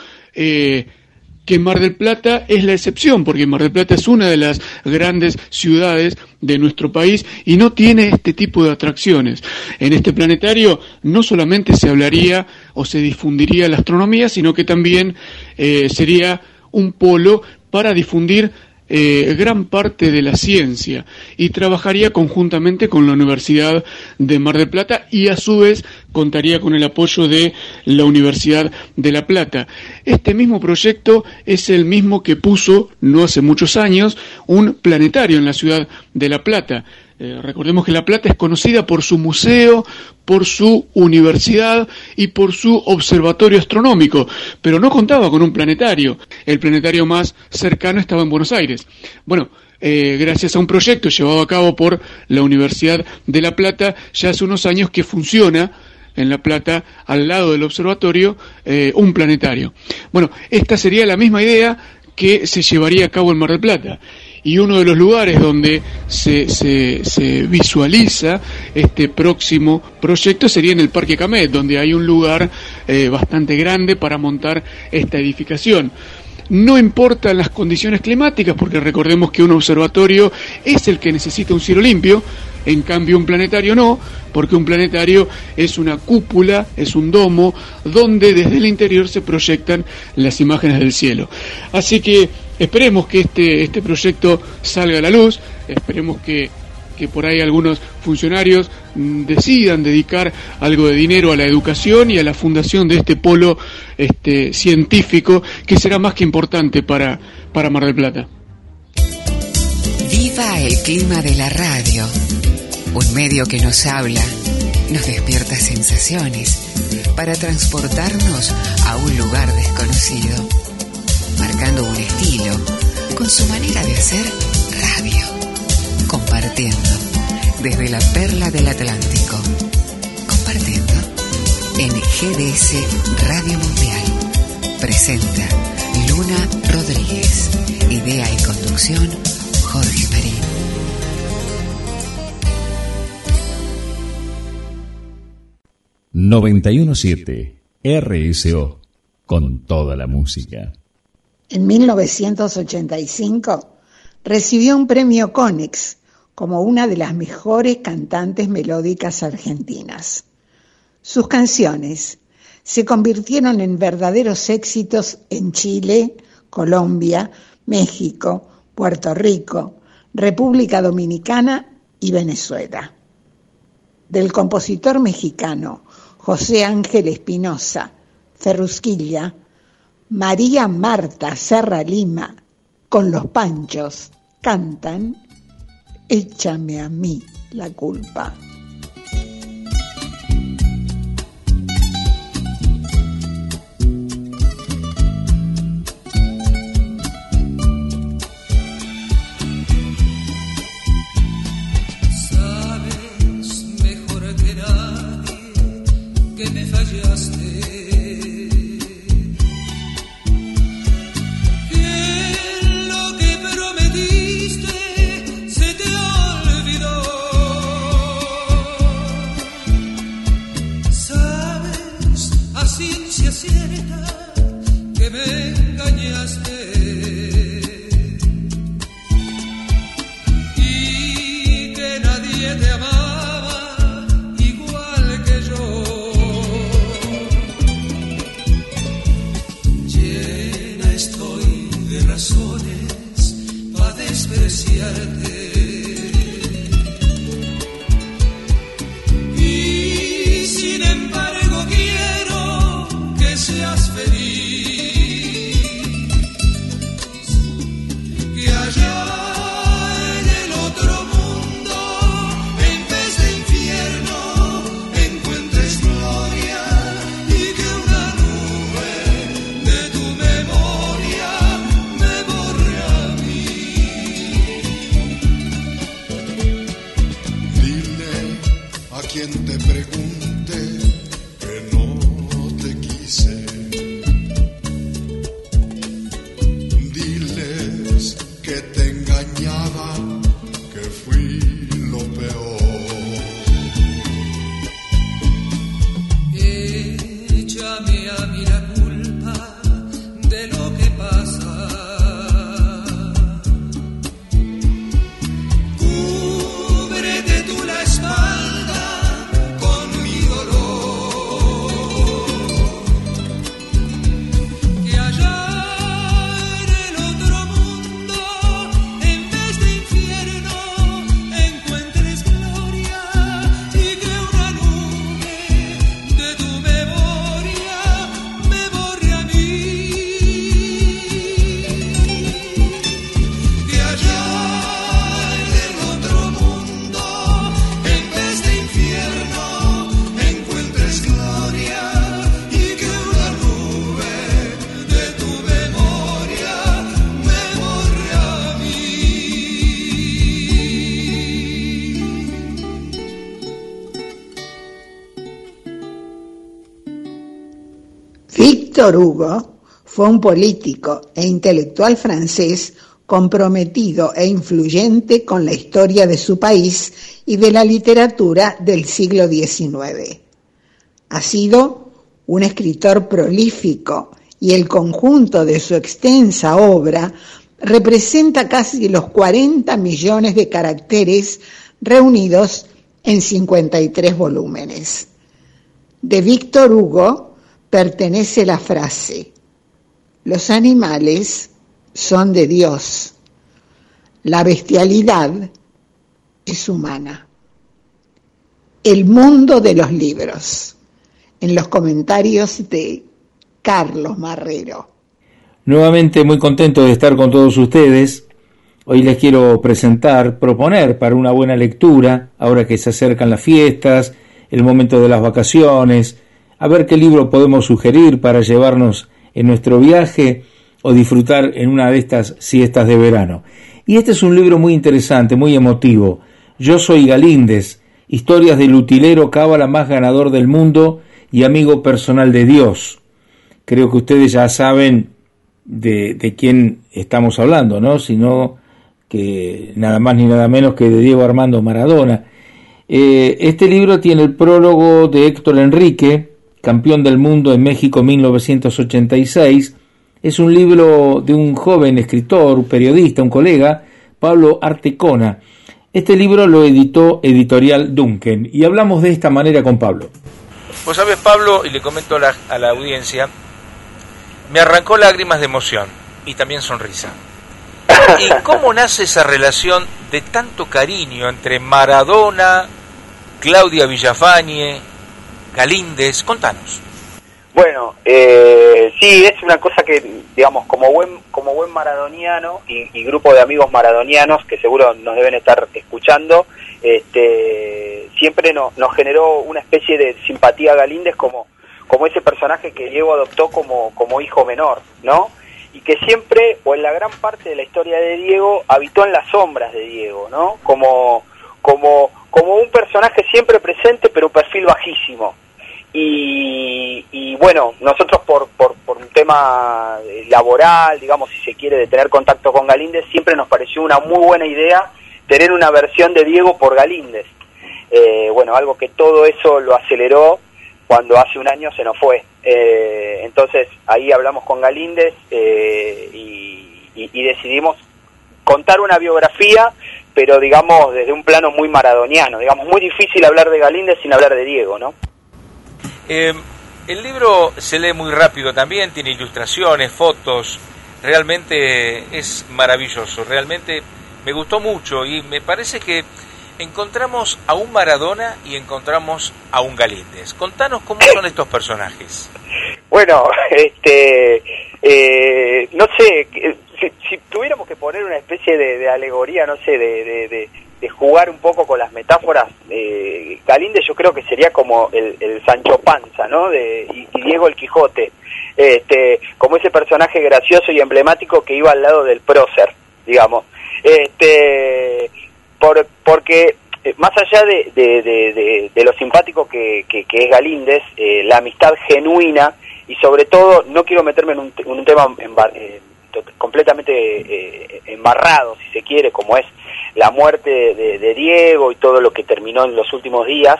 que Mar del Plata es la excepción, porque Mar del Plata es una de las grandes ciudades de nuestro país y no tiene este tipo de atracciones. En este planetario no solamente se hablaría o se difundiría la astronomía, sino que también eh, sería un polo para difundir eh, gran parte de la ciencia y trabajaría conjuntamente con la Universidad de Mar del Plata y a su vez contaría con el apoyo de la Universidad de La Plata. Este mismo proyecto es el mismo que puso, no hace muchos años, un planetario en la ciudad de La Plata. Eh, recordemos que La Plata es conocida por su museo, por su universidad y por su observatorio astronómico, pero no contaba con un planetario. El planetario más cercano estaba en Buenos Aires. Bueno, eh, gracias a un proyecto llevado a cabo por la Universidad de La Plata ya hace unos años que funciona en La Plata, al lado del observatorio, eh, un planetario. Bueno, esta sería la misma idea que se llevaría a cabo en Mar del Plata. Y uno de los lugares donde se, se, visualiza este próximo proyecto sería en el Parque Camet, donde hay un lugar eh, bastante grande para montar esta edificación. No importan las condiciones climáticas, porque recordemos que un observatorio es el que necesita un cielo limpio, en cambio un planetario no, porque un planetario es una cúpula, es un domo, donde desde el interior se proyectan las imágenes del cielo. Así que esperemos que este, este proyecto salga a la luz, esperemos que que por ahí algunos funcionarios mm, decidan dedicar algo de dinero a la educación y a la fundación de este polo este, científico que será más que importante para, para Mar del Plata. Viva el clima de la radio, un medio que nos habla, nos despierta sensaciones para transportarnos a un lugar desconocido, marcando un con su manera de hacer radio compartiendo desde la perla del Atlántico. Compartiendo en GDS Radio Mundial. Presenta Luna Rodríguez. Idea y conducción Jorge Marín. ...917... RSO... ...con toda la música. En 1985 recibió un premio Conex como una de las mejores cantantes melódicas argentinas. Sus canciones se convirtieron en verdaderos éxitos en Chile, Colombia, México, Puerto Rico, República Dominicana y Venezuela. Del compositor mexicano José Ángel Espinosa, Ferrusquilla, María Marta Serra Lima, con los panchos, cantan Échame a mí la culpa. Hugo fue un político e intelectual francés comprometido e influyente con la historia de su país y de la literatura del siglo XIX. Ha sido un escritor prolífico y el conjunto de su extensa obra representa casi los 40 millones de caracteres reunidos en 53 volúmenes. De Víctor Hugo pertenece la frase, los animales son de Dios, la bestialidad es humana. El mundo de los libros, en los comentarios de Carlos Marrero. Nuevamente muy contento de estar con todos ustedes. Hoy les quiero presentar, proponer para una buena lectura, ahora que se acercan las fiestas, el momento de las vacaciones, a ver qué libro podemos sugerir para llevarnos en nuestro viaje o disfrutar en una de estas siestas de verano. Y este es un libro muy interesante, muy emotivo. Yo soy Galíndez, historias del utilero cábala más ganador del mundo y amigo personal de Dios. Creo que ustedes ya saben de, quién estamos hablando, ¿no? Sino que nada más ni nada menos que de Diego Armando Maradona. Eh, este libro tiene el prólogo de Héctor Enrique, campeón del mundo en México 1986. Es un libro de un joven escritor, periodista, un colega, Pablo Artecona. Este libro lo editó Editorial Duncan y hablamos de esta manera con Pablo. Pues sabes, Pablo, y le comento a la, a la audiencia, me arrancó lágrimas de emoción y también sonrisa. [COUGHS] ¿Y cómo nace esa relación de tanto cariño entre Maradona, Claudia Villafañe, Galíndez? Contanos. Bueno, eh, sí, es una cosa que, digamos, como buen como buen maradoniano y, grupo de amigos maradonianos que seguro nos deben estar escuchando, este, siempre no- nos generó una especie de simpatía a Galíndez como, como ese personaje que Diego adoptó como, como hijo menor, ¿no? Y que siempre, o en la gran parte de la historia de Diego, habitó en las sombras de Diego, ¿no? Como, como, como un personaje siempre presente, pero perfil bajísimo. Y, y bueno, nosotros por, por, por un tema eh, laboral, digamos, si se quiere, de tener contacto con Galíndez, siempre nos pareció una muy buena idea tener una versión de Diego por Galíndez. Eh, bueno, algo que todo eso lo aceleró cuando hace un año se nos fue. Eh, entonces ahí hablamos con Galíndez eh, y, y- y decidimos contar una biografía, pero digamos desde un plano muy maradoniano. Digamos, muy difícil hablar de Galíndez sin hablar de Diego, ¿no? Eh, el libro se lee muy rápido también, tiene ilustraciones, fotos, realmente es maravilloso, realmente me gustó mucho y me parece que encontramos a un Maradona y encontramos a un Galíndez. Contanos cómo son estos personajes. Bueno, [LAUGHS] este, eh, no sé, si, si tuviéramos que poner una especie de, de alegoría, no sé, de, de- de- de jugar un poco con las metáforas, eh, yo creo que sería como el, Sancho Panza, ¿no? De, y, Diego el Quijote, este, como ese personaje gracioso y emblemático que iba al lado del prócer, digamos. Este, por, porque eh, más allá de, de, de- de- lo simpático que, que- que es Galíndez, eh, la amistad genuina y sobre todo no quiero meterme en un, te- un tema eh, completamente embarrado, si se quiere, como es la muerte de, de Diego y todo lo que terminó en los últimos días.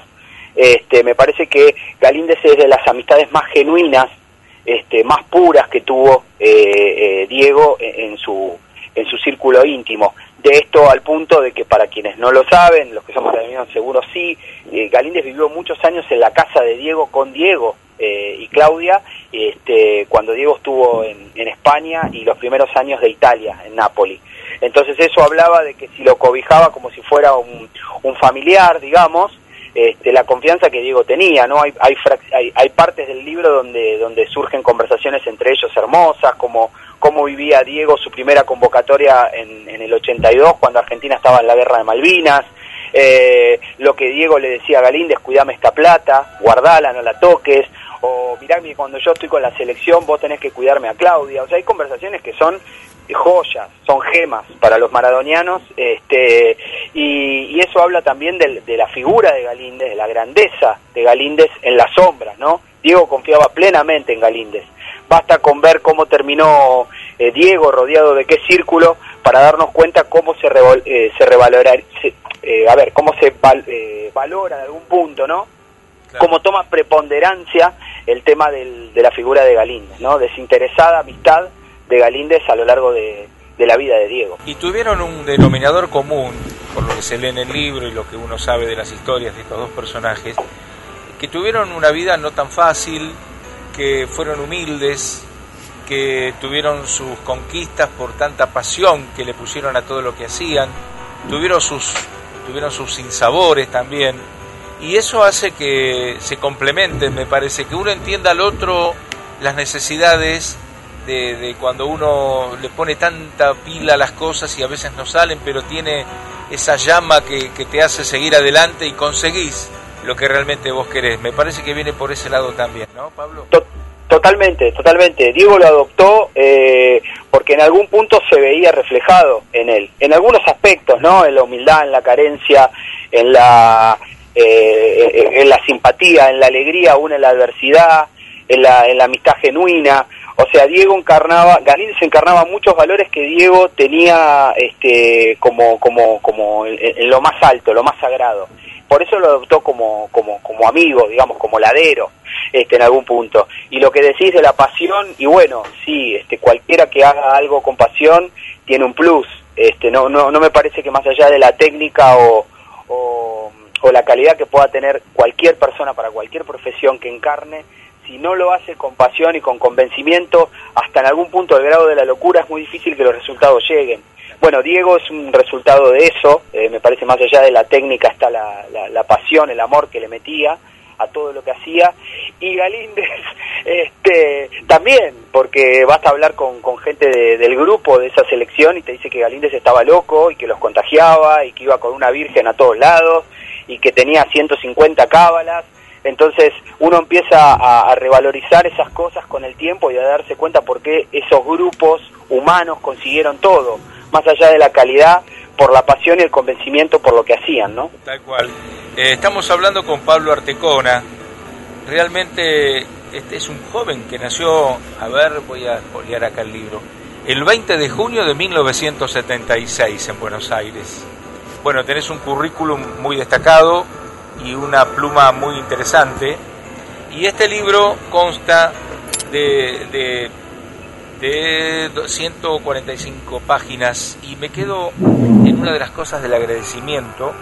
Este, me parece que Galíndez es de las amistades más genuinas, este, más puras que tuvo eh, eh, Diego en, su en su círculo íntimo. De esto al punto de que para quienes no lo saben, los que somos amigos seguros sí, eh, Galíndez vivió muchos años en la casa de Diego con Diego eh, y Claudia, este, cuando Diego estuvo en, en España y los primeros años de Italia, en Nápoli. Entonces eso hablaba de que si lo cobijaba como si fuera un, familiar, digamos, este, la confianza que Diego tenía, ¿no? Hay, hay, hay, hay partes del libro donde, donde surgen conversaciones entre ellos hermosas, como cómo vivía Diego su primera convocatoria en, en el 82, cuando Argentina estaba en la guerra de Malvinas, eh, lo que Diego le decía a Galíndez, cuidame esta plata, guardala, no la toques, o mirá cuando yo estoy con la selección vos tenés que cuidarme a Claudia, o sea, hay conversaciones que son joyas, son gemas para los maradonianos, este, y, y eso habla también del- de la figura de Galíndez, de la grandeza de Galíndez en las sombras, ¿no? Diego confiaba plenamente en Galíndez. Basta con ver cómo terminó eh, Diego rodeado de qué círculo para darnos cuenta cómo se, revol- eh, se revalora, se- eh, a ver, cómo se val- eh, valora en algún punto, ¿no? Cómo toma preponderancia el tema del- de la figura de Galíndez, ¿no? Desinteresada amistad de Galíndez a lo largo de, la vida de Diego. Y tuvieron un denominador común, por lo que se lee en el libro y lo que uno sabe de las historias de estos dos personajes, que tuvieron una vida no tan fácil, que fueron humildes, que tuvieron sus conquistas por tanta pasión que le pusieron a todo lo que hacían, tuvieron sus, tuvieron sus sinsabores también, y eso hace que se complementen, me parece, que uno entienda al otro las necesidades de, cuando uno le pone tanta pila a las cosas y a veces no salen, pero tiene esa llama que, te hace seguir adelante y conseguís lo que realmente vos querés. Me parece que viene por ese lado también, ¿no, Pablo? Totalmente, totalmente. Diego lo adoptó eh, porque en algún punto se veía reflejado en él, en algunos aspectos, ¿no? En la humildad, en la carencia, en la, eh, en la simpatía, en la alegría, aún en la adversidad, en la, en la amistad genuina. O sea, Diego encarnaba, Galíndez encarnaba muchos valores que Diego tenía este, como, como, como lo más alto, lo más sagrado. Por eso lo adoptó como, como, como amigo, digamos, como ladero este, en algún punto. Y lo que decís de la pasión, y bueno, sí, este, cualquiera que haga algo con pasión tiene un plus. Este, no, no, no me parece que más allá de la técnica o, o la calidad que pueda tener cualquier persona para cualquier profesión que encarne, si no lo hace con pasión y con convencimiento, hasta en algún punto del grado de la locura es muy difícil que los resultados lleguen. Bueno, Diego es un resultado de eso, eh, me parece más allá de la técnica está la, la, la pasión, el amor que le metía a todo lo que hacía, y Galíndez [LAUGHS] este, también, porque basta hablar con, con gente de- del grupo de esa selección y te dice que Galíndez estaba loco y que los contagiaba y que iba con una virgen a todos lados y que tenía 150 cábalas. Entonces uno empieza a, revalorizar esas cosas con el tiempo y a darse cuenta por qué esos grupos humanos consiguieron todo, más allá de la calidad, por la pasión y el convencimiento por lo que hacían, ¿no? Tal cual. Eh, estamos hablando con Pablo Artecona. Realmente este es un joven que nació, a ver, voy a poliar acá el libro, el 20 de junio de 1976 en Buenos Aires. Bueno, tenés un currículum muy destacado y una pluma muy interesante. Y este libro consta de, de, de 145 páginas y me quedo en una de las cosas del agradecimiento.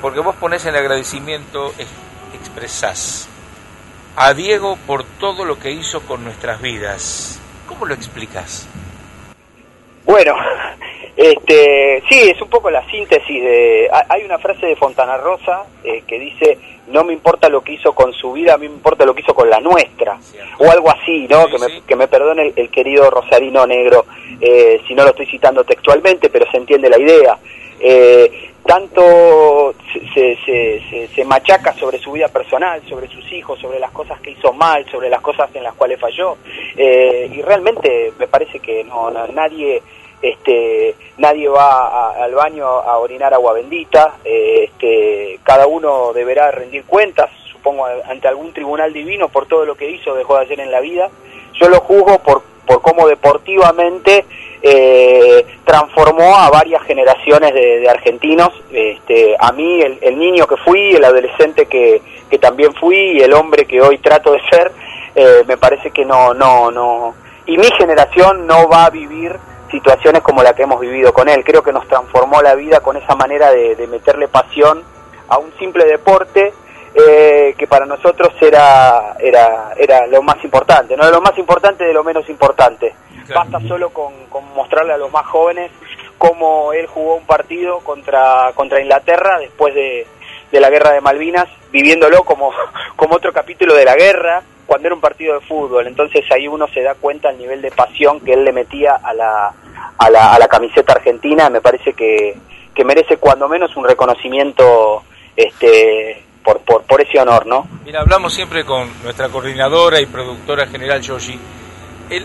Porque vos ponés en el agradecimiento, ex- expresás a Diego por todo lo que hizo con nuestras vidas. ¿Cómo lo explicas? Bueno, este, sí, es un poco la síntesis de... ha- Hay una frase de Fontana Rosa eh, que dice, no me importa lo que hizo con su vida, a mí me importa lo que hizo con la nuestra. O algo así, ¿no? que, me, que me perdone el, el querido Rosarino Negro eh, si no lo estoy citando textualmente, pero se entiende la idea. Eh, tanto se, se, se- se- se machaca sobre su vida personal, sobre sus hijos, sobre las cosas que hizo mal, sobre las cosas en las cuales falló. Eh, y realmente me parece que no, no- nadie este nadie va a- al baño a orinar agua bendita eh, este cada uno deberá rendir cuentas supongo ante algún tribunal divino por todo lo que hizo dejó de hacer en la vida. Yo lo juzgo por por cómo deportivamente eh, transformó a varias generaciones de, argentinos este a mí el, niño que fui el adolescente que, que también fui y el hombre que hoy trato de ser eh, me parece que no no no y mi generación no va a vivir situaciones como la que hemos vivido con él. Creo que nos transformó la vida con esa manera de, de meterle pasión a un simple deporte eh, que para nosotros era, era, era lo más importante, no lo más importante de lo menos importante. Basta solo con, con mostrarle a los más jóvenes cómo él jugó un partido contra, contra Inglaterra después de, de la guerra de Malvinas, viviéndolo como, [LAUGHS] como otro capítulo de la guerra, cuando era un partido de fútbol. Entonces ahí uno se da cuenta el nivel de pasión que él le metía a la, a la, a la camiseta argentina. Me parece que, que merece cuando menos un reconocimiento este, por, por, por ese honor, ¿no? Mira, hablamos siempre con nuestra coordinadora y productora general Yoshi. Eh,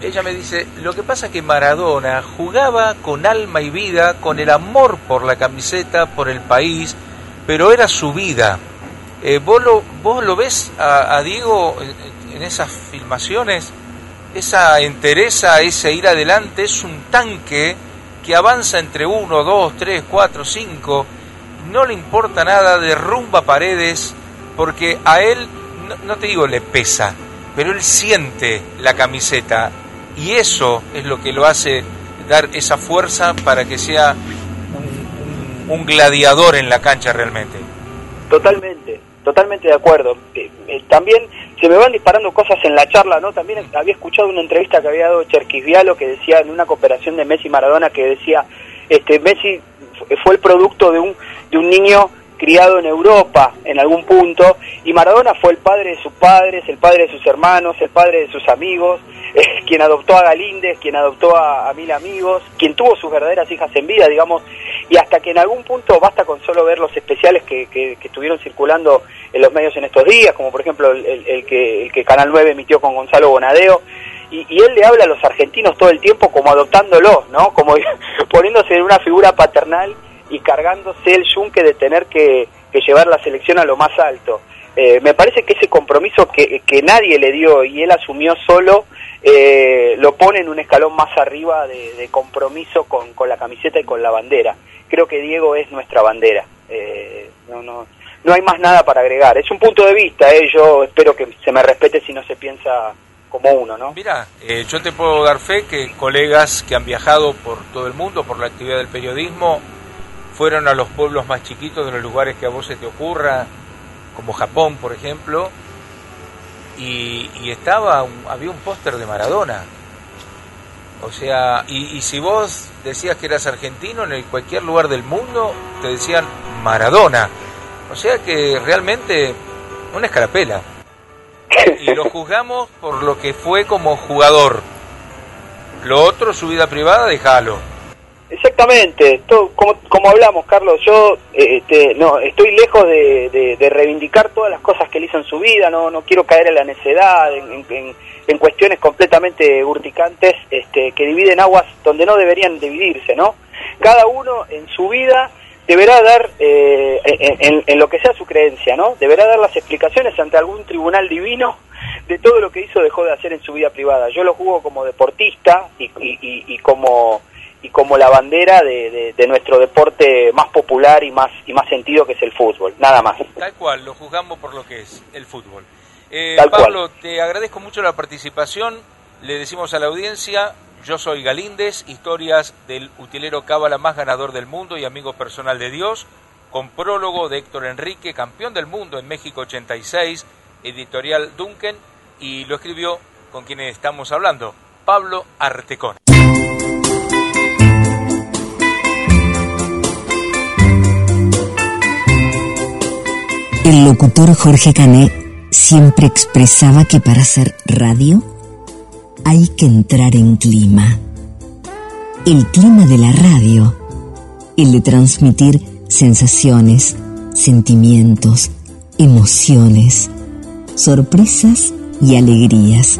ella me dice, lo que pasa es que Maradona jugaba con alma y vida, con el amor por la camiseta, por el país, pero era su vida. Eh, ¿vos, lo, ¿Vos lo ves a, a Diego en esas filmaciones? Esa entereza, ese ir adelante, es un tanque que avanza entre uno, dos, tres, cuatro, cinco, no le importa nada, derrumba paredes, porque a él, no, te digo le pesa, pero él siente la camiseta y eso es lo que lo hace dar esa fuerza para que sea un gladiador en la cancha realmente. Totalmente, totalmente de acuerdo. Eh, eh, también se me van disparando cosas en la charla, ¿no? También había escuchado una entrevista que había dado Cherquisvialo que decía en una cooperación de Messi Maradona que decía, este Messi fu- fue el producto de un de un niño criado en Europa en algún punto y Maradona fue el padre de sus padres, el padre de sus hermanos, el padre de sus amigos, [LAUGHS] eh, quien adoptó a Galíndez, quien adoptó a, a mil amigos, quien tuvo sus verdaderas hijas en vida, digamos, y hasta que en algún punto basta con solo ver los especiales que, que- estuvieron circulando en los medios en estos días, como por ejemplo el, que, el que Canal 9 emitió con Gonzalo Bonadeo, y, y él le habla a los argentinos todo el tiempo como adoptándolos, ¿no? Como [LAUGHS] poniéndose en una figura paternal y cargándose el yunque de tener que, que llevar la selección a lo más alto. Eh, me parece que ese compromiso que, que nadie le dio y él asumió solo, eh, lo pone en un escalón más arriba de, de compromiso con, con la camiseta y con la bandera. Creo que Diego es nuestra bandera. Eh, no, no, no hay más nada para agregar. Es un punto de vista, eh, yo espero que se me respete si no se piensa como uno, ¿no? Mira, eh, yo te puedo dar fe que colegas que han viajado por todo el mundo por la actividad del periodismo fueron a los pueblos más chiquitos de los lugares que a vos se te ocurra, como Japón, por ejemplo, y, y estaba había un póster de Maradona. O sea, y, y si vos decías que eras argentino, en el- cualquier lugar del mundo te decían Maradona. O sea que realmente una escarapela. [LAUGHS] Y lo juzgamos por lo que fue como jugador. Lo otro, su vida privada, déjalo. Exactamente, todo, como, como hablamos, Carlos, yo este, no estoy lejos de, de- reivindicar todas las cosas que él hizo en su vida, no, no quiero caer en la necedad, en, en- cuestiones completamente urticantes este, que dividen aguas donde no deberían dividirse, ¿no? Cada uno en su vida deberá dar, eh, en, en- lo que sea su creencia, ¿no? Deberá dar las explicaciones ante algún tribunal divino de todo lo que hizo dejó de hacer en su vida privada. Yo lo juego como deportista y- y como y como la bandera de, de- de nuestro deporte más popular y más y más sentido que es el fútbol, nada más. Tal cual, lo juzgamos por lo que es el fútbol. Eh, Tal cual. Pablo, te agradezco mucho la participación. Le decimos a la audiencia, yo soy Galíndez, historias del utilero cábala más ganador del mundo y amigo personal de Dios, con prólogo de Héctor Enrique, campeón del mundo en México 86, editorial Duncan, y lo escribió con quien estamos hablando, Pablo Artecón. El locutor Jorge Canet siempre expresaba que para hacer radio hay que entrar en clima. El clima de la radio, el de transmitir sensaciones, sentimientos, emociones, sorpresas y alegrías.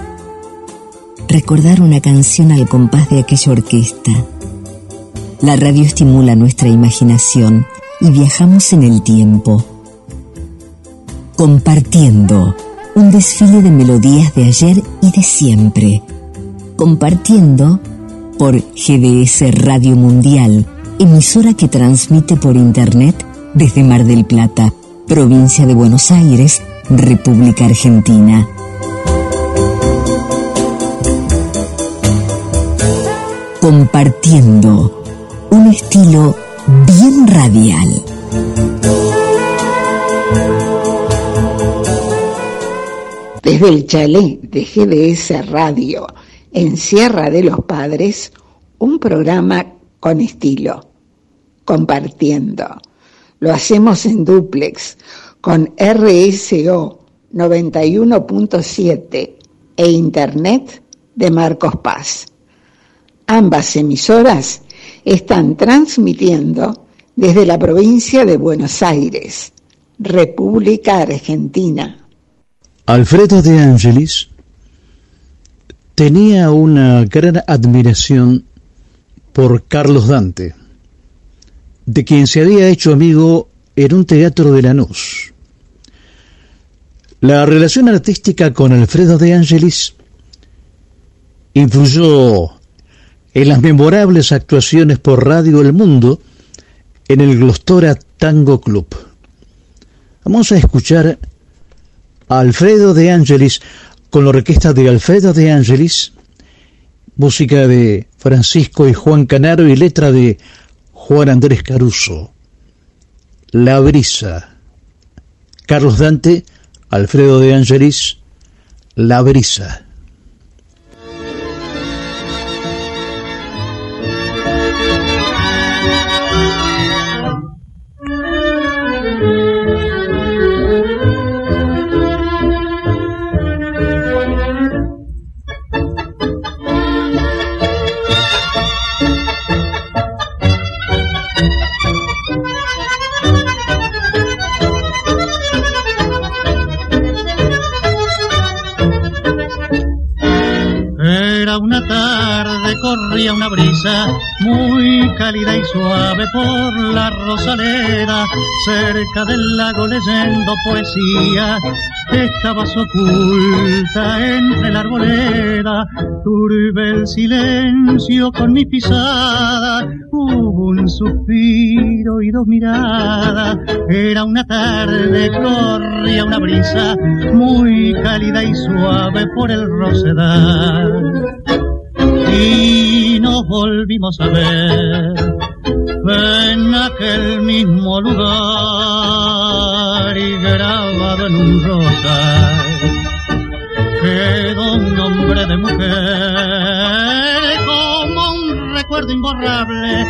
Recordar una canción al compás de aquella orquesta. La radio estimula nuestra imaginación y viajamos en el tiempo compartiendo un desfile de melodías de ayer y de siempre. Compartiendo por GDS Radio Mundial, emisora que transmite por Internet desde Mar del Plata, provincia de Buenos Aires, República Argentina. Compartiendo un estilo bien radial. Desde el chalet de GDS Radio en Sierra de los Padres, un programa con estilo, compartiendo. Lo hacemos en duplex con RSO 91.7 e Internet de Marcos Paz. Ambas emisoras están transmitiendo desde la provincia de Buenos Aires, República Argentina. Alfredo de Angelis tenía una gran admiración por Carlos Dante, de quien se había hecho amigo en un teatro de Lanús. La relación artística con Alfredo de Angelis influyó en las memorables actuaciones por Radio El Mundo en el Glostora Tango Club. Vamos a escuchar Alfredo de Angelis con la orquesta de Alfredo de Angelis, música de Francisco y Juan Canaro y letra de Juan Andrés Caruso. La brisa. Carlos Dante Alfredo de Angelis, La Brisa. Corría una brisa muy cálida y suave por la rosalera, cerca del lago leyendo poesía. Estabas oculta entre la arboleda, turbe el silencio con mi pisada, hubo un suspiro y dos miradas. Era una tarde, corría una brisa muy cálida y suave por el rosedal y nos volvimos a ver en aquel mismo lugar y grabado en un rosal. Quedó un nombre de mujer como un recuerdo imborrable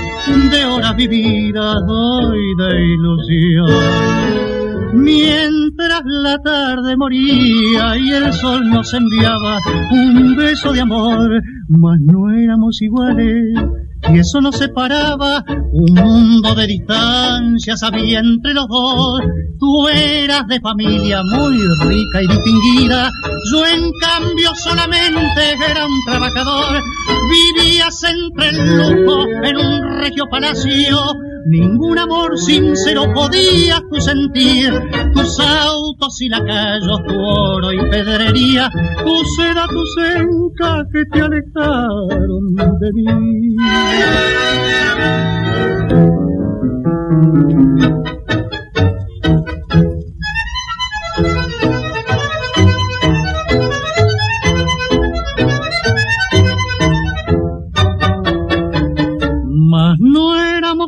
de horas vividas hoy de ilusión. Mientras la tarde moría y el sol nos enviaba un beso de amor, mas no éramos iguales y eso nos separaba, un mundo de distancias había entre los dos. Tú eras de familia muy rica y distinguida, yo en cambio solamente era un trabajador. Vivías entre el lujo en un regio palacio, ningún amor sincero podías tú sentir. Tus autos y lacayos, tu oro y pedrería, tu seda, tu senca que te alejaron de mí. Mas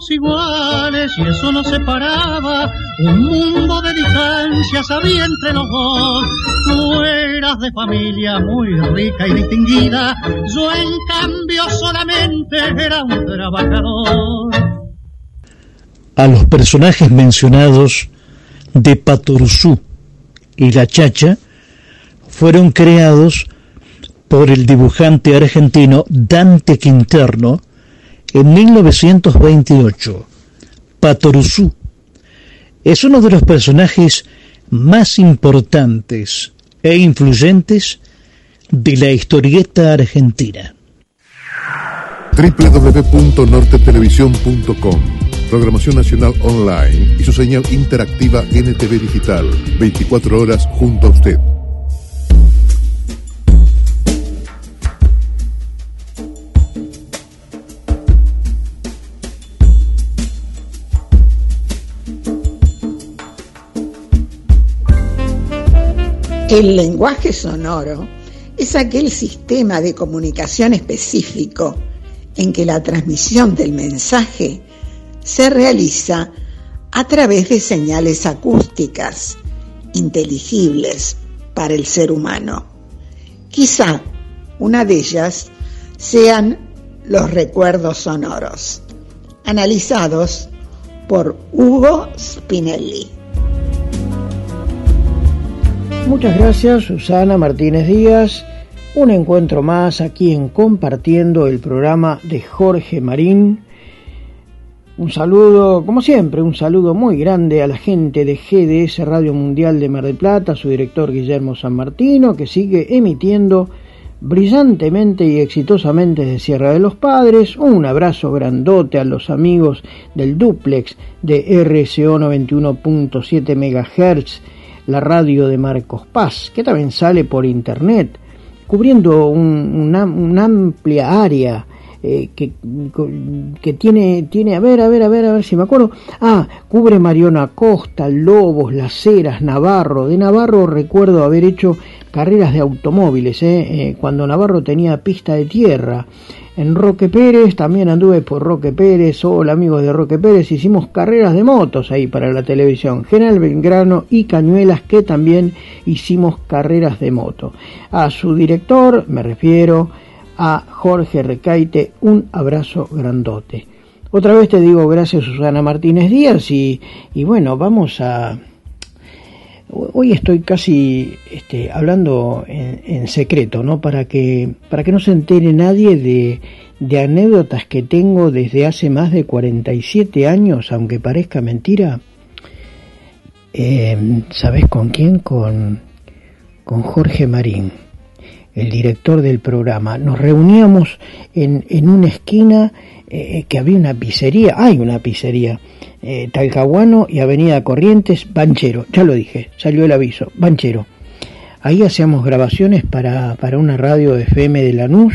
iguales y eso nos separaba. Un mundo de distancias había entre los dos. Tú eras de familia muy rica y distinguida. Yo en cambio solamente era un trabajador. A los personajes mencionados de Patoruzú y La Chacha fueron creados por el dibujante argentino Dante Quinterno en 1928. Patoruzú es uno de los personajes más importantes e influyentes de la historieta argentina. www.nortetelevisión.com Programación Nacional Online y su señal interactiva NTV Digital. 24 horas junto a usted. El lenguaje sonoro es aquel sistema de comunicación específico en que la transmisión del mensaje se realiza a través de señales acústicas inteligibles para el ser humano. Quizá una de ellas sean los recuerdos sonoros, analizados por Hugo Spinelli. Muchas gracias Susana Martínez Díaz. Un encuentro más aquí en Compartiendo el programa de Jorge Marín. Un saludo, como siempre, un saludo muy grande a la gente de GDS Radio Mundial de Mar del Plata, su director Guillermo San Martino, que sigue emitiendo brillantemente y exitosamente desde Sierra de los Padres. Un abrazo grandote a los amigos del duplex de RSO 91.7 MHz la radio de Marcos Paz, que también sale por internet, cubriendo una, una amplia área eh, que, que tiene, tiene, a ver, a ver, a ver, a ver si me acuerdo. Ah, cubre Mariona Costa, Lobos, Las Heras, Navarro. De Navarro recuerdo haber hecho carreras de automóviles, eh, eh, cuando Navarro tenía pista de tierra. En Roque Pérez, también anduve por Roque Pérez, hola amigos de Roque Pérez, hicimos carreras de motos ahí para la televisión. General Belgrano y Cañuelas, que también hicimos carreras de moto. A su director, me refiero, a Jorge Recaite un abrazo grandote. Otra vez te digo gracias Susana Martínez Díaz y, y bueno, vamos a... Hoy estoy casi este, hablando en, secreto, ¿no? Para que, para que no se entere nadie de, de anécdotas que tengo desde hace más de 47 años, aunque parezca mentira. Eh, ¿Sabes con quién? Con, con Jorge Marín el director del programa, nos reuníamos en, en una esquina eh, que había una pizzería, hay una pizzería, eh, Talcahuano y Avenida Corrientes, Banchero, ya lo dije, salió el aviso, Banchero. Ahí hacíamos grabaciones para, para una radio FM de Lanús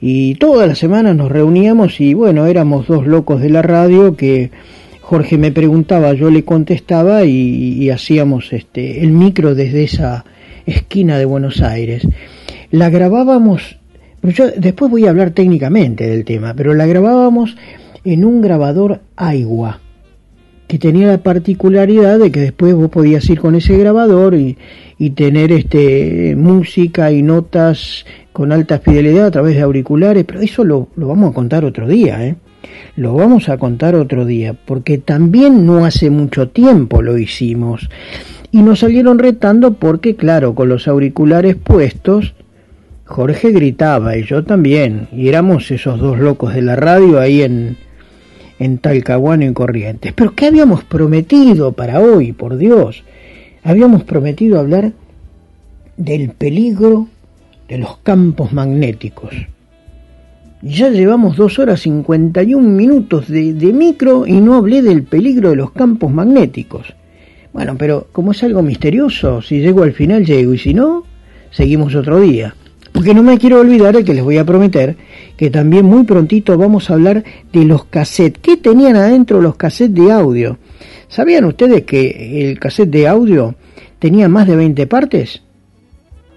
y todas las semanas nos reuníamos y bueno, éramos dos locos de la radio que Jorge me preguntaba, yo le contestaba y, hacíamos este, el micro desde esa esquina de Buenos Aires. La grabábamos, yo después voy a hablar técnicamente del tema, pero la grabábamos en un grabador agua que tenía la particularidad de que después vos podías ir con ese grabador y, y tener este música y notas con alta fidelidad a través de auriculares, pero eso lo, lo vamos a contar otro día, ¿eh? Lo vamos a contar otro día, porque también no hace mucho tiempo lo hicimos. Y nos salieron retando porque, claro, con los auriculares puestos, Jorge gritaba y yo también, y éramos esos dos locos de la radio ahí en, en Talcahuano y Corrientes. Pero ¿qué habíamos prometido para hoy, por Dios? Habíamos prometido hablar del peligro de los campos magnéticos. Ya llevamos dos horas cincuenta y un minutos de, de micro y no hablé del peligro de los campos magnéticos. Bueno, pero como es algo misterioso, si llego al final llego y si no, seguimos otro día. Porque no me quiero olvidar de que les voy a prometer que también muy prontito vamos a hablar de los cassettes. ¿Qué tenían adentro los cassettes de audio? ¿Sabían ustedes que el cassette de audio tenía más de 20 partes?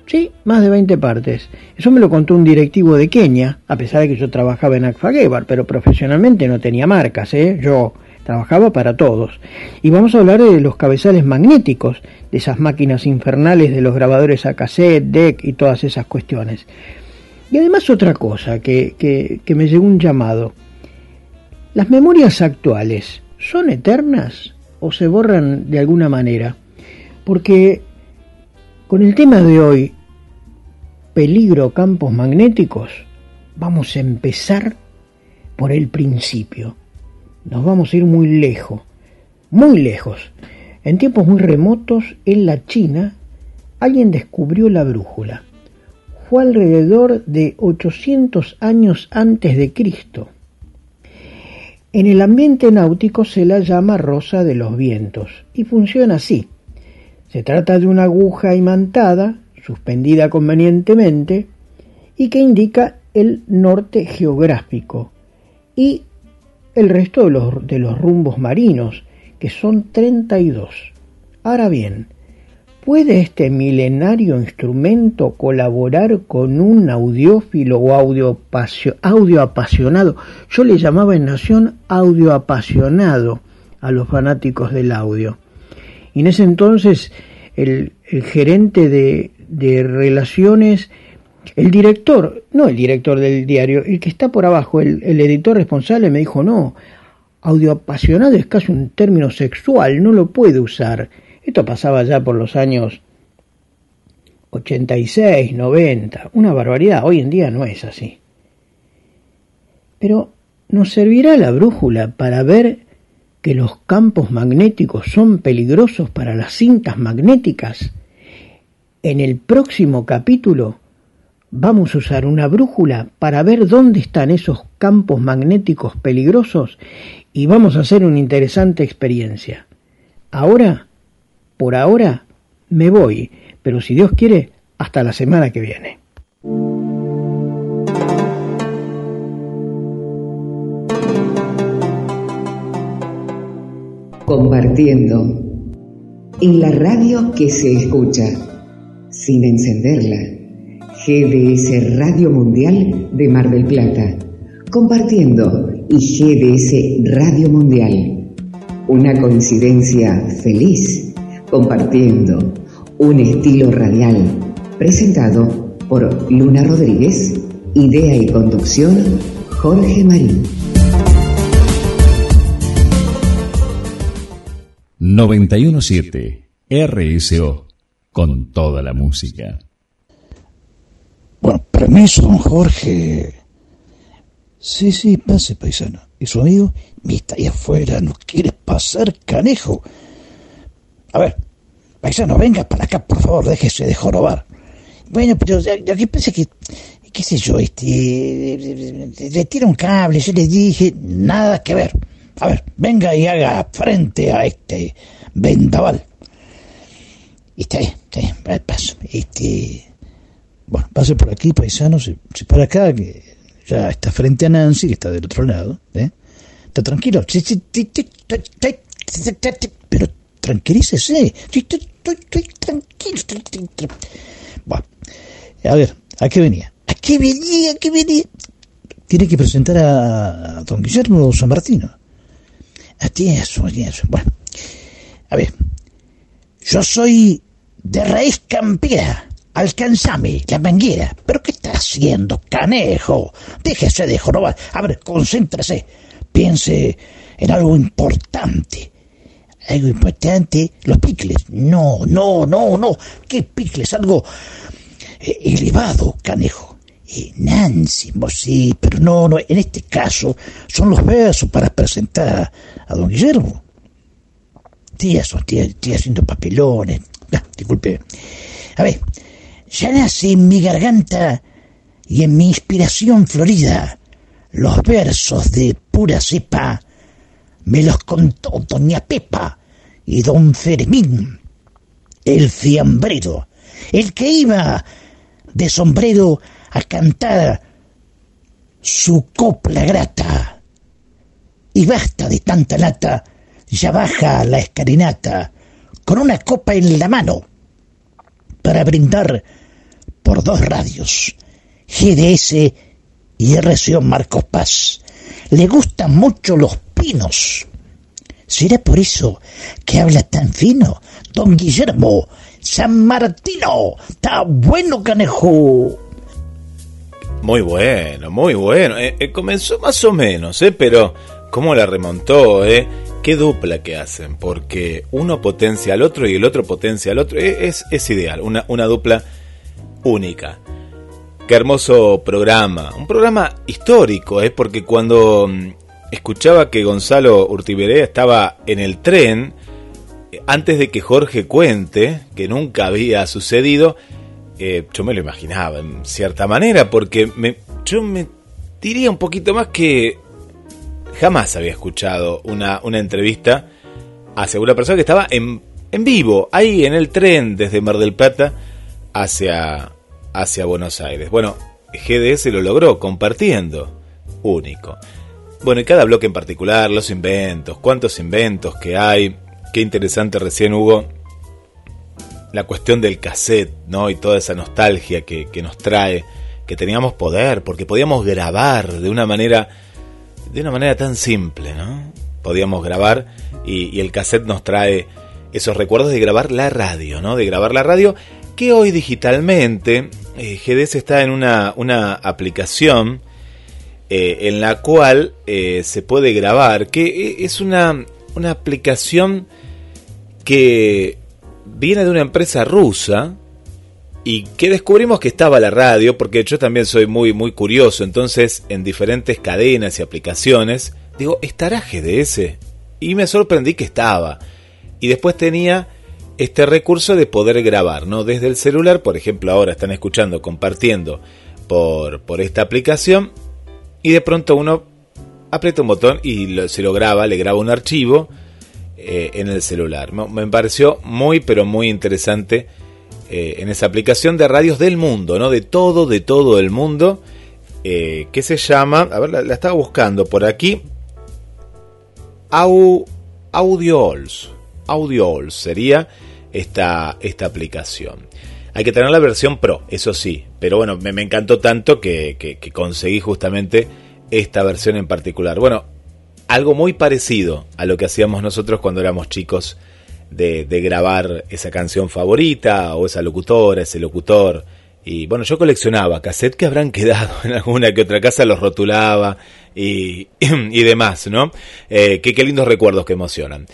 Sí, más de 20 partes. Eso me lo contó un directivo de Kenia, a pesar de que yo trabajaba en Akfagebar, pero profesionalmente no tenía marcas, ¿eh? Yo trabajaba para todos. Y vamos a hablar de los cabezales magnéticos, de esas máquinas infernales de los grabadores a cassette, deck y todas esas cuestiones. Y además otra cosa que, me llegó un llamado. ¿Las memorias actuales son eternas o se borran de alguna manera? Porque con el tema de hoy, peligro campos magnéticos, vamos a empezar por el principio nos vamos a ir muy lejos, muy lejos. En tiempos muy remotos, en la China, alguien descubrió la brújula. Alrededor de 800 años antes de Cristo. En el ambiente náutico se la llama rosa de los vientos y funciona así. Se trata de una aguja imantada, suspendida convenientemente, y que indica el norte geográfico y el resto de los, de los rumbos marinos, que son 32. Ahora bien, ¿puede este milenario instrumento colaborar con un audiófilo o audio, apasionado? Yo le llamaba en Nación audio apasionado a los fanáticos del audio. Y en ese entonces el, gerente de, de relaciones el director, no el director del diario, el que está por abajo, el, editor responsable me dijo, no, audio apasionado es casi un término sexual, no lo puede usar. Esto pasaba ya por los años 86, 90, una barbaridad, hoy en día no es así. Pero ¿nos servirá la brújula para ver que los campos magnéticos son peligrosos para las cintas magnéticas? En el próximo capítulo Vamos a usar una brújula para ver dónde están esos campos magnéticos peligrosos y vamos a hacer una interesante experiencia. Ahora, por ahora, me voy, pero si Dios quiere, hasta la semana que viene. Compartiendo. En la radio que se escucha, sin encenderla. GDS Radio Mundial de Mar del Plata. Compartiendo y GDS Radio Mundial. Una coincidencia feliz. Compartiendo un estilo radial. Presentado por Luna Rodríguez. Idea y conducción Jorge Marín. 917 RSO con toda la música. Bueno, permiso, don Jorge. Sí, sí, pase, paisano. ¿Y su amigo? Me está ahí afuera, no quiere pasar, canejo. A ver, paisano, venga para acá, por favor, déjese de jorobar. Bueno, pero yo aquí pensé que, qué sé yo, este, le tira un cable, yo le dije, nada que ver. A ver, venga y haga frente a este vendaval. Y está bien, está paso. Este, bueno, pase por aquí, paisano, se para acá, que ya está frente a Nancy, que está del otro lado. ¿eh? Está tranquilo. Pero tranquilícese. Estoy, estoy tranquilo. Bueno, a ver, ¿a qué venía? ¿A qué venía? ¿A qué venía? Tiene que presentar a, a don Guillermo San Martino. A ti eso, eso. Bueno, a ver, yo soy de raíz campera. Alcanzame la manguera. ¿Pero qué está haciendo, canejo? Déjese de jorobar. A ver, concéntrese. Piense en algo importante. Algo importante. Los picles. No, no, no, no. ¿Qué picles? Algo eh, elevado, canejo. Eh, Nancy, sí, pero no, no. En este caso son los versos para presentar a don Guillermo. Tía, tía, tía haciendo papelones. Ah, disculpe. A ver, ya nace en mi garganta y en mi inspiración florida los versos de pura cepa me los contó doña Pepa y don Fermín, el fiambrero, el que iba de sombrero a cantar su copla grata. Y basta de tanta lata, ya baja la escalinata con una copa en la mano para brindar por dos radios, GDS y RCO Marcos Paz. Le gustan mucho los ¿Será por eso que habla tan fino? Don Guillermo San Martino. Está bueno, canejo. Muy bueno, muy bueno. Eh, eh, comenzó más o menos, ¿eh? Pero cómo la remontó, ¿eh? Qué dupla que hacen, porque uno potencia al otro y el otro potencia al otro. Eh, es, es ideal, una, una dupla única. Qué hermoso programa. Un programa histórico, ¿eh? Porque cuando mm, escuchaba que Gonzalo Urtiberea estaba en el tren, eh, antes de que Jorge cuente, que nunca había sucedido, eh, yo me lo imaginaba en cierta manera, porque me, yo me diría un poquito más que jamás había escuchado una, una entrevista hacia una persona que estaba en, en vivo, ahí en el tren desde Mar del Plata hacia, hacia Buenos Aires. Bueno, GDS lo logró compartiendo, único. Bueno, y cada bloque en particular, los inventos, cuántos inventos que hay, qué interesante recién hubo la cuestión del cassette, ¿no? Y toda esa nostalgia que, que nos trae, que teníamos poder, porque podíamos grabar de una manera, de una manera tan simple, ¿no? Podíamos grabar y, y el cassette nos trae esos recuerdos de grabar la radio, ¿no? De grabar la radio, que hoy digitalmente eh, GDS está en una, una aplicación eh, en la cual eh, se puede grabar, que es una, una aplicación que viene de una empresa rusa y que descubrimos que estaba la radio, porque yo también soy muy, muy curioso, entonces en diferentes cadenas y aplicaciones, digo, ¿estará GDS? Y me sorprendí que estaba. Y después tenía este recurso de poder grabar, ¿no? Desde el celular, por ejemplo, ahora están escuchando, compartiendo por, por esta aplicación, y de pronto uno aprieta un botón y se lo graba, le graba un archivo, eh, en el celular. Me pareció muy, pero muy interesante eh, en esa aplicación de radios del mundo, ¿no? De todo, de todo el mundo, eh, que se llama, a ver, la, estaba buscando por aquí, Au, Audioals. Audioals sería esta, esta aplicación. Hay que tener la versión Pro, eso sí, pero bueno, me, encantó tanto que, conseguí justamente esta versión en particular. Bueno, algo muy parecido a lo que hacíamos nosotros cuando éramos chicos de, grabar esa canción favorita o esa locutora, ese locutor. Y bueno, yo coleccionaba cassettes que habrán [LAUGHS] quedado en alguna que otra casa, los rotulaba y, [CLEARS THROAT] y demás, ¿no? Eh, qué, lindos recuerdos que emocionan.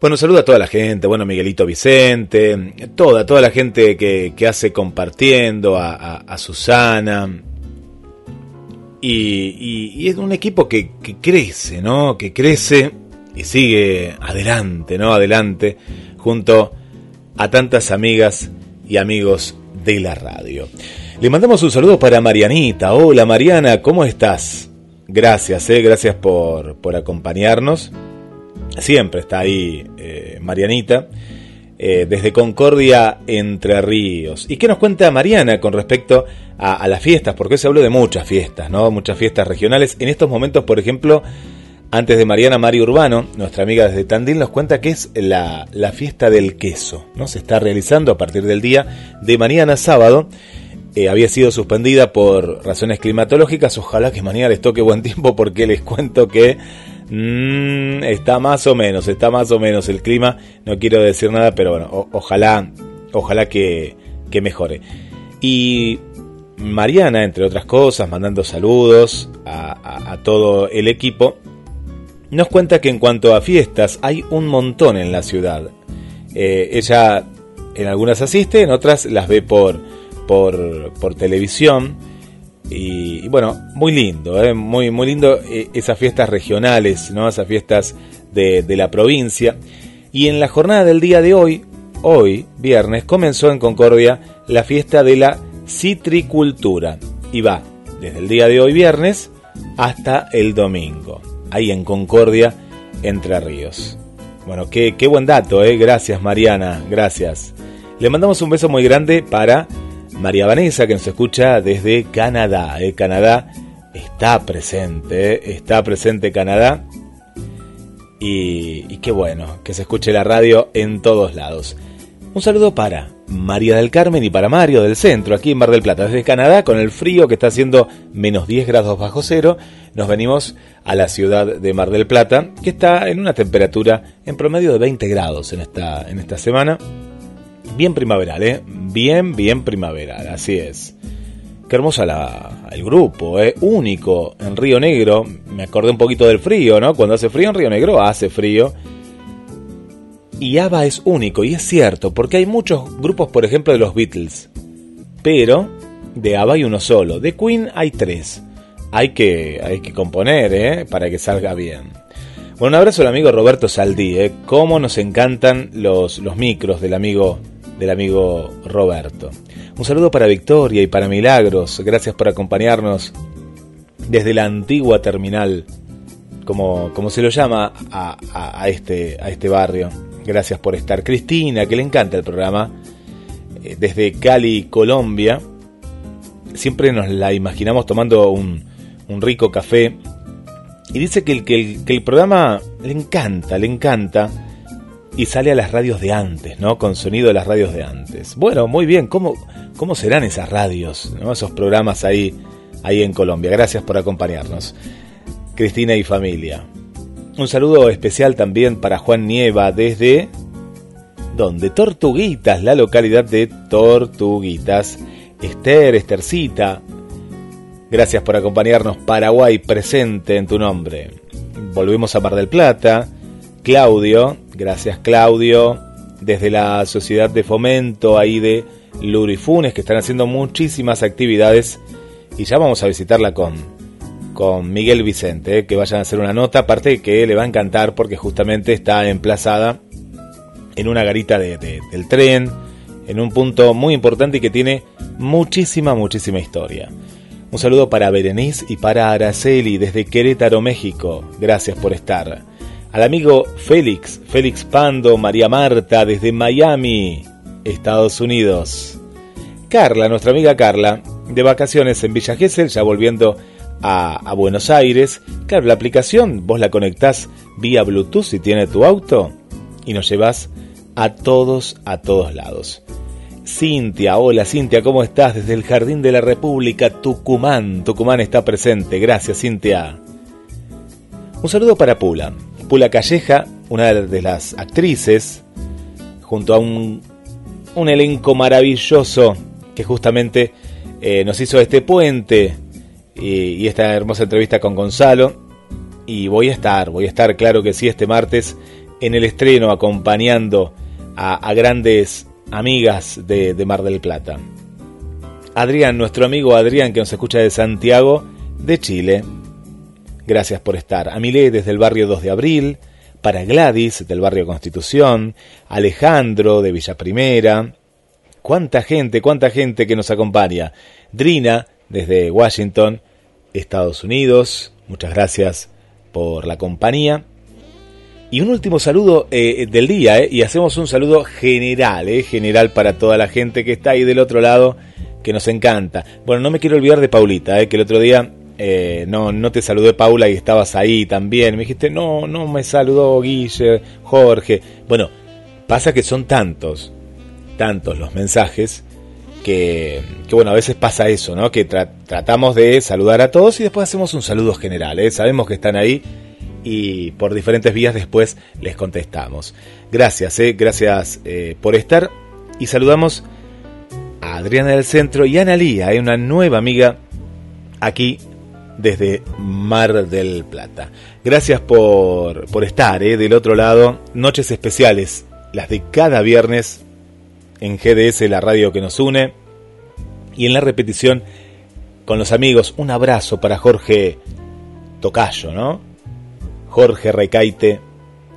Bueno, saludo a toda la gente, bueno, Miguelito Vicente, toda, toda la gente que, que hace compartiendo, a Susana, y, es un equipo que, crece, ¿no? Que crece y sigue adelante, ¿no? Adelante, junto a tantas amigas y amigos de la radio. Le mandamos un saludo para Marianita. Hola Mariana, ¿cómo estás? Gracias, eh, gracias por, acompañarnos. Siempre está ahí eh, Marianita. Eh, desde Concordia, Entre Ríos. ¿Y qué nos cuenta Mariana con respecto a, las fiestas? Porque se habló de muchas fiestas, ¿no? Muchas fiestas regionales. En estos momentos, por ejemplo, antes de Mariana, Mario Urbano, nuestra amiga desde Tandil, nos cuenta que es la, fiesta del queso, ¿no? Se está realizando a partir del día de mañana sábado. Eh, había sido suspendida por razones climatológicas. Ojalá que mañana les toque buen [LAUGHS] tiempo porque les cuento que Mm, está más o menos, está más o menos el clima. No quiero decir nada, pero bueno, ojalá, ojalá que, que mejore. Y Mariana, entre otras cosas, mandando saludos a, todo el equipo, nos cuenta que en cuanto a fiestas hay un montón en la ciudad. Eh, ella en algunas asiste, en otras las ve por, por, por televisión. Y, bueno, muy lindo, ¿eh? muy, muy lindo eh, esas fiestas regionales, ¿no? esas fiestas de, la provincia. Y en la jornada del día de hoy, hoy, viernes, comenzó en Concordia la fiesta de la citricultura. Y va desde el día de hoy, viernes, hasta el domingo. Ahí en Concordia, Entre Ríos. Bueno, qué, qué buen dato, ¿eh? Gracias, Mariana, gracias. Le mandamos un beso muy grande para María Vanessa, que nos escucha desde Canadá. ¿eh? Canadá está presente, ¿eh? está presente Canadá. Y, qué bueno que se escuche la radio en todos lados. Un saludo para María del Carmen y para Mario del Centro, aquí en Mar del Plata. Desde Canadá, con el frío que está haciendo menos 10 grados bajo cero, nos venimos a la ciudad de Mar del Plata, que está en una temperatura en promedio de 20 grados en esta, en esta semana bien primaveral, ¿eh? Bien, bien primaveral, así es. Qué hermosa el grupo, ¿eh? Único en Río Negro. Me acordé un poquito del frío, ¿no? Cuando hace frío en Río Negro, hace frío. Y ABBA es único, y es cierto, porque hay muchos grupos, por ejemplo, de los Beatles. Pero de ABBA hay uno solo. De Queen hay tres. Hay que, hay que componer, ¿eh? Para que salga bien. Bueno, un abrazo al amigo Roberto Saldí, ¿eh? Cómo nos encantan los, los micros del amigo del amigo Roberto. Un saludo para Victoria y para Milagros. Gracias por acompañarnos desde la antigua terminal, como, como se lo llama a, este, a este barrio. Gracias por estar. Cristina, que le encanta el programa, eh, desde Cali, Colombia. Siempre nos la imaginamos tomando un, un rico café. Y dice que el, que el, que el programa le encanta, le encanta y sale a las radios de antes, ¿no? Con sonido de las radios de antes. Bueno, muy bien, ¿cómo, cómo serán esas radios, esos programas ahí, ahí en Colombia? Gracias por acompañarnos. Cristina y familia. Un saludo especial también para Juan Nieva desde... ¿Dónde? Tortuguitas, la localidad de Tortuguitas. Esther, Estercita. Gracias por acompañarnos. Paraguay presente en tu nombre. Volvemos a Mar del Plata. Claudio, gracias Claudio, desde la Sociedad de Fomento ahí de Lurifunes, que están haciendo muchísimas actividades y ya vamos a visitarla con, con Miguel Vicente, eh, que vayan a hacer una nota, aparte que le va a encantar porque justamente está emplazada en una garita de, del tren, en un punto muy importante y que tiene muchísima, muchísima historia. Un saludo para Berenice y para Araceli desde Querétaro, México. Gracias por estar. Al amigo Félix, Félix Pando, María Marta desde Miami, Estados Unidos. Carla, nuestra amiga Carla, de vacaciones en Villa Gesell, ya volviendo a, a, Buenos Aires. Claro, la aplicación vos la conectás vía Bluetooth si tiene tu auto y nos llevas a todos, a todos lados. Cintia, hola Cintia, ¿cómo estás? Desde el Jardín de la República, Tucumán. Tucumán está presente, gracias Cintia. Un saludo para Pula. Pula Calleja, una de las actrices, junto a un, un elenco maravilloso que justamente eh, nos hizo este puente y, esta hermosa entrevista con Gonzalo. Y voy a estar, voy a estar, claro que sí, este martes en el estreno acompañando a, grandes amigas de, Mar del Plata. Adrián, nuestro amigo Adrián que nos escucha de Santiago, de Chile. Gracias por estar. A Milé desde el barrio 2 de Abril, para Gladys del barrio Constitución, Alejandro de Villa Primera. Cuánta gente, cuánta gente que nos acompaña. Drina desde Washington, Estados Unidos. Muchas gracias por la compañía. Y un último saludo eh, del día, eh, y hacemos un saludo general, eh, general para toda la gente que está ahí del otro lado, que nos encanta. Bueno, no me quiero olvidar de Paulita, eh, que el otro día eh, no, no te saludé Paula y estabas ahí también. Me dijiste, no, no me saludó Guille, Jorge. Bueno, pasa que son tantos, tantos los mensajes, que, bueno, a veces pasa eso, ¿no? Que tra tratamos de saludar a todos y después hacemos un saludo general, ¿eh? Sabemos que están ahí y por diferentes vías después les contestamos. Gracias, eh, gracias eh, por estar y saludamos a Adriana del Centro y a Analía, eh, una nueva amiga aquí desde Mar del Plata. Gracias por, por estar eh, del otro lado. Noches especiales, las de cada viernes en GDS, la radio que nos une. Y en la repetición con los amigos, un abrazo para Jorge Tocayo, ¿no? Jorge Recaite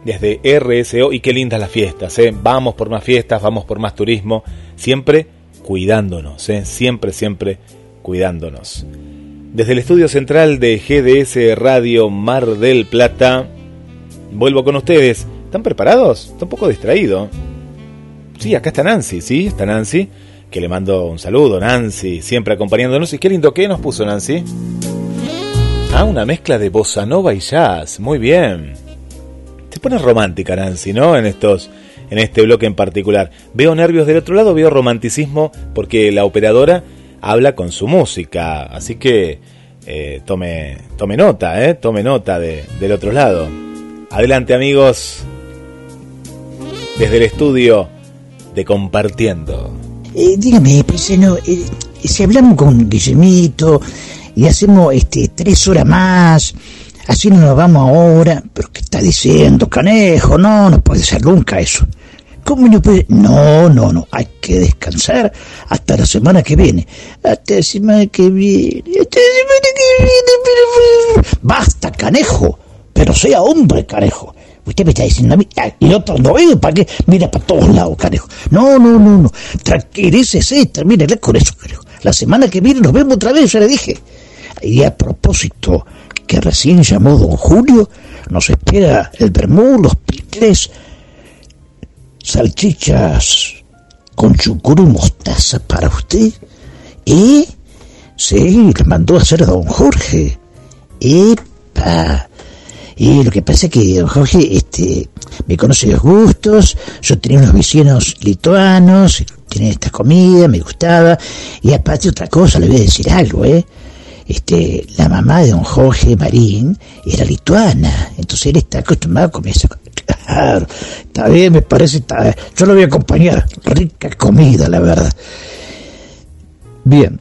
desde RSO y qué lindas las fiestas, ¿eh? Vamos por más fiestas, vamos por más turismo, siempre cuidándonos, ¿eh? Siempre, siempre cuidándonos. Desde el estudio central de GDS Radio Mar del Plata, vuelvo con ustedes. ¿Están preparados? Está un poco distraído. Sí, acá está Nancy, sí, está Nancy, que le mando un saludo, Nancy, siempre acompañándonos. Y qué lindo que nos puso Nancy. Ah, una mezcla de bossa nova y jazz, muy bien. Se pone romántica Nancy, ¿no? En estos, en este bloque en particular. Veo nervios del otro lado, veo romanticismo porque la operadora habla con su música, así que eh, tome, tome nota, ¿eh? Tome nota de, del otro lado. Adelante amigos, desde el estudio de Compartiendo. Eh, dígame, Peseno, eh, si hablamos con Guillemito y hacemos este tres horas más, así no nos vamos ahora, pero ¿qué está diciendo, canejo? No, no puede ser nunca eso. ¿Cómo no puede? No, no, no, hay que descansar hasta la semana que viene. Hasta la semana que viene, hasta la semana que viene. Basta, canejo, pero sea hombre, canejo. Usted me está diciendo a mí, y otro no veo, ¿para qué? Mira para todos lados, canejo. No, no, no, no. Tranquilícese, termínele con eso, canejo. La semana que viene nos vemos otra vez, ya le dije. Y a propósito, que recién llamó don Julio, nos espera el vermú, los picles, salchichas con chucuro y mostaza para usted. ¿Eh? Sí, le mandó a hacer a don Jorge. ¡Epa! Y lo que pasa es que don Jorge este, me conoce los gustos, yo tenía unos vecinos lituanos, tenía esta comida, me gustaba, y aparte otra cosa, le voy a decir algo, ¿eh? Este, la mamá de don Jorge Marín era lituana, entonces él está acostumbrado a comer esa Claro, está bien, me parece, yo lo voy a acompañar, rica comida, la verdad. Bien,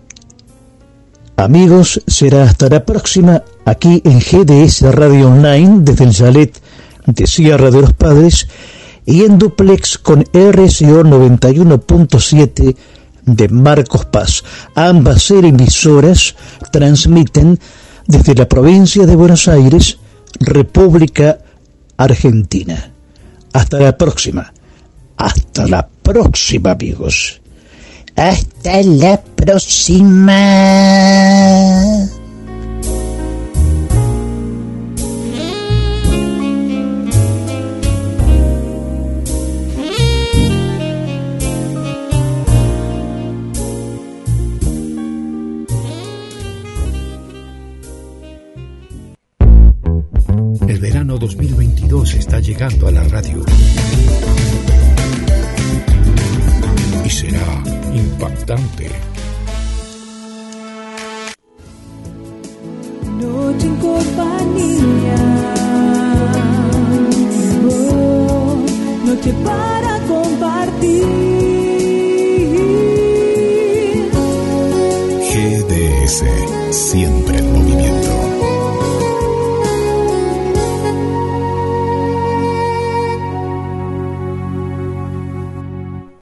amigos, será hasta la próxima aquí en GDS Radio Online desde el de Sierra de los Padres y en duplex con RCO 91.7 de Marcos Paz. Ambas emisoras transmiten desde la provincia de Buenos Aires, República Argentina. Hasta la próxima. Hasta la próxima, amigos. Hasta la próxima. Llegando a la radio. Y será impactante. Noche en compañía. Oh, noche para compartir. GDS, siempre.